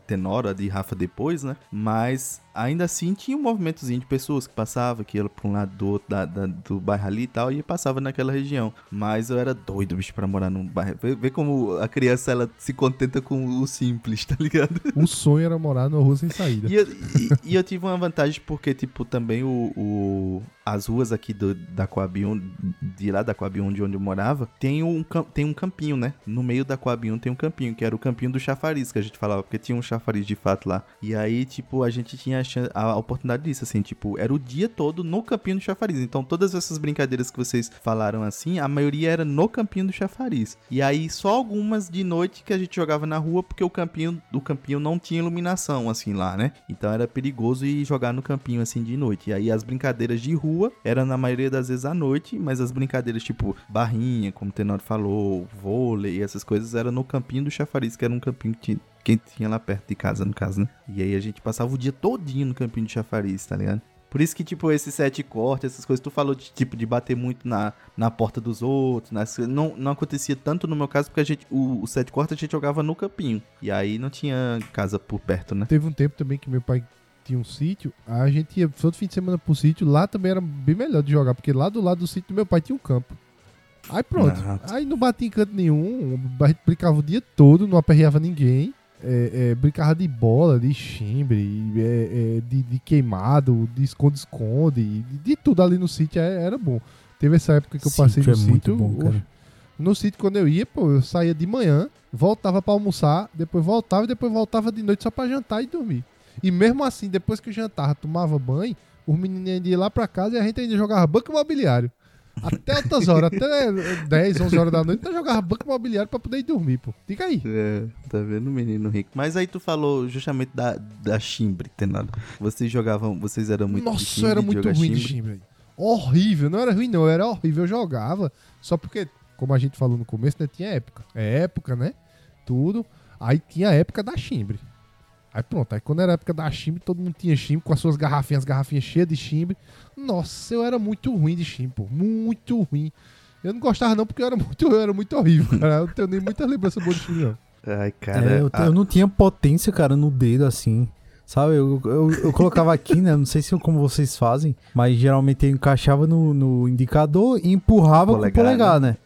a de Rafa depois, né? Mas ainda assim tinha um movimentozinho de pessoas que passava, que ia pra um lado do outro da, da- do bairro ali e tal, e passava naquela região. Mas eu era doido, bicho, pra morar num bairro. Vê, vê como a criança ela se contenta com o simples, tá ligado? O <laughs> sonho era morar numa rua sem saída. E eu, e- e eu tive uma vantagem porque, tipo, também o, o- as ruas aqui do, da Coab 1, de lá da Coab 1, de onde eu morava, tem um, tem um campinho, né? No meio da Coab 1 tem um campinho, que era o campinho do chafariz, que a gente falava, porque tinha um chafariz de fato lá. E aí, tipo, a gente tinha a, chan- a oportunidade disso, assim, tipo, era o dia todo no campinho do chafariz. Então, todas essas brincadeiras que vocês falaram assim, a maioria era no campinho do chafariz. E aí, só algumas de noite que a gente jogava na rua, porque o campinho, o campinho não tinha iluminação, assim, lá, né? Então era perigoso ir jogar no campinho, assim, de noite. E aí, as brincadeiras de rua eram, na maioria das vezes, à noite, mas as brincadeiras, tipo, barrinha, como o Tenor falou, vôlei, essas coisas, eram no campinho do chafariz, que era um campinho que que tinha lá perto de casa, no caso, né? E aí a gente passava o dia todinho no campinho de chafariz, tá ligado? Por isso que, tipo, esse sete cortes, essas coisas, tu falou de, tipo, de bater muito na, na porta dos outros, nas, não, não acontecia tanto no meu caso, porque a gente, o, o sete cortes a gente jogava no campinho, e aí não tinha casa por perto, né? Teve um tempo também que meu pai tinha um sítio, a gente ia todo fim de semana pro sítio, lá também era bem melhor de jogar, porque lá do lado do sítio do meu pai tinha um campo. Aí pronto, Ah. aí não batia em canto nenhum, a gente brincava o dia todo, não aperreava ninguém. É, é, brincava de bola, de chimbre, é, é, de, de queimado, de esconde-esconde, de, de tudo ali no sítio é- era bom. Teve essa época que eu passei Sítio no é sítio. bom. No sítio, quando eu ia, pô, eu saía de manhã, voltava pra almoçar, depois voltava e depois voltava de noite só pra jantar e dormir. E mesmo assim, depois que eu jantava, tomava banho, os meninos ainda iam lá pra casa e a gente ainda jogava banco imobiliário. Até altas horas, até 10, 11 horas da noite, nós jogava banco imobiliário pra poder ir dormir, pô. Fica aí. É, tá vendo, menino rico. Mas aí tu falou justamente da, da chimbre, tem nada. Vocês jogavam, vocês eram muito de Nossa, chimbre, era de muito ruim de chimbre? chimbre. Horrível, não era ruim não, era horrível. Eu jogava, só porque, como a gente falou no começo, né, tinha época. É época, né? Tudo. Aí tinha a época da chimbre. Aí pronto, aí quando era a época da chimbre, todo mundo tinha chimbre com as suas garrafinhas, as garrafinhas cheias de chimbre. Nossa, eu era muito ruim de chimbre, pô. Muito ruim. Eu não gostava não, porque eu era muito, eu era muito horrível, <laughs> cara. Eu não tenho nem muita lembrança boa de chimbre, não. Ai, cara. É, eu, a- eu não tinha potência, cara, no dedo assim. Sabe, eu, eu, eu colocava aqui, né? Não sei se eu- como vocês fazem, mas geralmente eu encaixava no, no indicador e empurrava Polegar, com o polegar, né?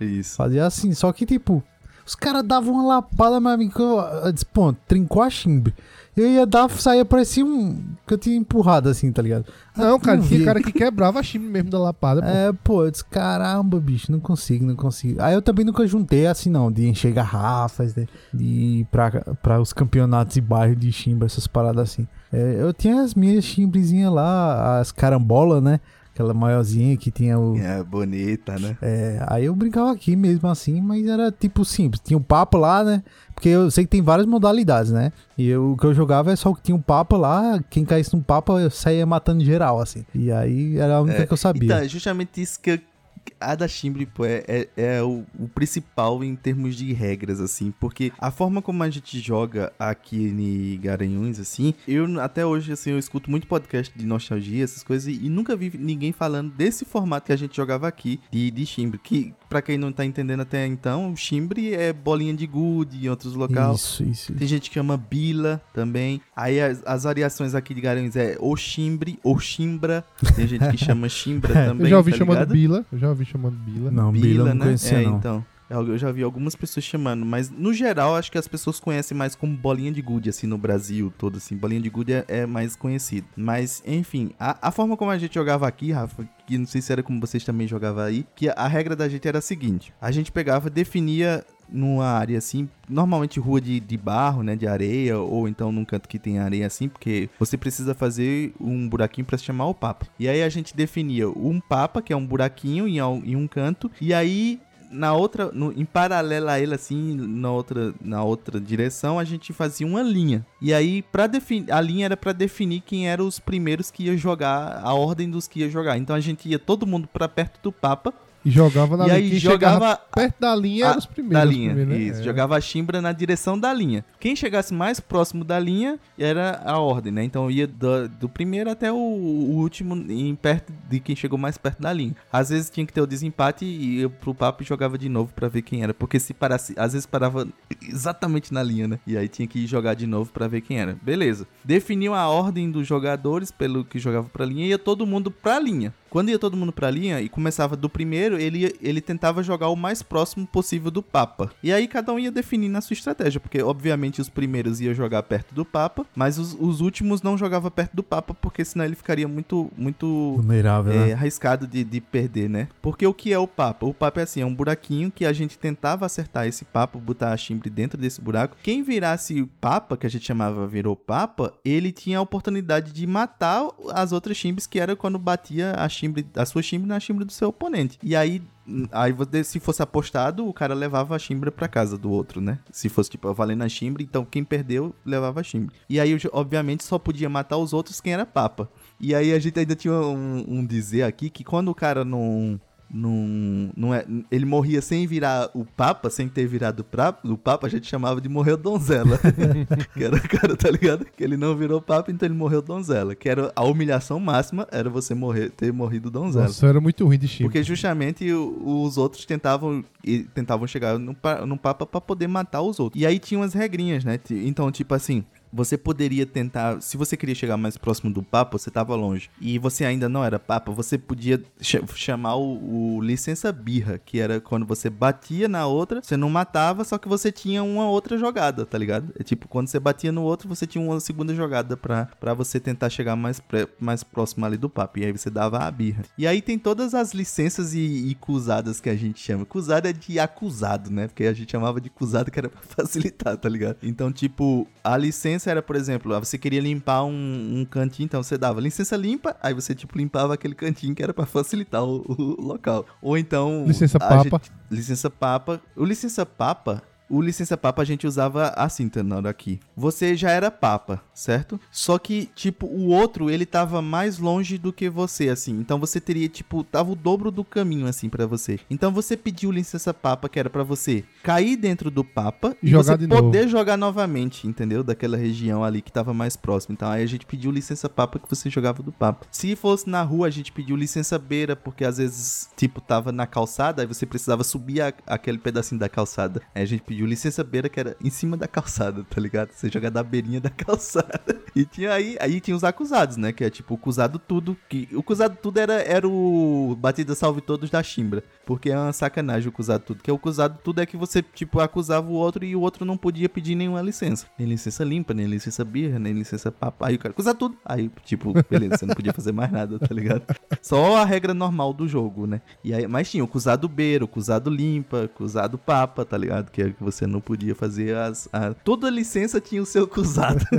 Isso. Fazia assim, só que tipo, os caras davam uma lapada, mas amigo, eu, eu disse, pô, trincou a chimbre. Eu ia dar, saía, parecia um. que eu tinha empurrado assim, tá ligado? Não, cara, tinha cara que quebrava a chimbre mesmo da lapada, pô. É, pô, eu disse, caramba, bicho, não consigo, não consigo. Aí eu também nunca juntei assim, não, de encher garrafas, de, de ir pra, pra os campeonatos de bairro de chimbre, essas paradas assim. É, eu tinha as minhas chimbrezinhas lá, as carambolas, né? Aquela maiorzinha que tinha o. É, bonita, né? É, aí eu brincava aqui mesmo assim, mas era tipo simples. Tinha o papo lá, né? Porque eu sei que tem várias modalidades, né? E eu- o que eu jogava é só o que tinha um papo lá. Quem caísse no papo, eu saía matando geral, assim. E aí era a única que eu sabia. Então, é justamente isso que eu- a da Chimbre, pô, é, é, é o, o principal em termos de regras, assim, porque a forma como a gente joga aqui em Garanhuns, assim, eu até hoje, assim, eu escuto muito podcast de nostalgia, essas coisas, e, nunca vi ninguém falando desse formato que a gente jogava aqui, de, de Chimbre, que, pra quem não tá entendendo até então, o Chimbre é bolinha de gude em outros locais. Isso, isso. Tem gente que chama bila também. Aí as, as variações aqui de Garanhuns é ou chimbre ou chimbra. Tem gente que chama chimbra <laughs> também. eu já ouvi tá chamando? Bila, eu já ouvi chamando Bila. Não, Bila, eu não né? conhecia, é, não. então. Eu já vi algumas pessoas chamando, mas no geral acho que as pessoas conhecem mais como bolinha de gude, assim, no Brasil todo, assim. Bolinha de gude é, é mais conhecido. Mas, enfim, a, a forma como a gente jogava aqui, Rafa, que não sei se era como vocês também jogavam aí, que a, a regra da gente era a seguinte: a gente pegava, definia numa área assim, normalmente rua de, de barro, né, de areia, ou então num canto que tem areia assim, porque você precisa fazer um buraquinho pra se chamar o Papa. E aí a gente definia um Papa, que é um buraquinho em um canto, e aí na outra, no- em paralelo a ele assim, na outra, na outra direção, a gente fazia uma linha. E aí para definir, a linha era pra definir quem eram os primeiros que ia jogar, a ordem dos que ia jogar. Então a gente ia todo mundo pra perto do Papa E jogava na e linha. aí Quem jogava perto da linha a- eram os primeiros. da linha. primeiros, né? Isso, É. jogava a chimbra na direção da linha. Quem chegasse mais próximo da linha era a ordem, né? Então ia do, do primeiro até o, o último em perto de quem chegou mais perto da linha. Às vezes tinha que ter o desempate e ia pro papo e jogava de novo pra ver quem era, porque se parasse, às vezes parava exatamente na linha, né? E aí tinha que jogar de novo pra ver quem era. Beleza. Definiu a ordem dos jogadores pelo que jogava pra linha e ia todo mundo pra linha. Quando ia todo mundo pra linha e começava do primeiro, ele, ele tentava jogar o mais próximo possível do Papa. E aí cada um ia definindo a sua estratégia, porque obviamente os primeiros iam jogar perto do Papa, mas os, os últimos não jogavam perto do Papa, porque senão ele ficaria muito, muito Vulnerável, é, né? arriscado de, de perder, né? Porque o que é o Papa? O Papa é assim, é um buraquinho que a gente tentava acertar esse Papa, botar a chimbre dentro desse buraco. Quem virasse Papa, que a gente chamava virou Papa, ele tinha a oportunidade de matar as outras chimbres, que era quando batia a chimbre, a sua chimbre na chimbre do seu oponente. E aí Aí, se fosse apostado, o cara levava a chimbra pra casa do outro, né? Se fosse, tipo, valendo a chimbre, então quem perdeu, levava a chimbre. E aí, obviamente, só podia matar os outros quem era papa. E aí, a gente ainda tinha um, um dizer aqui que quando o cara não Num, não é, ele morria sem virar o Papa, sem ter virado pra, o Papa, a gente chamava de morreu donzela. <laughs> que era o cara, tá ligado? Que ele não virou Papa, então ele morreu donzela. Que era a humilhação máxima, era você morrer, ter morrido donzela. Nossa, era muito ruim de chip. Porque justamente o- os outros tentavam e tentavam chegar no, no Papa pra poder matar os outros. E aí tinha umas regrinhas, né? Então, tipo assim. Você poderia tentar, se você queria chegar mais próximo do Papa, você tava longe, e você ainda não era Papa, você podia cha- chamar o, o licença birra, que era quando você batia na outra, você não matava, só que você tinha uma outra jogada, tá ligado? É tipo, quando você batia no outro, você tinha uma segunda jogada pra, pra você tentar chegar mais, mais próximo ali do Papa, e aí você dava a birra. E aí tem todas as licenças e, e cusadas que a gente chama. Cusada é de acusado, né? Porque a gente chamava de cusado que era pra <laughs> facilitar, tá ligado? Então, tipo, a licença era, por exemplo, ah, você queria limpar um, um cantinho, então você dava licença limpa, aí você, tipo, limpava aquele cantinho que era pra facilitar o, o local. Ou então. Licença papa. gente- licença papa. O licença papa. O licença papa a gente usava assim, Tenor, aqui. Você já era papa, certo? Só que, tipo, o outro, ele tava mais longe do que você, assim. Então você teria, tipo, tava o dobro do caminho, assim, pra você. Então você pediu licença papa, que era pra você cair dentro do papa e você de novo. poder jogar novamente, entendeu? Daquela região ali que tava mais próximo. Então aí a gente pediu licença papa que você jogava do papa. Se fosse na rua, a gente pediu licença beira, porque às vezes, tipo, tava na calçada, aí você precisava subir a- aquele pedacinho da calçada. Aí a gente pediu licença beira, que era em cima da calçada, tá ligado? Você jogar da beirinha da <laughs> calçada. E tinha aí, aí tinha os acusados, né? Que é tipo o acusado tudo. Que, o acusado tudo era, era o Batida Salve Todos da Chimbra. Porque é uma sacanagem o acusado tudo. Que o acusado tudo é que você, tipo, acusava o outro e o outro não podia pedir nenhuma licença. Nem licença limpa, nem licença birra, nem licença papai. Aí o cara acusava tudo. Aí, tipo, beleza, você não podia fazer mais nada, tá ligado? Só a regra normal do jogo, né? E aí, mas tinha o acusado beira, o acusado limpa, o acusado papa, tá ligado? Que é que você não podia fazer as. a- Toda licença tinha o seu acusado. <laughs>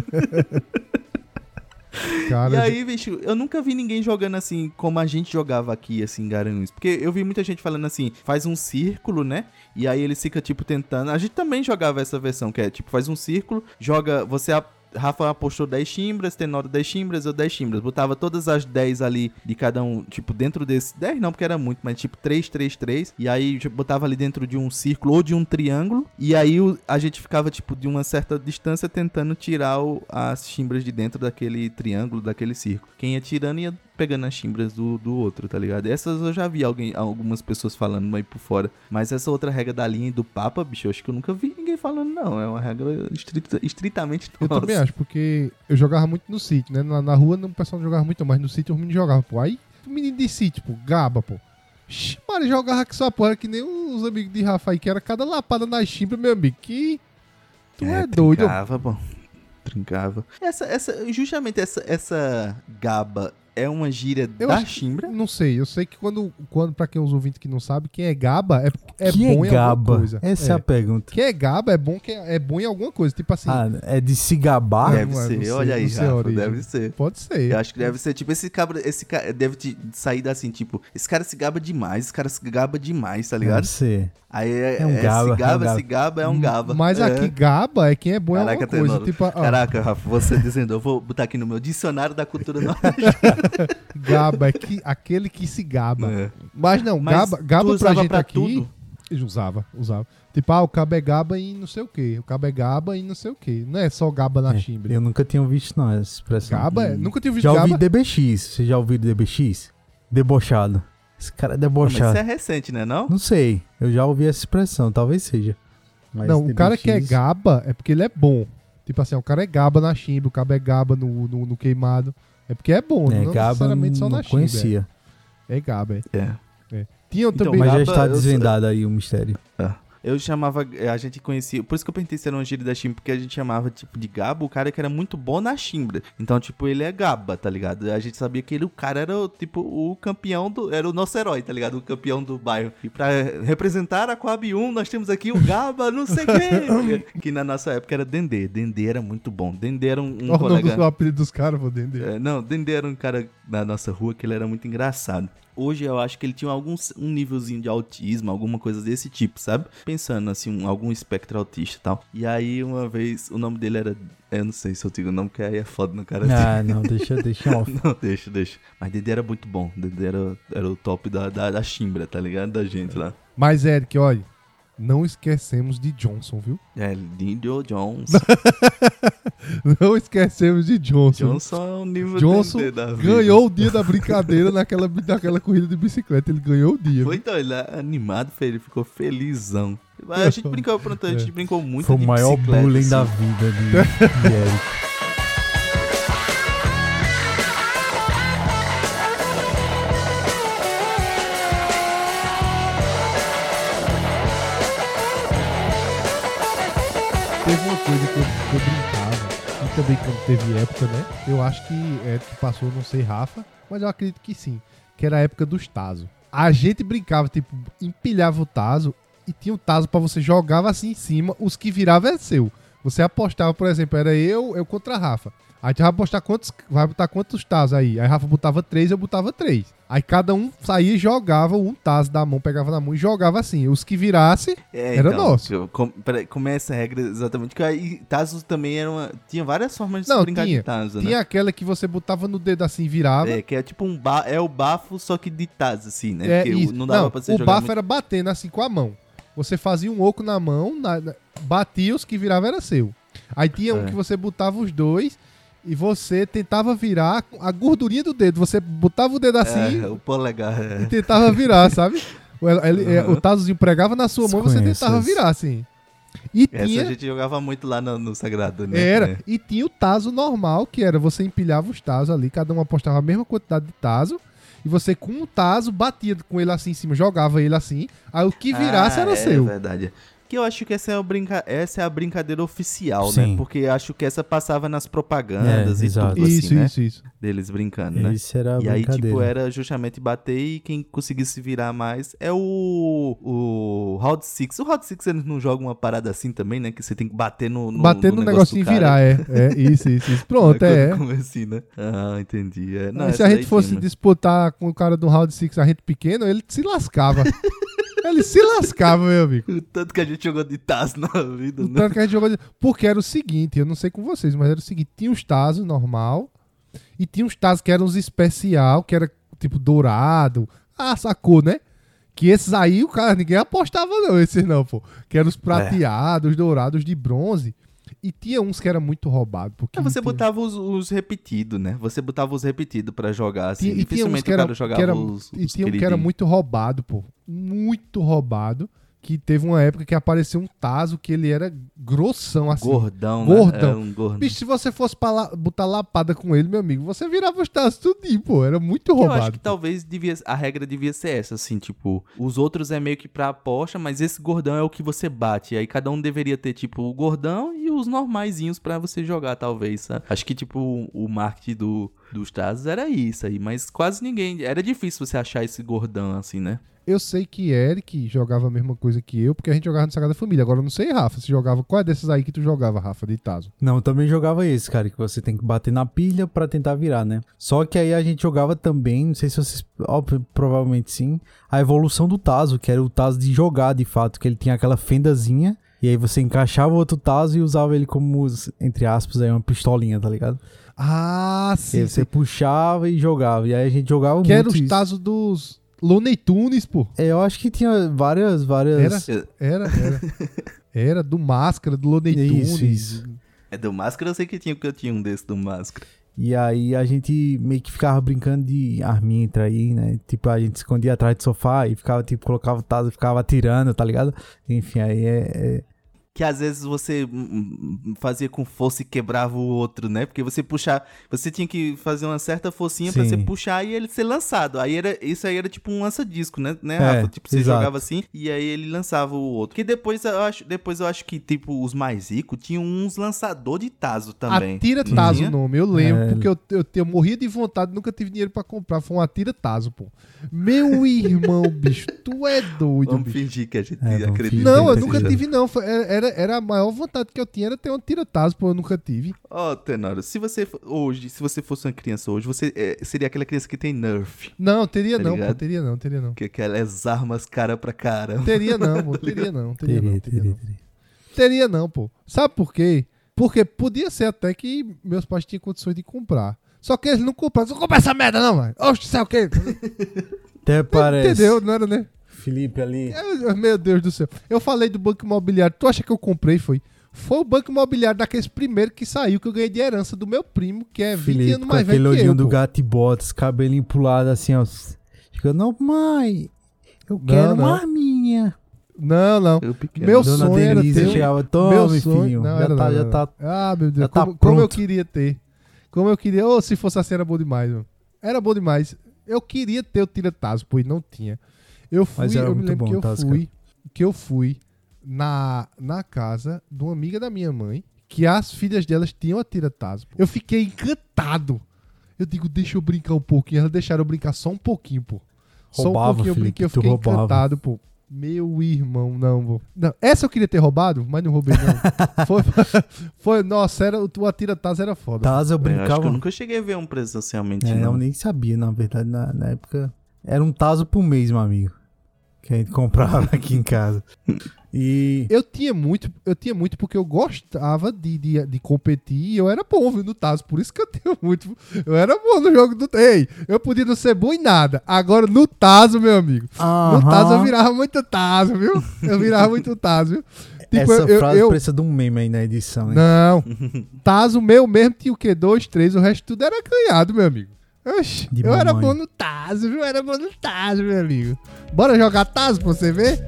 Cara, E aí, bicho, eu nunca vi ninguém jogando assim como a gente jogava aqui, assim, em Garanhuns. Porque eu vi muita gente falando assim, faz um círculo, né? E aí ele fica, tipo, tentando. A gente também jogava essa versão, que é, tipo, faz um círculo, joga. Você. Rafa apostou 10 chimbras, Tenório 10 chimbras, eu 10 chimbras. Botava todas as 10 ali de cada um, tipo, dentro desse. 10 não, porque era muito, mas tipo 3, 3, 3. E aí tipo, botava ali dentro de um círculo ou de um triângulo. E aí a gente ficava, tipo, de uma certa distância tentando tirar o- as chimbras de dentro daquele triângulo, daquele círculo. Quem ia tirando ia pegando as chimbras do, do outro, tá ligado? Essas eu já vi alguém, algumas pessoas falando aí por fora. Mas essa outra regra da linha e do Papa, bicho, eu acho que eu nunca vi ninguém falando, não. É uma regra estrita- estritamente Eu nossa. também acho, porque eu jogava muito no sítio, né? Na, na rua não, o pessoal não jogava muito, mas no sítio os meninos jogavam, pô. Aí, o menino de sítio, pô, gaba, pô. Mano, jogava que só porra, que nem os amigos de Rafa aí, que era cada lapada na chibra, meu amigo. Que. Tu é, doido. Trincava, pô. Trincava. Essa, essa, justamente essa, essa gaba é uma gíria Eu da chimbra? Não sei, eu sei que quando, quando pra quem é os ouvintes que não sabe, quem é gaba é, é que bom é em gaba? alguma coisa. Essa é. a pergunta. Quem é gaba é bom, que é, é bom em alguma coisa. Tipo assim, Ah, é de se gabar? É. deve não é, ser, não sei, olha aí, Rafa, deve ser. pode ser. Eu acho que deve ser, tipo, esse cabra, esse cara deve te sair da assim, tipo, esse cara se gaba demais, esse cara se gaba demais, tá ligado? Deve ser. Aí é, É um é, gaba, se é um gaba, gaba. se gaba, é um gaba. Mas É. aqui, gaba é quem é bom em alguma coisa. Tipo, ó, Caraca, Rafa, você dizendo, eu vou botar aqui no meu dicionário da cultura <laughs> nordestina. <laughs> gaba é que, aquele que se gaba. É. Mas não, Mas gaba, gaba pra gente pra aqui. tudo? Usava, usava. Tipo, ah, o cabo é gaba e não sei o que. O cabo é gaba e não sei o que. Não é só gaba na É, chimbre. eu nunca tinha visto não essa expressão. Gaba é. Nunca tinha visto Já gaba. ouvi DBX. Você já ouviu DBX? Debochado. Esse cara é Mas debochado. isso é recente, né, não? Não sei. Eu já ouvi essa expressão. Talvez seja. Mas não, o cara que é DBX gaba é porque ele é bom. Tipo assim, o cara é gaba na chimbre, o cabo é gaba no, no, no queimado. É porque é bom, É, não Gaba necessariamente só não na chimbre. conhecia. É, é gaba, é. É. Tinham Então, também. Mas já está eu desvendado aí o mistério. Eu chamava, eh, a gente conhecia, por isso que eu perguntei se era uma gíria da chimbra, porque a gente chamava, tipo, de gaba, o cara que era muito bom na chimbra. Então, tipo, ele é gaba, tá ligado? A gente sabia que ele, o cara era, o, tipo, o campeão do, era o nosso herói, tá ligado? O campeão do bairro. E pra representar a Coab 1, nós temos aqui o gaba, não sei quem. <laughs> que na nossa época era Dendê. Dendê era muito bom. Dendê era um, um Olha o colega... do apelido dos caras, vou entender. É, não, Dendê era um cara na nossa rua que ele era muito engraçado. Hoje eu acho que ele tinha algum um nívelzinho de autismo, alguma coisa desse tipo, sabe? Pensando assim, um, algum espectro autista e tal. E aí, uma vez, o nome dele era. Eu não sei se eu digo o nome, porque aí é foda no cara Ah, <laughs> não, deixa, deixa off. Não, deixa, deixa. Mas Dedé era muito bom. Dedé era, era o top da, da, da chimbra, tá ligado? Da gente lá. Mas, Eric, olha, não esquecemos de Johnson, viu? <laughs> É, Lindo Jones. <laughs> Não esquecemos de Johnson. Johnson é um nível Johnson Dedé da vida. Ganhou o dia da brincadeira naquela, naquela corrida de bicicleta. Ele ganhou o dia. Foi então, ele é animado, ele ficou felizão. Mas A gente <laughs> brincou, pronto, a gente brincou muito Foi o de maior bullying assim. da vida de, de Eric. Coisa que eu, que eu brincava, e também quando teve época, né? Eu acho que Eric passou, não sei, Rafa, mas eu acredito que sim. Que era a época dos Tazo. A gente brincava, tipo, empilhava o Tazo e tinha o Tazo pra você jogava assim em cima, os que virava é seu. Você apostava, por exemplo, era eu, eu contra a Rafa. Aí tu vai apostar quantos, vai botar quantos Tazos aí? Aí Rafa botava três, eu botava três. Aí cada um saía e jogava um Tazo da mão, pegava na mão e jogava assim. Os que virasse, É, Era então, nosso. Com, peraí, como é essa regra exatamente? Porque aí Tazos também era uma. Tinha várias formas de se Não, brincar tinha. de Tazo, tinha né? aquela que você botava no dedo assim e virava. É, que é tipo um ba é o bafo, só que de Tazo, assim, né? É, Porque isso. não dava pra você o jogar. bafo muito- era batendo assim com a mão. Você fazia um oco na mão, na- na- batia os que virava era seu. Aí tinha um É. que você botava os dois e você tentava virar a gordurinha do dedo. Você botava o dedo assim É, o polegar. e É. tentava virar, sabe? O, ele- é, o tazozinho pregava na sua mão e você tentava virar assim. E Essa tinha. a gente jogava muito lá no, no Sagrado, né? Era. É. E tinha o taso normal, que era você empilhava os tazos ali, cada um apostava a mesma quantidade de taso. E você, com o taso, batia com ele assim em cima, jogava ele assim. Aí o que virasse Ah, era é seu. verdade. Que eu acho que essa é, a brinca... essa é a brincadeira oficial, Sim. né? Porque acho que essa passava nas propagandas É, e exato. tudo Isso, assim, né? isso, isso. Deles brincando, né? Isso era a E aí, tipo, era justamente bater e quem conseguisse virar mais é o. O Round Six. O Round Six eles não jogam uma parada assim também, né? Que você tem que bater no. no Bater no, negócio negocinho e virar, é. É, isso, isso, isso. Pronto, é. Como assim, né? Ah, entendi. É. Não, se a gente fosse mas- disputar com o cara do Round 6, a gente pequeno, ele se lascava. <laughs> ele se lascava, meu amigo. O tanto que a gente jogou de Taz na vida, O né? tanto que a gente jogou. de- Porque era o seguinte, eu não sei com vocês, mas era o seguinte: tinha os Tazos normal, e tinha uns Tazos que eram os especial, que era tipo dourado. Ah, sacou, né? Que esses aí, o cara, ninguém apostava, não, esses não, pô. Que eram os prateados, dourados de bronze. E tinha uns que era muito roubado. Porque Aí você tinha- botava os, os repetidos, né? Você botava os repetidos pra jogar, assim. Tinha- e tinha uns Dificilmente que o era, cara jogava que era, os, e os tinha um que era muito roubado, pô. Muito roubado. Que teve uma época que apareceu um Tazo que ele era grossão, assim. Gordão, Gordão. né? Um gordão. Bicho, se você fosse pra lá- botar lapada com ele, meu amigo, você virava os Tazos tudinho, pô. Era muito Eu roubado. acho que pô. talvez devia, a regra devia ser essa, assim, tipo, os outros é meio que pra aposta, mas esse gordão é o que você bate. E aí cada um deveria ter, tipo, o gordão e os normaizinhos pra você jogar, talvez, sabe? Acho que, tipo, o, o marketing do, dos Tazos era isso aí, mas quase ninguém. Era difícil você achar esse gordão, assim, né? Eu sei que Eric jogava a mesma coisa que eu, porque a gente jogava no Sagrada Família. Agora eu não sei, Rafa, se jogava. Qual é desses aí que tu jogava, Rafa, de Tazo? Não, eu também jogava esse, cara, que você tem que bater na pilha pra tentar virar, né? Só que aí a gente jogava também, não sei se vocês, óbvio, provavelmente sim, a evolução do Tazo, que era o Tazo de jogar, de fato, que ele tinha aquela fendazinha, e aí você encaixava o outro Tazo e usava ele como, entre aspas, aí uma pistolinha, tá ligado? Ah, E sim. aí você puxava e jogava, e aí a gente jogava Que era muito os isso. Tazos dos Looney Tunes, pô. É, eu acho que tinha várias, várias... Era? Era, era. Era do Máscara, do Looney Isso, Tunes. isso. É do Máscara, eu sei que tinha, porque eu tinha um desse do Máscara. E aí a gente meio que ficava brincando de arminha entre aí, né? Tipo, a gente escondia atrás do sofá e ficava, tipo, colocava o taso e ficava atirando, tá ligado? Enfim, aí é. é- Que às vezes você hum, hum, fazia com força e quebrava o outro, né? Porque você puxar. Você tinha que fazer uma certa forcinha pra Sim. você puxar e ele ser lançado. Aí era. Isso aí era tipo um lança-disco, né, né É, Rafa? Tipo, você exato. jogava assim e aí ele lançava o outro. Que depois eu acho, depois eu acho que, tipo, os mais ricos tinham uns lançador de Tazo também. Atira Não Tazo o nome, eu lembro, É. porque eu, eu, eu morria de vontade, nunca tive dinheiro pra comprar. Foi um Atira Tazo, pô. Meu irmão, <laughs> bicho, tu é doido, Vamos bicho. fingir que a gente É, acredita. Não, eu nunca tive, não. Foi- Era, era, era a maior vontade que eu tinha era ter um tiratazo, pô, eu nunca tive. Ó, oh, Tenório, se você hoje, se você fosse uma criança hoje, você é, seria aquela criança que tem Nerf. Não, teria Tá não, pô, teria não, teria não. Que aquelas armas cara pra cara. Teria não, <laughs> pô, teria não, teria não, Teria, teria teria, não. teria. Teria não, pô. Sabe por quê? Porque podia ser até que meus pais tinham condições de comprar. Só que eles não compraram. Não compra essa merda, não, mano. Oxe, sabe o quê? Até parece. Entendeu? Não era, né? Felipe ali. Eu- Meu Deus do céu. Eu falei do banco imobiliário. Tu acha que eu comprei? Foi. Foi o banco imobiliário daqueles primeiros que saiu, que eu ganhei de herança do meu primo, que é 20 Felipe anos com mais aquele velho que olhinho eu. do pô. gato e botas, cabelinho pulado assim, ó. Fica, não, mãe, eu quero não. uma arminha. Não, não. Meu Dona sonho era Denise ter um- chegava, meu tome, sonho... filhinho. Não, já era tá, não, já era tá. não. Ah, meu Deus. já tá como, como eu queria ter. Como eu queria. Ou se fosse assim, era bom demais, mano. Era bom demais. Eu queria ter o tiratazo, pois não tinha. Eu fui, Mas era eu me lembro bom que eu Tasca. fui. Que eu fui na, na casa de uma amiga da minha mãe, que as filhas delas tinham a tiratazo. Eu fiquei encantado. Eu digo, deixa eu brincar um pouquinho. Elas deixaram eu brincar só um pouquinho, pô. Só um Roubava, pouquinho eu brinquei, eu tu fiquei roubava. encantado, pô. Meu irmão, não, pô. Não, essa eu queria ter roubado, mas não roubei, não. <laughs> foi, <laughs> foi, nossa, era, o Atira-Taz era foda. Taz eu Eu acho que brincava. eu nunca cheguei a ver um presencialmente, É, eu não. nem sabia, na verdade, na, na época. Era um taso por mês, meu amigo. Que a gente comprava aqui em casa. E. Eu tinha muito, eu tinha muito porque eu gostava de, de, de competir e eu era bom viu, no Tazo, por isso que eu tenho muito. Eu era bom no jogo do. Ei, eu podia não ser bom em nada. Agora no Tazo, meu amigo. No. Tazo eu virava muito Tazo, viu? Eu virava muito Tazo, viu? <laughs> Tipo, Essa eu, frase eu- precisa de um meme aí na edição, hein? Não. <laughs> Tazo meu mesmo tinha o quê? Dois, três, o resto tudo era canhado, meu amigo. Oxi, eu era mamãe. bom no Tazo, viu? Eu era bom no Tazo, meu amigo. Bora jogar Tazo pra você ver?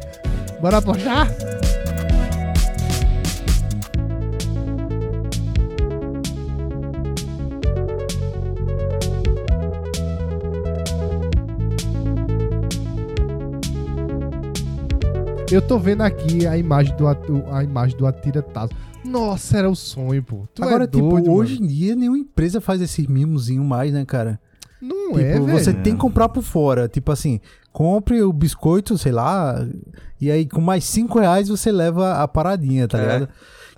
Bora apostar? Eu tô vendo aqui a imagem do, atu- a imagem do Atira Tazo. Nossa, era o sonho, pô. Tu Agora, é tipo, doido, hoje mano. em dia nenhuma empresa faz esses mimozinho mais, né, cara? Não tipo, é, velho. você tem que comprar por fora. Tipo assim, compre o biscoito, sei lá, e aí com mais 5 reais você leva a paradinha, tá É. ligado?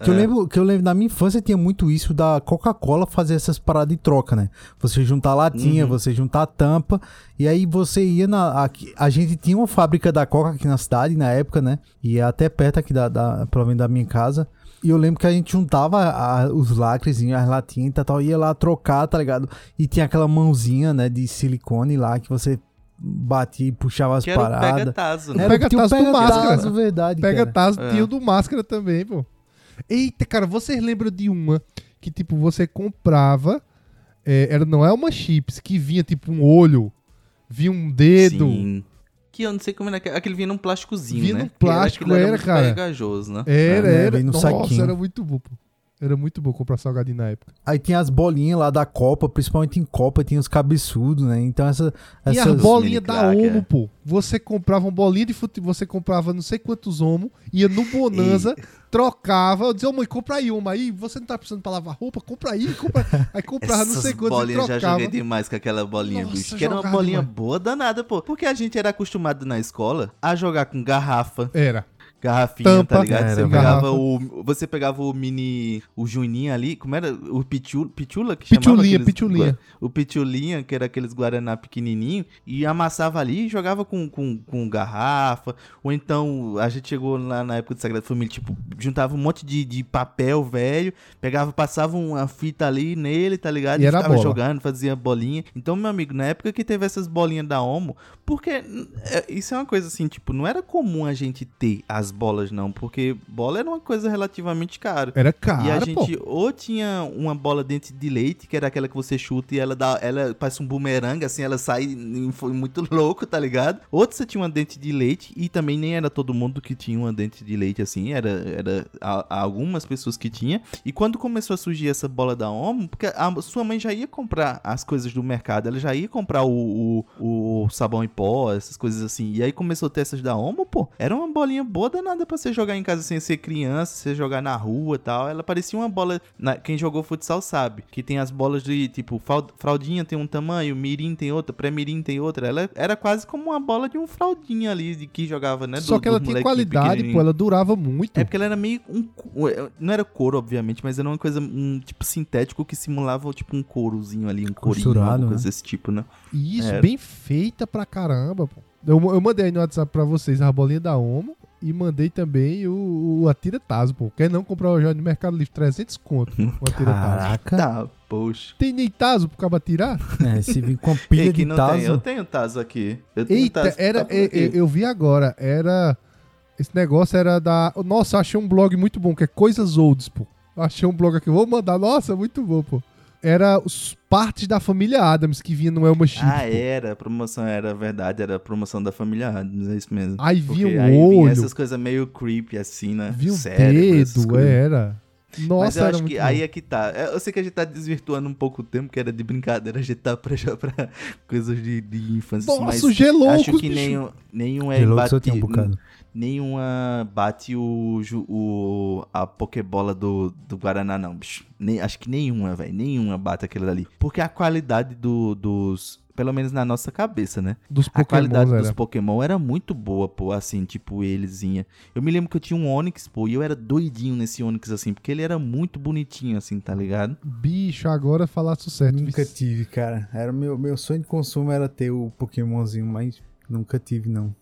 Que, eu É. lembro, que eu lembro, na minha infância tinha muito isso da Coca-Cola fazer essas paradas de troca, né? Você juntar latinha, Uhum. você juntar tampa, e aí você ia na. Aqui, a gente tinha uma fábrica da Coca aqui na cidade, na época, né? E é até perto aqui da, da, pelo menos da minha casa. E eu lembro que a gente juntava a- os lacrezinhos, as latinhas e tal, tal, ia lá trocar, tá ligado? E tinha aquela mãozinha, né, de silicone lá que você batia e puxava as Que era o paradas. pega-tazo, né? Era tinha o tazo do pega-tazo, Máscara. verdade, Pega cara. Tazo, É. tinha o do Máscara também, pô. Eita, cara, vocês lembram de uma que, tipo, você comprava, é, era, não é uma chips, que vinha, tipo, um olho, vinha um dedo. Sim. Que eu não sei como era. que- Aquele vinha num plásticozinho, Vinha né? num Que plástico, aquilo era, muito cara. pegajoso, né? Era, É, né, era. Nossa, saquinho. era muito bom, pô. Era muito bom comprar salgadinho na época. Aí tinha as bolinhas lá da Copa, principalmente em Copa, tinha os cabeçudos, né? Então essa, E essas... as bolinhas da crack, Omo, é. pô. Você comprava uma bolinha de futebol, você comprava não sei quantos Omo, ia no Bonanza, <laughs> trocava. Eu dizia, ô mãe, compra aí uma aí. Você não tá precisando pra lavar roupa? Compra aí, compra. Aí comprava não sei Essas quantos e bolinhas já joguei demais com aquela bolinha, Nossa, bicho. Que era uma bolinha demais. boa danada, pô. Porque a gente era acostumado na escola a jogar com garrafa, Era. Garrafinha, Tampa. tá ligado? Era, você, era. pegava o, você pegava o mini. O Juninho ali, como era? O pichula, pichula que Pitulinha, chamava? pitulinha. O pitulinha, que era aqueles guaraná pequenininho, e amassava ali e jogava com, com, com garrafa. Ou então, a gente chegou lá na época do Sagrada Família, tipo, juntava um monte de, de papel velho, pegava, passava uma fita ali nele, tá ligado? E era ficava bola. jogando, fazia bolinha. Então, meu amigo, na época que teve essas bolinhas da Omo, porque é, isso é uma coisa assim, tipo, não era comum a gente ter as bolas, não, porque bola era uma coisa relativamente cara. Era caro, e a pô. gente ou tinha uma bola dente de leite, que era aquela que você chuta e ela dá, ela parece um bumerangue, assim, ela sai e foi muito <laughs> louco, tá ligado? Outro você tinha uma dente de leite e também nem era todo mundo que tinha uma dente de leite assim, era, era a- algumas pessoas que tinha. E quando começou a surgir essa bola da Omo, porque a sua mãe já ia comprar as coisas do mercado, ela já ia comprar o, o, o sabão em pó, essas coisas assim. E aí começou a ter essas da Omo, pô, era uma bolinha boa danada pra você jogar em casa sem ser criança, você jogar na rua e tal. Ela parecia uma bola. na- quem jogou futsal sabe. Que tem as bolas de tipo, fraldinha tem um tamanho, mirim tem outra, pré-mirim tem outra. Ela era quase como uma bola de um fraldinha ali de que jogava, né? Só do- que ela tinha qualidade, pô, ela durava muito. É porque ela era meio um. co- Não era couro, obviamente, mas era uma coisa, um tipo sintético que simulava tipo um courozinho ali, um corinho, alguma né? coisa desse tipo, né? E isso, Era. bem feita pra caramba, pô. Eu, eu mandei aí no WhatsApp pra vocês a bolinha da Omo e mandei também o, o Atira Tazo, pô. Quer não comprar o jogo no Mercado Livre? 300 conto, <laughs> o Atira Tazo. Caraca. Tá, poxa. Tem nem Tazo pro cabo atirar? É, se vir com pilha de que não tem? Eu tenho Tazo aqui. Eu tenho Eita, Tazo, era, tá eu, aqui. eu- eu vi agora, era... Esse negócio era da... Nossa, eu achei um blog muito bom, que é Coisas Olds, pô. Achei um blog aqui, vou mandar. Nossa, muito bom, pô. Era os partes da família Adams que vinha no Elma Chip, Ah, era, a promoção era verdade, era a promoção da família Adams, é isso mesmo. Aí Porque vinha um aí vinha olho, essas coisas meio creepy assim, né? vinha um Cérebro, essas dedo, era. Nossa, Mas eu era acho que bom. aí é que tá. É, Eu sei que a gente tá desvirtuando um pouco o tempo, que era de brincadeira, a gente tá pra, já pra coisas de, de infância. assim, Nossa, mas o Geloucos, acho que bicho. nenhum, nenhum é Gelou que bate, só tem um bocado. Nenhuma bate o, o a pokebola do, do Guaraná não, bicho. Nem, acho que nenhuma, velho, nenhuma bate aquele dali. Porque a qualidade do, dos pelo menos na nossa cabeça, né? Dos A qualidade Pokémon dos era. Pokémon era muito boa, pô, assim, tipo, elesinha. Eu me lembro que eu tinha um Onix, pô, e eu era doidinho nesse Onix, assim, porque ele era muito bonitinho, assim, tá ligado? Bicho, agora falasse certo. Nunca tive, cara. Era meu, meu sonho de consumo era ter o Pokémonzinho, mas nunca tive, não.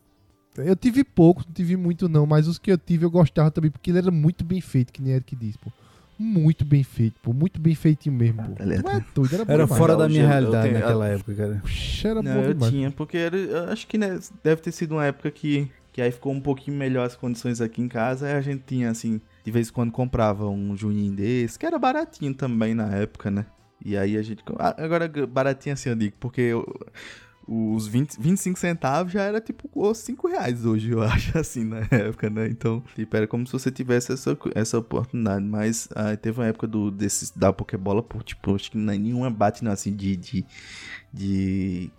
Eu tive pouco, não tive muito não, mas os que eu tive eu gostava também, porque ele era muito bem feito, que nem Eric diz, pô. Muito bem feito, pô. Muito bem feitinho mesmo, pô. Tá ligado? Tu é <laughs> doido, era bom Era fora da minha eu realidade tenho- naquela época, cara. Puxa, era Não, bom eu demais. tinha, porque era, eu acho que né, deve ter sido uma época que, que aí ficou um pouquinho melhor as condições aqui em casa, aí a gente tinha, assim, de vez em quando comprava um juninho desse, que era baratinho também na época, né? E aí a gente. ah, Agora, baratinho assim, eu digo, porque eu- os 20, 25 centavos já era tipo os 5 reais hoje, eu <laughs> acho, assim, na época, né? Então, tipo, era como se você tivesse essa, essa oportunidade. Mas ah, teve uma época do, desses, da Pokébola, por, tipo, acho que nenhuma bate, não, assim, de. de, de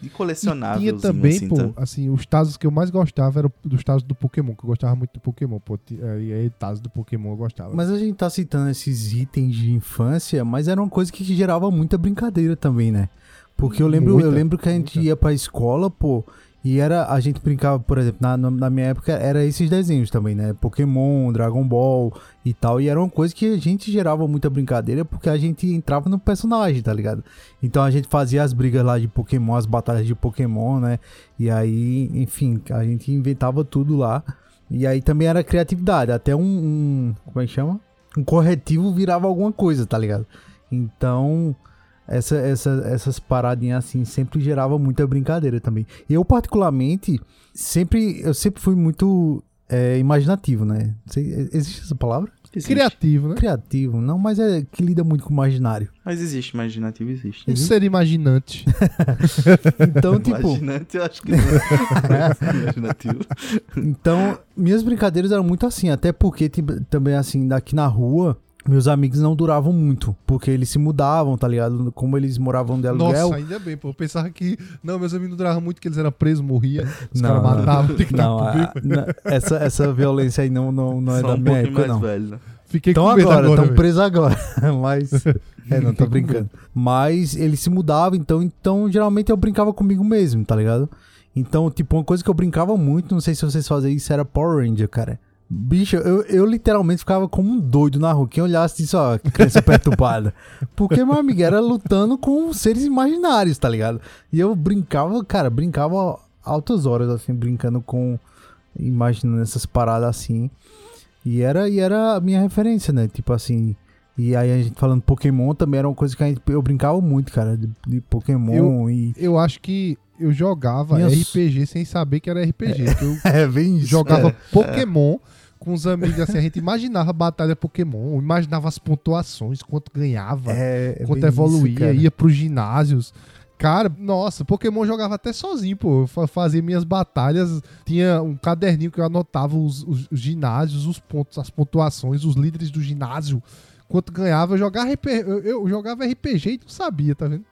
de E colecionável. tinha também, assim, pô, tá? assim, os Tazos que eu mais gostava eram dos Tazos do Pokémon, que eu gostava muito do Pokémon, pô. É, E aí, Tazos do Pokémon eu gostava. Mas a gente tá citando esses itens de infância, mas era uma coisa que gerava muita brincadeira também, né? Porque eu lembro, Muita, eu lembro que a gente muita. ia pra escola, pô, e era a gente brincava, por exemplo, na, na- minha época era esses desenhos também, né? Pokémon, Dragon Ball e tal, e era uma coisa que a gente gerava muita brincadeira porque a gente entrava no personagem, tá ligado? Então a gente fazia as brigas lá de Pokémon, as batalhas de Pokémon, né? E aí, enfim, a gente inventava tudo lá. E aí também era criatividade, até um, um como é que chama? Um corretivo virava alguma coisa, tá ligado? Então, essa, essa, essas paradinhas assim sempre gerava muita brincadeira também. Eu, particularmente, sempre, eu sempre fui muito é, imaginativo, né? Sei, existe essa palavra? Existe. Criativo, né? Criativo, não, mas é que lida muito com o imaginário. Mas existe, imaginativo existe. Um ser imaginante. <laughs> Então, tipo, Imaginante, eu acho que não. é imaginativo. Então, minhas brincadeiras eram muito assim, até porque tipo, também assim, daqui na rua, meus amigos não duravam muito, porque eles se mudavam, tá ligado? Como eles moravam de aluguel. Nossa, ainda bem, pô. Eu pensava que. Não, meus amigos não duravam muito, que eles eram presos, morriam. Os Não, caras não. matavam, tem que dar não, na- essa, essa violência aí não, não, não é Só da um minha época, mais não. velho. né? Fiquei Estão com medo agora, agora. estão presos agora. <laughs> Mas. É, não, tô brincando. Mas eles se mudavam, então, então geralmente eu brincava comigo mesmo, tá ligado? Então, tipo, uma coisa que eu brincava muito, não sei se vocês fazem isso, era Power Ranger, cara. Bicho, eu, eu literalmente ficava como um doido na rua. Quem olhasse disse, ó, criança <laughs> perturbada. Porque, meu amigo, era lutando com seres imaginários, tá ligado? E eu brincava, cara, brincava altas horas, assim, brincando com. Imaginando essas paradas assim. E era, e era a minha referência, né? Tipo assim. E aí a gente falando Pokémon também era uma coisa que gente, eu brincava muito, cara, de, de Pokémon e. Eu acho que eu jogava RPG sem saber que era RPG. que eu <laughs> É, bem isso. jogava Pokémon com os amigos assim. A gente imaginava a batalha Pokémon, imaginava as pontuações, quanto ganhava. É, é quanto evoluía, isso, cara. ia pros ginásios. Cara, nossa, Pokémon jogava até sozinho, pô. Eu fa- fazia minhas batalhas, tinha um caderninho que eu anotava os, os- os ginásios, os pontos, as pontuações, os líderes do ginásio, quanto ganhava. Eu jogava, eu, eu jogava RPG e não sabia, tá vendo?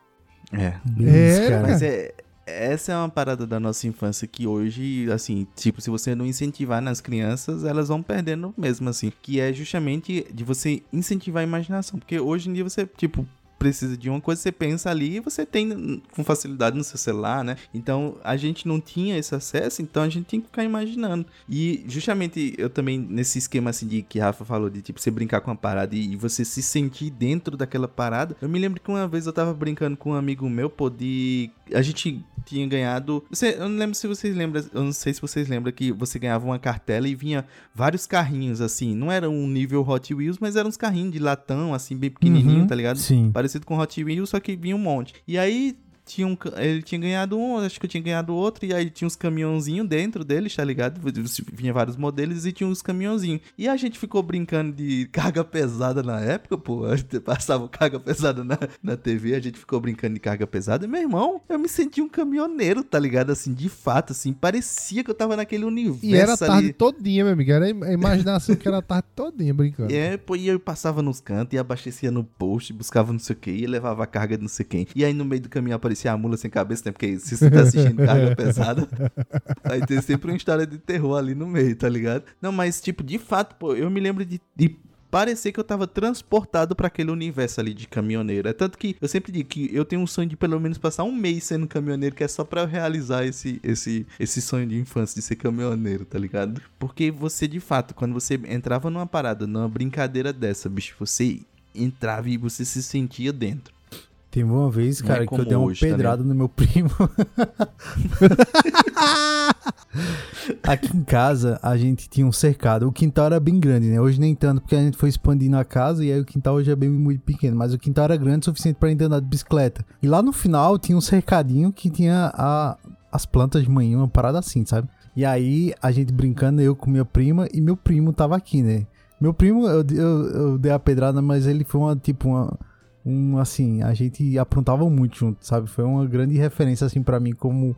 É. É, isso, cara. Mas é, essa é uma parada da nossa infância que hoje, assim, tipo, se você não incentivar nas crianças, elas vão perdendo mesmo, assim. Que é justamente de você incentivar a imaginação. Porque hoje em dia você, tipo, precisa de uma coisa, você pensa ali e você tem com facilidade no seu celular, né? Então a gente não tinha esse acesso, então a gente tem que ficar imaginando. E justamente eu também, nesse esquema assim de que Rafa falou, de tipo você brincar com a parada e, e você se sentir dentro daquela parada, eu me lembro que uma vez eu tava brincando com um amigo meu, pô, de. A gente tinha ganhado. Você, eu não lembro se vocês lembram, eu não sei se vocês lembram que você ganhava uma cartela e vinha vários carrinhos assim. Não era um nível Hot Wheels, mas eram uns carrinhos de latão, assim, bem pequenininho, Uhum, tá ligado? sim. Parecido com Hot Wheels, só que vinha um monte. E aí tinha um, ele tinha ganhado um, acho que eu tinha ganhado outro, e aí tinha uns caminhãozinhos dentro deles, tá ligado? Vinha vários modelos e tinha uns caminhãozinhos. E a gente ficou brincando de <laughs> carga pesada na época, pô. A gente Passava carga pesada na, na TV, a gente ficou brincando de carga pesada. E, meu irmão, eu me senti um caminhoneiro, tá ligado? Assim, de fato, assim, parecia que eu tava naquele universo E era a tarde ali. todinha, meu amigo. Era a imaginação que era a tarde todinha brincando. É, pô, e eu passava nos cantos e abastecia no post, buscava não sei o que, e levava a carga de não sei quem. E aí no meio do caminho aparecia a mula sem cabeça, né? Porque se você tá assistindo carga <laughs> pesada, aí tem sempre uma história de terror ali no meio, tá ligado? Não, mas tipo, de fato, pô, eu me lembro de. de Parecer que eu tava transportado pra aquele universo ali de caminhoneiro. É tanto que eu sempre digo que eu tenho um sonho de pelo menos passar um mês sendo caminhoneiro, que é só pra eu realizar esse, esse, esse sonho de infância de ser caminhoneiro, tá ligado? Porque você, de fato, quando você entrava numa parada, numa brincadeira dessa, bicho, você entrava e você se sentia dentro. Teve uma vez, é cara, que eu dei uma tá pedrada no meu primo. <laughs> Aqui em casa, a gente tinha um cercado. O quintal era bem grande, né? Hoje nem tanto, porque a gente foi expandindo a casa e aí o quintal hoje é bem muito pequeno. Mas o quintal era grande o suficiente pra gente andar de bicicleta. E lá no final tinha um cercadinho que tinha a- as plantas de manhã, uma parada assim, sabe? E aí a gente brincando, eu com minha prima e meu primo tava aqui, né? Meu primo, eu, eu, eu dei a pedrada, mas ele foi uma, tipo, uma, um, assim, a gente aprontava muito junto, sabe? Foi uma grande referência, assim, pra mim como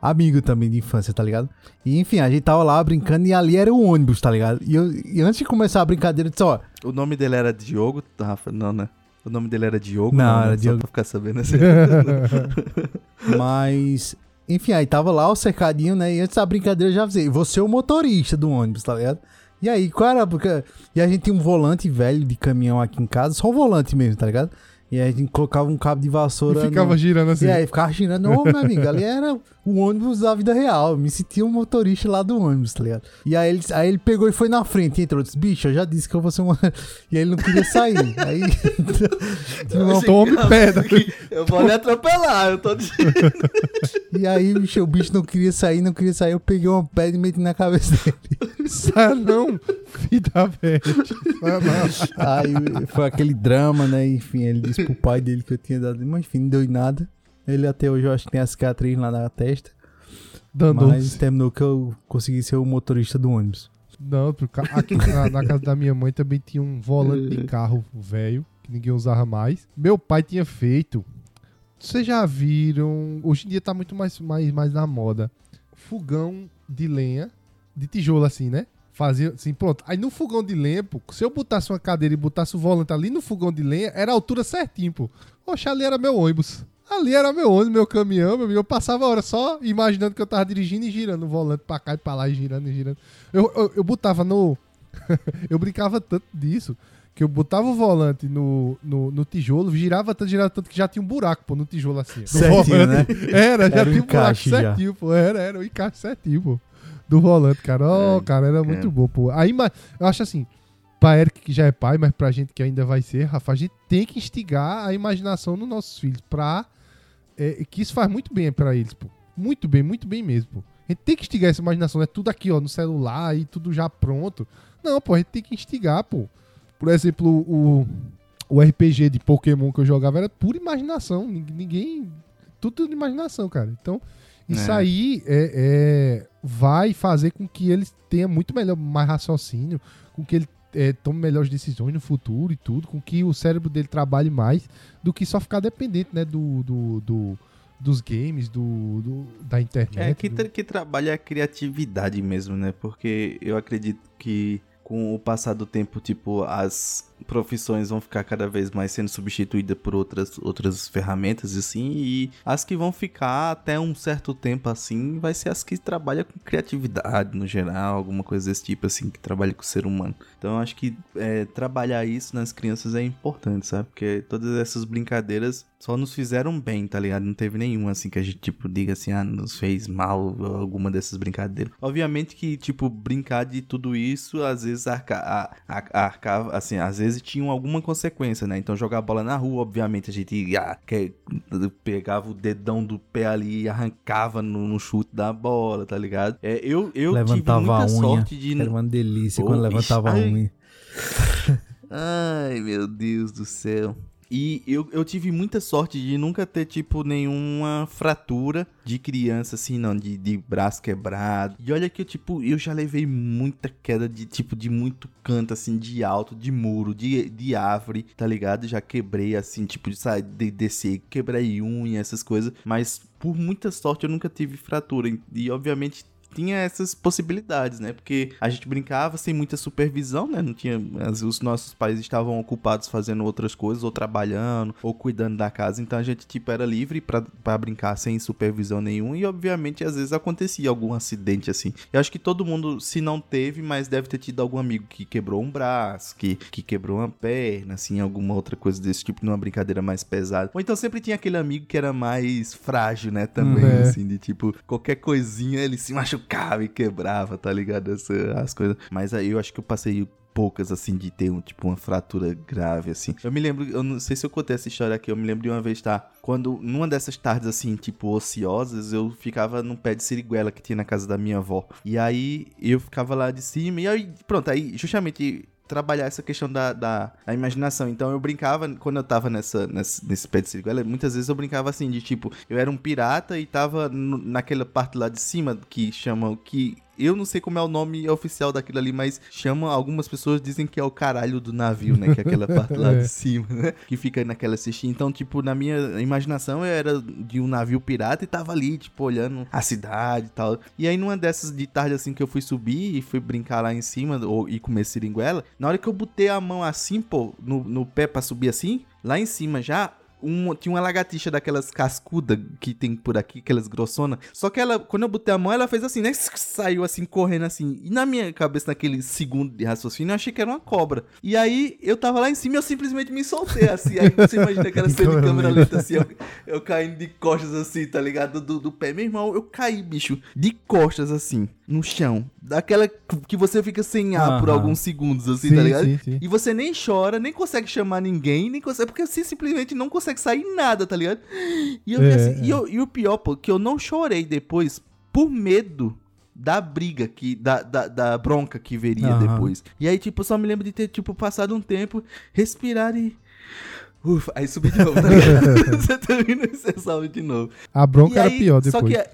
amigo também de infância, tá ligado? E, enfim, a gente tava lá brincando e ali era o ônibus, tá ligado? E, eu, e antes de começar a brincadeira, eu disse, ó, O nome dele era Diogo, Rafa? Não, né? O nome dele era Diogo? Não, né? era Só Diogo. pra ficar sabendo <laughs> assim. <laughs> mas... Enfim, aí tava lá o cercadinho, né? E antes da brincadeira eu já avisei, você é o motorista do ônibus, tá ligado? E aí, qual era? Porque... E a gente tinha um volante velho de caminhão aqui em casa, só o volante mesmo, tá ligado? E aí a gente colocava um cabo de E vassoura ficava no- girando assim. E aí ficava girando, ô meu amigo, ali era o ônibus da vida real. Eu me sentia um motorista lá do ônibus, tá ligado? E aí ele, aí ele pegou e foi na frente e entrou. Disse, bicho, eu já disse que eu vou ser um. <laughs> E aí ele não queria sair. Aí. <laughs> Não tome pedra. Eu vou lhe atropelar, eu tô dizendo. <laughs> e aí bicho, o bicho não queria sair, não queria sair. Eu peguei uma pedra e meti na cabeça dele. Sai não, filho da veste. Vai lá. Aí foi aquele drama, né? Enfim, ele disse pro pai dele que eu tinha dado. Mas enfim, não deu em nada. Ele até hoje eu acho que tem a cicatriz lá na testa. Dando Mas terminou que eu consegui ser o motorista do ônibus. Não, aqui na, na casa da minha mãe também tinha um volante de carro velho, que ninguém usava mais. Meu pai tinha feito. Vocês já viram? Hoje em dia tá muito mais, mais, mais na moda. Fogão de lenha, de tijolo assim, né? Fazia assim, pronto. Aí no fogão de lenha, pô, se eu botasse uma cadeira e botasse o volante ali no fogão de lenha, era a altura certinho, pô. Oxe, ali era meu ônibus. Ali era meu ônibus, meu caminhão, meu amigo. Eu passava a hora só imaginando que eu tava dirigindo e girando o volante pra cá e pra lá e girando e girando. Eu, eu, eu botava no. <laughs> eu brincava tanto disso que eu botava o volante no, no, no tijolo, girava tanto, girava tanto que já tinha um buraco, pô, no tijolo assim. Certinho, né? Era, já Era tinha um buraco encaixe já. certinho, pô. Era, era o encaixe certinho, pô. Do volante, cara. Ó, É, cara, era cara. muito bom, pô. Aí, mas eu acho assim, pra Eric que já é pai, mas pra gente que ainda vai ser, Rafa, a gente tem que instigar a imaginação nos nossos filhos pra. é, que isso faz muito bem pra eles, pô. Muito bem, muito bem mesmo, pô. A gente tem que instigar essa imaginação, não é tudo aqui, ó, no celular e tudo já pronto. Não, pô, a gente tem que instigar, pô. Por exemplo, o, o RPG de Pokémon que eu jogava era pura imaginação. Nin- Ninguém. Tudo de imaginação, cara. Então, isso É. aí é, é- vai fazer com que eles tenham muito melhor, mais raciocínio, com que ele é, tome melhores decisões no futuro e tudo, com que o cérebro dele trabalhe mais do que só ficar dependente, né, do, do, do- dos games, do, do- da internet. É, que, do- que trabalha a criatividade mesmo, né? Porque eu acredito que com o passar do tempo, tipo, as profissões vão ficar cada vez mais sendo substituídas por outras, outras ferramentas, assim, e as que vão ficar até um certo tempo, assim, vai ser as que trabalham com criatividade, no geral, alguma coisa desse tipo, assim, que trabalha com o ser humano. Então, acho que é, trabalhar isso nas crianças é importante, sabe? Porque todas essas brincadeiras só nos fizeram bem, tá ligado? Não teve nenhum, assim, que a gente, tipo, diga assim, ah, nos fez mal alguma dessas brincadeiras. Obviamente que, tipo, brincar de tudo isso, às vezes arca, arcava, assim, às vezes tinham alguma consequência, né? Então, jogar bola na rua, obviamente, a gente ah, que, pegava o dedão do pé ali e arrancava no, no chute da bola, tá ligado? É, eu, eu levantava tive muita a unha. sorte de... Era uma delícia Oh, quando levantava a unha. <laughs> Ai, meu Deus do céu. E eu, eu tive muita sorte de nunca ter, tipo, nenhuma fratura de criança, assim, não, de, de braço quebrado. E olha que, eu, tipo, eu já levei muita queda de, tipo, de muito canto, assim, de alto, de muro, de, de árvore, tá ligado? Já quebrei, assim, tipo, de sair, de descer, quebrei unha, essas coisas. Mas, por muita sorte, eu nunca tive fratura. E, obviamente, tinha essas possibilidades, né? Porque a gente brincava sem muita supervisão, né? Não tinha. Os nossos pais estavam ocupados fazendo outras coisas, ou trabalhando, ou cuidando da casa. Então a gente, tipo, era livre pra, pra brincar sem supervisão nenhuma. E obviamente, às vezes acontecia algum acidente assim. Eu acho que todo mundo, se não teve, mas deve ter tido algum amigo que quebrou um braço, que, que quebrou uma perna, assim, alguma outra coisa desse tipo, numa brincadeira mais pesada. Ou então sempre tinha aquele amigo que era mais frágil, né? Também, Uhum. É. assim, de tipo, qualquer coisinha ele se machucava e quebrava, tá ligado? Essa- as coisas. Mas aí eu acho que eu passei poucas, assim, de ter, um, tipo, uma fratura grave, assim. Eu me lembro, eu não sei se eu contei essa história aqui, eu me lembro de uma vez, tá? Quando, numa dessas tardes, assim, tipo, ociosas, eu ficava num pé de siriguela que tinha na casa da minha avó. E aí, eu ficava lá de cima, e aí, pronto, aí, justamente trabalhar essa questão da, da, da imaginação. Então eu brincava, quando eu tava nessa, nesse, nesse pé de siriguela, muitas vezes eu brincava assim, de tipo, eu era um pirata e tava naquela parte lá de cima que chamam, que eu não sei como é o nome oficial daquilo ali, mas chama, algumas pessoas dizem que é o caralho do navio, né? Que é aquela <laughs> parte lá É. de cima, né? Que fica naquela cestinha. Então, tipo, na minha imaginação eu era de um navio pirata e tava ali, tipo, olhando a cidade e tal. E aí, numa dessas de tarde, assim, que eu fui subir e fui brincar lá em cima ou, e comer seringuela, na hora que eu botei a mão assim, pô, no, no pé pra subir assim, lá em cima já, um- tinha uma lagartixa daquelas cascudas que tem por aqui, aquelas grossonas. Só que ela, quando eu botei a mão, ela fez assim, né? <laughs> Saiu assim, correndo assim. E na minha cabeça, naquele segundo de raciocínio, eu achei que era uma cobra. E aí, eu tava lá em cima e eu simplesmente me soltei assim. Aí você imagina aquela <laughs> cena de câmera lenta assim, eu, eu caindo de costas assim, tá ligado? Do, do pé. Meu irmão, eu caí, bicho, de costas assim, no chão. Daquela que você fica sem ar por alguns segundos, assim, Sim, tá ligado? sim, sim. E você nem chora, nem consegue chamar ninguém, nem consegue. Porque você simplesmente não consegue sair nada, tá ligado? E, eu É, assim, é. e, eu- e o pior, pô, que eu não chorei depois por medo da briga, que, da, da, da bronca que veria Aham. depois. E aí, tipo, eu só me lembro de ter, tipo, passado um tempo, respirar e. Ufa, aí subir de novo, tá ligado? <laughs> <laughs> você termina e você sobe de novo. A bronca E era aí, pior depois. Só que é,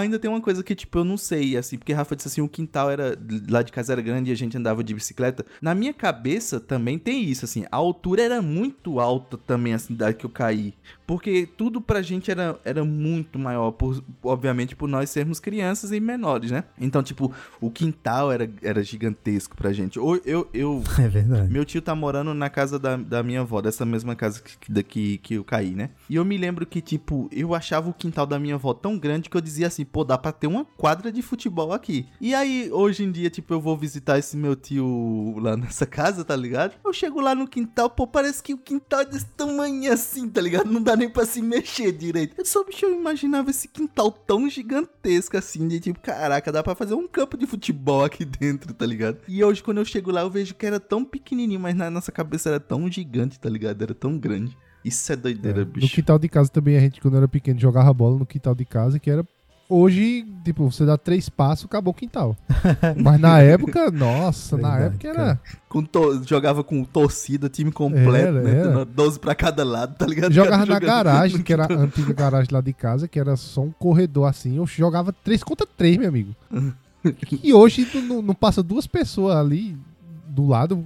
ainda tem uma coisa que, tipo, eu não sei, assim, porque Rafa disse assim, o quintal era, lá de casa era grande e a gente andava de bicicleta. Na minha cabeça também tem isso, assim, a altura era muito alta também, assim, da que eu caí. Porque tudo pra gente era, era muito maior, por, obviamente por nós sermos crianças e menores, né? Então, tipo, o quintal era, era gigantesco pra gente. Ou eu, eu, <laughs> É verdade. meu tio tá morando na casa da, da minha avó, dessa mesma casa que, que, daqui- que eu caí, né? E eu me lembro que, tipo, eu achava o quintal da minha avó tão grande que eu dizia assim, pô, dá pra ter uma quadra de futebol aqui. E aí, hoje em dia, tipo, eu vou visitar esse meu tio lá <laughs> nessa casa, tá ligado? Eu chego lá no quintal, pô, parece que o quintal é desse tamanho assim, tá ligado? Não dá nem pra se mexer direito. Eu só, bicho, eu imaginava esse quintal tão gigantesco assim, de tipo, caraca, dá pra fazer um campo de futebol aqui dentro, tá ligado? E hoje, quando eu chego lá, eu vejo que era tão pequenininho, mas na nossa cabeça era tão gigante, tá ligado? Era tão grande. Isso é doideira, No bicho. quintal de casa também, a gente, quando era pequeno, jogava bola no quintal de casa, que era. Hoje, tipo, você dá três passos, acabou o quintal. <laughs> Mas na época, nossa, na Verdade, época era. Com to- Jogava com torcida, time completo, Era, né? era. 12 pra cada lado, tá ligado? Jogava <laughs> na garagem, que era a antiga garagem lá de casa, que era só um corredor assim. Eu jogava três contra três, meu amigo. <laughs> E hoje não passa duas pessoas ali do lado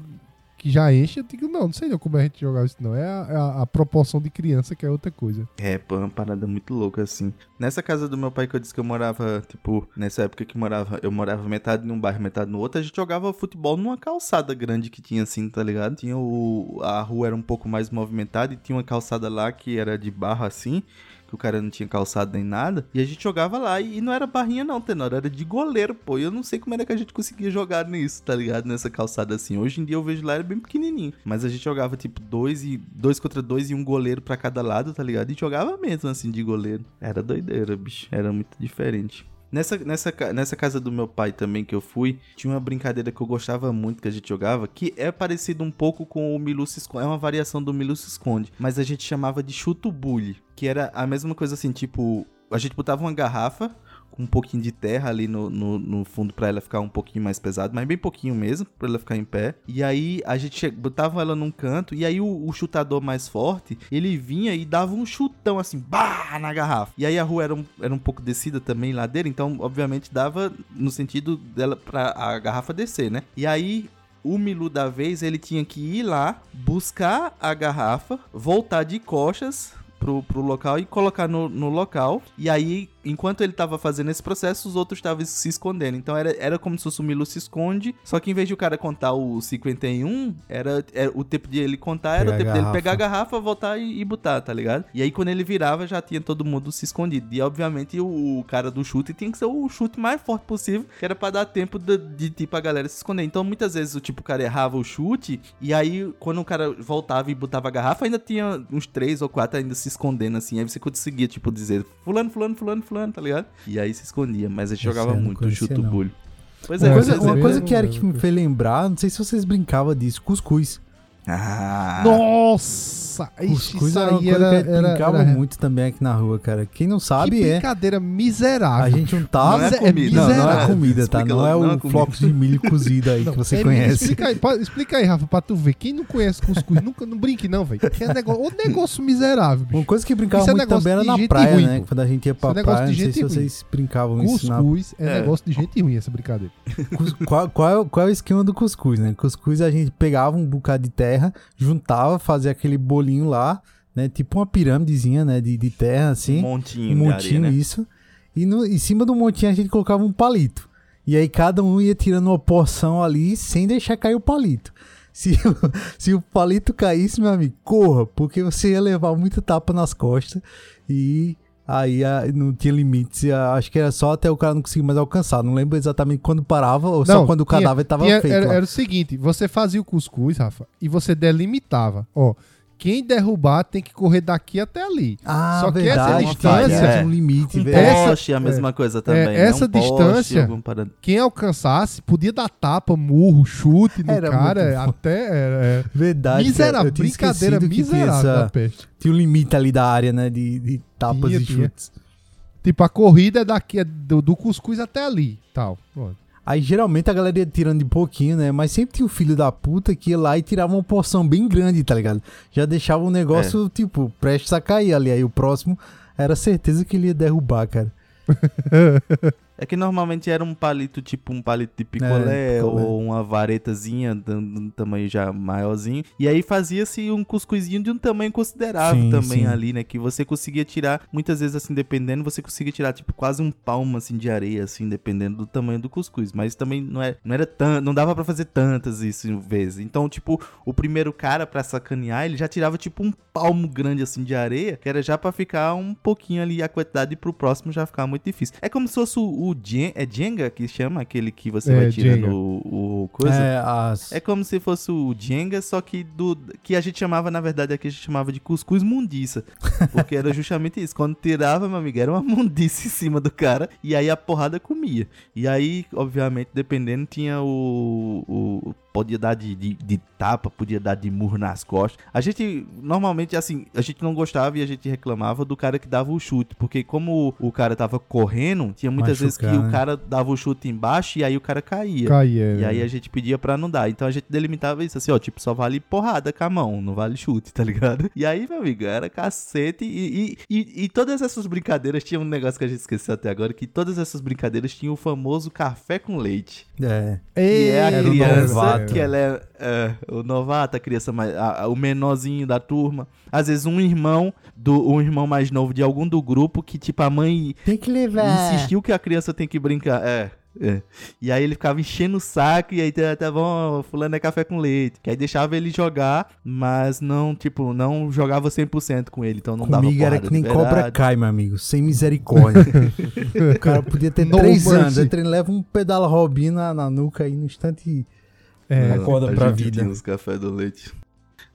que já enche, eu digo, não, não sei não como a gente jogava isso, não. É a, é a- a proporção de criança que é outra coisa. É, pô, é uma parada muito louca, assim. Nessa casa do meu pai que eu disse que eu morava, tipo, nessa época que morava, eu morava metade num bairro, metade no outro, a gente jogava futebol numa calçada grande que tinha, assim, tá ligado? Tinha o... a rua era um pouco mais movimentada e tinha uma calçada lá que era de barro, assim, que o cara não tinha calçado nem nada, e a gente jogava lá, e, não era barrinha não, Tenor, era de goleiro, pô, e eu não sei como era que a gente conseguia jogar nisso, tá ligado? Nessa calçada assim, hoje em dia eu vejo lá, era bem pequenininho, mas a gente jogava, tipo, dois, e, dois contra dois e um goleiro pra cada lado, tá ligado? E jogava mesmo, assim, de goleiro. Era doideira, bicho, era muito diferente. Nessa, nessa, nessa casa do meu pai também que eu fui, tinha uma brincadeira que eu gostava muito que a gente jogava, que é parecido um pouco com o Milu se esconde. É uma variação do Milu se esconde, mas a gente chamava de chuto bully, que era a mesma coisa assim, tipo, a gente botava uma garrafa com um pouquinho de terra ali no, no, no fundo pra ela ficar um pouquinho mais pesada, mas bem pouquinho mesmo, pra ela ficar em pé. E aí a gente botava ela num canto, e aí o, o chutador mais forte, ele vinha e dava um chutão assim, bah, na garrafa. E aí a rua era um, era um pouco descida também, ladeira, então obviamente dava no sentido dela pra a garrafa descer, né? E aí o Milu da vez, ele tinha que ir lá, buscar a garrafa, voltar de costas pro, pro local e colocar no, no local. E aí, enquanto ele tava fazendo esse processo, os outros estavam se escondendo. Então era, era como se fosse o Milu se esconde, só que em vez de o cara contar o 51, era, era o tempo de ele contar, era Pegar o tempo dele pegar a garrafa, voltar e, e botar, tá ligado? E aí quando ele virava, já tinha todo mundo se escondido. E obviamente o, o cara do chute tinha que ser o chute mais forte possível, que era pra dar tempo de, de tipo a galera se esconder. Então muitas vezes o tipo o cara errava o chute e aí quando o cara voltava e botava a garrafa, ainda tinha uns três ou quatro ainda se escondendo assim. Aí você conseguia tipo dizer fulano, fulano, fulano, fulano, tá ligado? E aí se escondia, mas a gente jogava não muito o conhecia, chute não. bulho. Pois É, é, Uma coisa, uma coisa que Eric me fez lembrar, não sei se vocês brincavam disso, cuscuz. Ah, Nossa! Ixi, Cuscuz isso era uma aí coisa era, que era, brincava era- muito também aqui na rua, cara. Quem não Que sabe é. brincadeira miserável. A gente juntava. Não é Mas é comida. Não, não é miserável. comida, tá? Explica Não lá, é não é o flocos de milho cozido aí <laughs> Não, que você é, conhece. Explica aí, explica aí, Rafa, pra tu ver. Quem não conhece cuscuz, nunca, não brinque não, velho. Que é negócio, o negócio miserável, bicho. Uma coisa que brincava Isso é muito também era na praia, ruim, né? pô. Quando a gente ia pra Isso é praia, não sei se vocês brincavam isso na Cuscuz é, É. negócio de gente ruim, essa brincadeira. É qual é o esquema do cuscuz, né? Cuscuz a gente pegava um bocado de terra, juntava, fazia aquele bolinho lá, né? Tipo uma pirâmidezinha, né? De, de terra, um assim. montinho, Um montinho, areia, né? isso. E no, em cima do montinho a gente colocava um palito. E aí cada um ia tirando uma porção ali sem deixar cair o palito. <laughs> Se, o- se o palito caísse, meu amigo, corra, porque você ia levar muita tapa nas costas e aí ah, não tinha limites. ah, Acho que era só até o cara não conseguir mais alcançar. Não lembro exatamente quando parava ou só quando o cadáver tava tinha- feito. Era, era o seguinte, você fazia o cuscuz, Rafa, e você delimitava. Ó, quem derrubar tem que correr daqui até ali. Ah, Só que verdade, essa tinha distância- um limite, Um. Essa- poste, a mesma coisa também. né? essa Um poste, distância- parada. Quem alcançasse podia dar tapa, murro, chute no Era cara, até é, é, Verdade. miserável, brincadeira que tinha miserável essa- da peste. Tinha um limite ali da área, né? De, de tapas Tinha, e tinha. chutes. Tipo, a corrida é daqui, é do, do cuscuz até ali, tal. Pronto. Aí geralmente a galera ia tirando de pouquinho, né? Mas sempre tinha o filho da puta que ia lá e tirava uma porção bem grande, tá ligado? Já deixava o negócio, tipo, prestes a cair ali. Aí o próximo era certeza que ele ia derrubar, cara. <laughs> É que normalmente era um palito, tipo um palito de picolé, É, picolé. ou uma varetazinha de um tamanho já maiorzinho. E aí fazia-se um cuscuzinho de um tamanho considerável Sim, também sim. ali, né? Que você conseguia tirar, muitas vezes assim, dependendo, você conseguia tirar tipo quase um palmo assim de areia, assim, dependendo do tamanho do cuscuz. Mas também não, é, não era tanto, não dava pra fazer tantas isso vezes. Então, tipo, o primeiro cara pra sacanear, ele já tirava tipo um palmo grande assim de areia, que era já pra ficar um pouquinho ali a quantidade e pro próximo já ficar muito difícil. É como se fosse o, o Jen- é Jenga que chama aquele que você É, vai tirando Jenga. o, o coisa. É, as... É como se fosse o Jenga, só que do que a gente chamava, na verdade, aqui a gente chamava de cuscuz mundiça. Porque era justamente isso. Quando tirava, meu amigo, era uma mundiça em cima do cara. E aí a porrada comia. E aí, obviamente, dependendo, tinha o. o podia dar de, de, de tapa, podia dar de murro nas costas. A gente, normalmente, assim, a gente não gostava e a gente reclamava do cara que dava o chute. Porque como o, o cara tava correndo, tinha muitas vezes que Machucar, o né? cara dava o chute embaixo e aí o cara caía. Caía. E aí a gente pedia pra não dar. Então a gente delimitava isso assim, ó, tipo, só vale porrada com a mão, não vale chute, tá ligado? E aí, meu amigo, era cacete. E, e, e, e todas essas brincadeiras tinha um negócio que a gente esqueceu até agora, que todas essas brincadeiras tinham o famoso café com leite. É. Que é a criança. Que ela é, é, o novato, a criança mais. a- a- o menorzinho da turma. Às vezes um irmão, do, um irmão mais novo de algum do grupo que, tipo, a mãe Tem que levar. insistiu que a criança tem que brincar. É. é. E aí ele ficava enchendo o saco e aí tá, tá bom, fulano é café com leite. Que aí deixava ele jogar, mas não, tipo, não jogava 100% com ele, então não dava Comigo era que nem cobra cai, meu amigo. Sem misericórdia. <laughs> o cara podia ter No três anos. Ele leva um pedala Robin na, na nuca aí no instante. É, Acorda a pra gente vida. tinha os café do leite.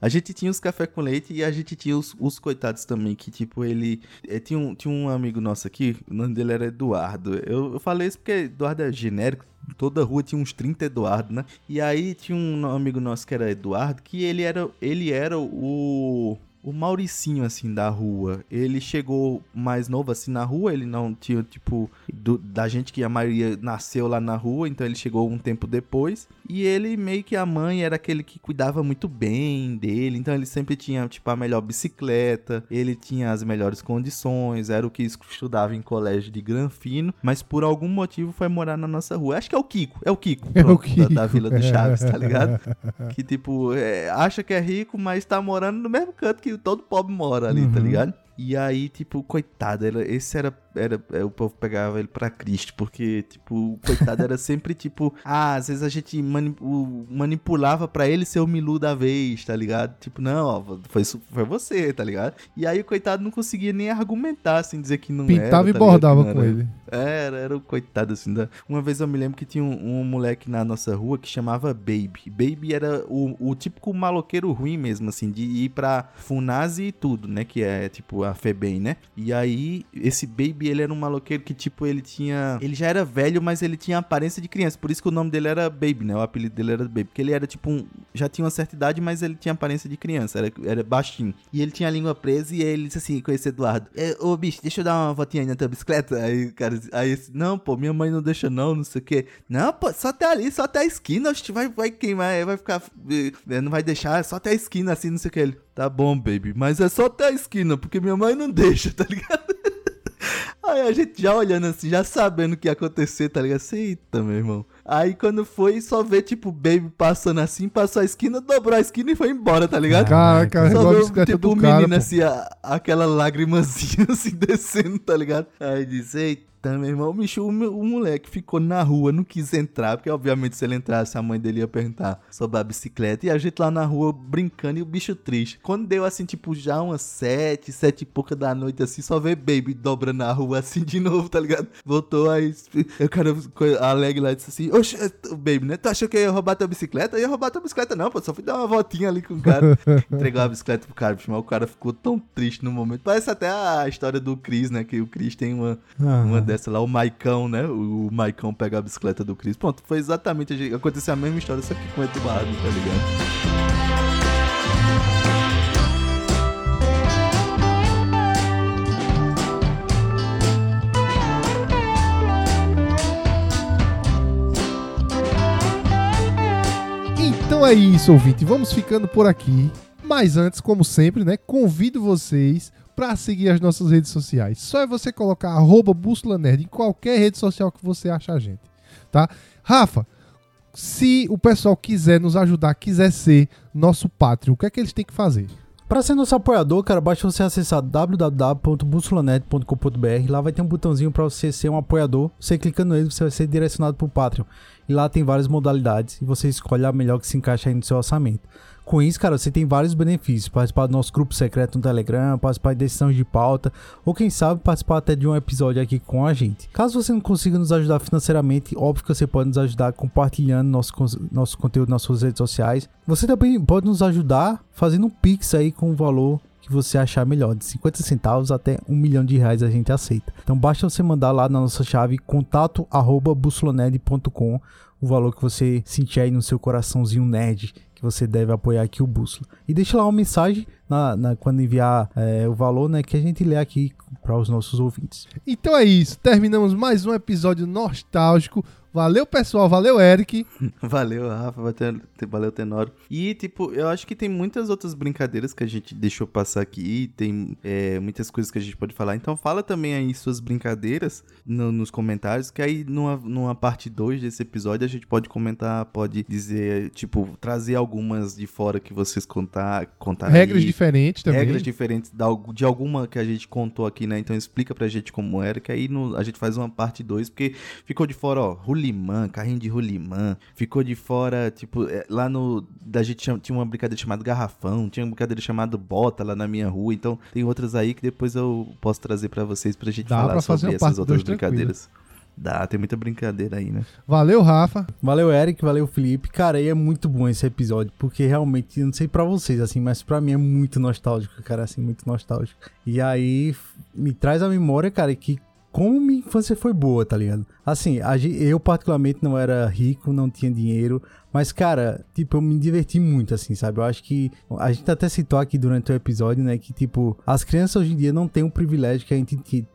A gente tinha os café com leite e a gente tinha os, os coitados também, que tipo, ele... eh, tinha, um, tinha um amigo nosso aqui, o nome dele era Eduardo. Eu, eu falei isso porque Eduardo é genérico, toda rua tinha uns 30 Eduardo, né? E aí tinha um amigo nosso que era Eduardo, que ele era, ele era o... O Mauricinho, assim, da rua, ele chegou mais novo, assim, na rua, ele não tinha, tipo, do- da gente que a maioria nasceu lá na rua, então ele chegou um tempo depois. E ele meio que a mãe era aquele que cuidava muito bem dele, então ele sempre tinha, tipo, a melhor bicicleta, ele tinha as melhores condições, era o que estudava em colégio de Granfino, mas por algum motivo foi morar na nossa rua. Acho que é o Kiko, é o Kiko, É o pronto, da- Kiko. Da, Vila do <laughs> Chaves, tá ligado? que, tipo, é, acha que é rico, mas tá morando no mesmo canto que todo pobre mora ali, tá Uhum. ligado? E aí, tipo, coitado, ele- esse era, era, é, o povo pegava ele pra Cristo, porque, tipo, o coitado era sempre, <laughs> tipo, ah, às vezes a gente mani- manipulava pra ele ser o Milu da vez, tá ligado? Tipo, não, ó, foi, foi você, tá ligado? E aí o coitado não conseguia nem argumentar, assim, dizer que não era, Pintava e tá bordava com era. ele. Era, era o coitado, assim. Da... Uma vez eu me lembro que tinha um, um moleque na nossa rua que chamava Baby. Baby era o, o típico maloqueiro ruim mesmo, assim, de ir pra Funase e tudo, né? Que é, tipo, a Febem, né? E aí, esse Baby, ele era um maloqueiro que, tipo, ele tinha... Ele já era velho, mas ele tinha aparência de criança. Por isso que o nome dele era Baby, né? O apelido dele era Baby. Porque ele era, tipo, um... Já tinha uma certa idade, mas ele tinha aparência de criança. Era, era baixinho. E ele tinha a língua presa e ele disse assim, esse Eduardo. "É, Ô, bicho, deixa eu dar uma voltinha aí na tua bicicleta. Aí, cara, aí, não, pô, minha mãe não deixa não, não sei o quê. Não, pô, só até ali, só até a esquina, vai, vai queimar, vai ficar, eh, não vai deixar, é só até a esquina, assim, não sei o que. Ele, tá bom, baby, mas é só até a esquina, porque minha mãe não <laughs> deixa, tá ligado? Aí a gente já olhando assim, já sabendo o que ia acontecer, tá ligado? Assim, Eita, meu irmão. Aí quando foi, só vê, tipo, o baby passando assim, passou a esquina, dobrou a esquina e foi embora, tá ligado? Cara, Caraca. Só bicicleta tipo, o menino assim, a- aquela lágrimazinha <laughs> assim descendo, tá ligado? Aí disse, eita, meu irmão, o bicho, o, o moleque ficou na rua, não quis entrar, porque obviamente se ele entrasse, a mãe dele ia perguntar sobre a bicicleta, e a gente lá na rua brincando e o bicho triste. Quando deu assim, tipo, já umas sete, sete e pouca da noite, assim, só vê Baby dobra na rua assim de novo, tá ligado? Voltou aí, o cara co- alegre lá disse assim, oxe, Baby, né? Tu achou que eu ia roubar tua bicicleta? Eu ia roubar tua bicicleta, não, pô, só fui dar uma voltinha ali com o cara. <laughs> Entregou a bicicleta pro cara, bicho, mas o cara ficou tão triste no momento. Parece até a história do Chris, né? Que o Chris tem uma, Aham. uma dessa lá, o Maicão, né? O, Maicão pega a bicicleta do Chris. Pronto, foi exatamente. Aconteceu a mesma história, só que com o Eduardo, tá ligado? Então é isso, ouvinte. Vamos ficando por aqui. Mas antes, como sempre, né? Convido vocês para seguir as nossas redes sociais. Só é você colocar arroba Bússola Nerd em qualquer rede social que você acha a gente. Tá? Rafa, se o pessoal quiser nos ajudar, quiser ser nosso Patreon, o que é que eles têm que fazer? Pra ser nosso apoiador, cara, basta você acessar www.bussolanet.com.br. Lá vai ter um botãozinho pra você ser um apoiador. Você clicando nele, você vai ser direcionado pro Patreon. E lá tem várias modalidades e você escolhe a melhor que se encaixa aí no seu orçamento. Com isso, cara, você tem vários benefícios. Participar do nosso grupo secreto no Telegram, participar de decisões de pauta, ou quem sabe participar até de um episódio aqui com a gente. Caso você não consiga nos ajudar financeiramente, óbvio que você pode nos ajudar compartilhando nosso, nosso conteúdo nas suas redes sociais. Você também pode nos ajudar fazendo um pix aí com o valor que você achar melhor, de 50 centavos até um milhão de reais a gente aceita. Então basta você mandar lá na nossa chave contato arroba bussolonerd.com o valor que você sentir aí no seu coraçãozinho nerd que você deve apoiar aqui o Bússola. E deixa lá uma mensagem na, na quando enviar é, o valor, né? Que a gente lê aqui para os nossos ouvintes. Então é isso. Terminamos mais um episódio nostálgico. Valeu, pessoal. Valeu, Eric. <laughs> Valeu, Rafa. Valeu, Tenório. E, tipo, eu acho que tem muitas outras brincadeiras que a gente deixou passar aqui. Tem é, muitas coisas que a gente pode falar. Então, fala também aí suas brincadeiras no, nos comentários. Que aí, numa, numa parte 2 desse episódio, a gente pode comentar, pode dizer, tipo, trazer algumas de fora que vocês contar, contar Regras aí. diferentes também. Regras diferentes de alguma que a gente contou aqui, né? Então, explica pra gente como era. Que aí no, a gente faz uma parte 2. Porque ficou de fora, ó, rolimã, carrinho de rolimã. Ficou de fora, tipo, é, lá no. Da gente tinha uma brincadeira chamada garrafão, tinha uma brincadeira chamada bota lá na minha rua. Então tem outras aí que depois eu posso trazer para vocês pra gente Dá falar pra sobre essas outras brincadeiras. Dá, tem muita brincadeira aí, né? Valeu, Rafa. Valeu, Eric. Valeu, Felipe. Cara, e é muito bom esse episódio, porque realmente, não sei para vocês, assim, mas para mim é muito nostálgico, cara, assim, muito nostálgico. E aí, me traz a memória, cara, que como minha infância foi boa, tá ligado? Assim, eu particularmente não era rico, não tinha dinheiro, mas, cara, tipo, eu me diverti muito, assim, sabe? Eu acho que a gente até citou aqui durante o episódio, né, que, tipo, as crianças hoje em dia não têm o privilégio que a gente te,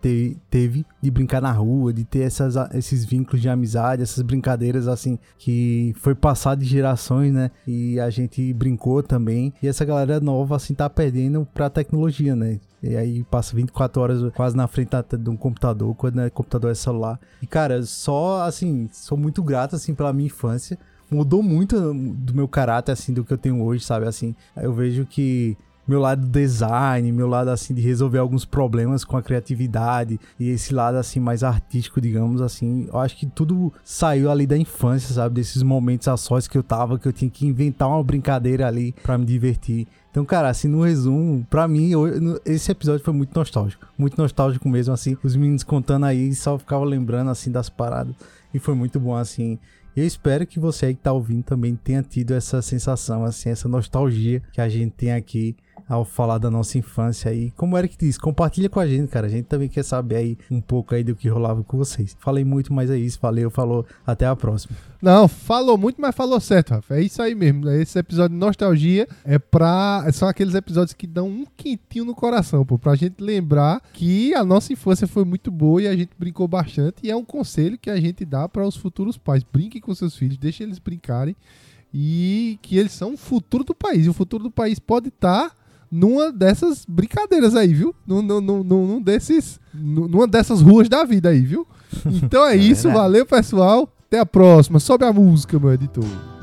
teve de brincar na rua, de ter essas, esses vínculos de amizade, essas brincadeiras, assim, que foi passado de gerações, né? E a gente brincou também. E essa galera nova, assim, tá perdendo pra tecnologia, né? E aí passa 24 horas quase na frente de um computador, quando é computador é celular. E, cara, só, assim, sou muito grato, assim, pela minha infância mudou muito do meu caráter, assim, do que eu tenho hoje, sabe? Assim, eu vejo que meu lado design, meu lado assim de resolver alguns problemas com a criatividade e esse lado assim mais artístico, digamos assim, eu acho que tudo saiu ali da infância, sabe, desses momentos a sós que eu tava, que eu tinha que inventar uma brincadeira ali para me divertir. Então, cara, assim, no resumo, pra mim, esse episódio foi muito nostálgico. Muito nostálgico mesmo, assim. Os meninos contando aí, só ficava lembrando, assim, das paradas. E foi muito bom, assim. Eu espero que você aí que tá ouvindo também tenha tido essa sensação, assim, essa nostalgia que a gente tem aqui ao falar da nossa infância aí. Como o Eric disse, compartilha com a gente, cara. A gente também quer saber aí um pouco aí do que rolava com vocês. Falei muito, mas é isso. Valeu, falou. Até a próxima. Não, falou muito, mas falou certo, Rafa. É isso aí mesmo. Esse episódio de nostalgia é pra. São aqueles episódios que dão um quentinho no coração, pô. Pra gente lembrar que a nossa infância foi muito boa e a gente brincou bastante. E é um conselho que a gente dá para os futuros pais. Brinquem com seus filhos, deixem eles brincarem. E que eles são o futuro do país. E o futuro do país pode estar. Tá numa dessas brincadeiras aí, viu? Num, num, num, num desses, numa dessas ruas da vida aí, viu? <laughs> Então é, é isso, valeu pessoal. Até a próxima. Sobe a música, meu editor.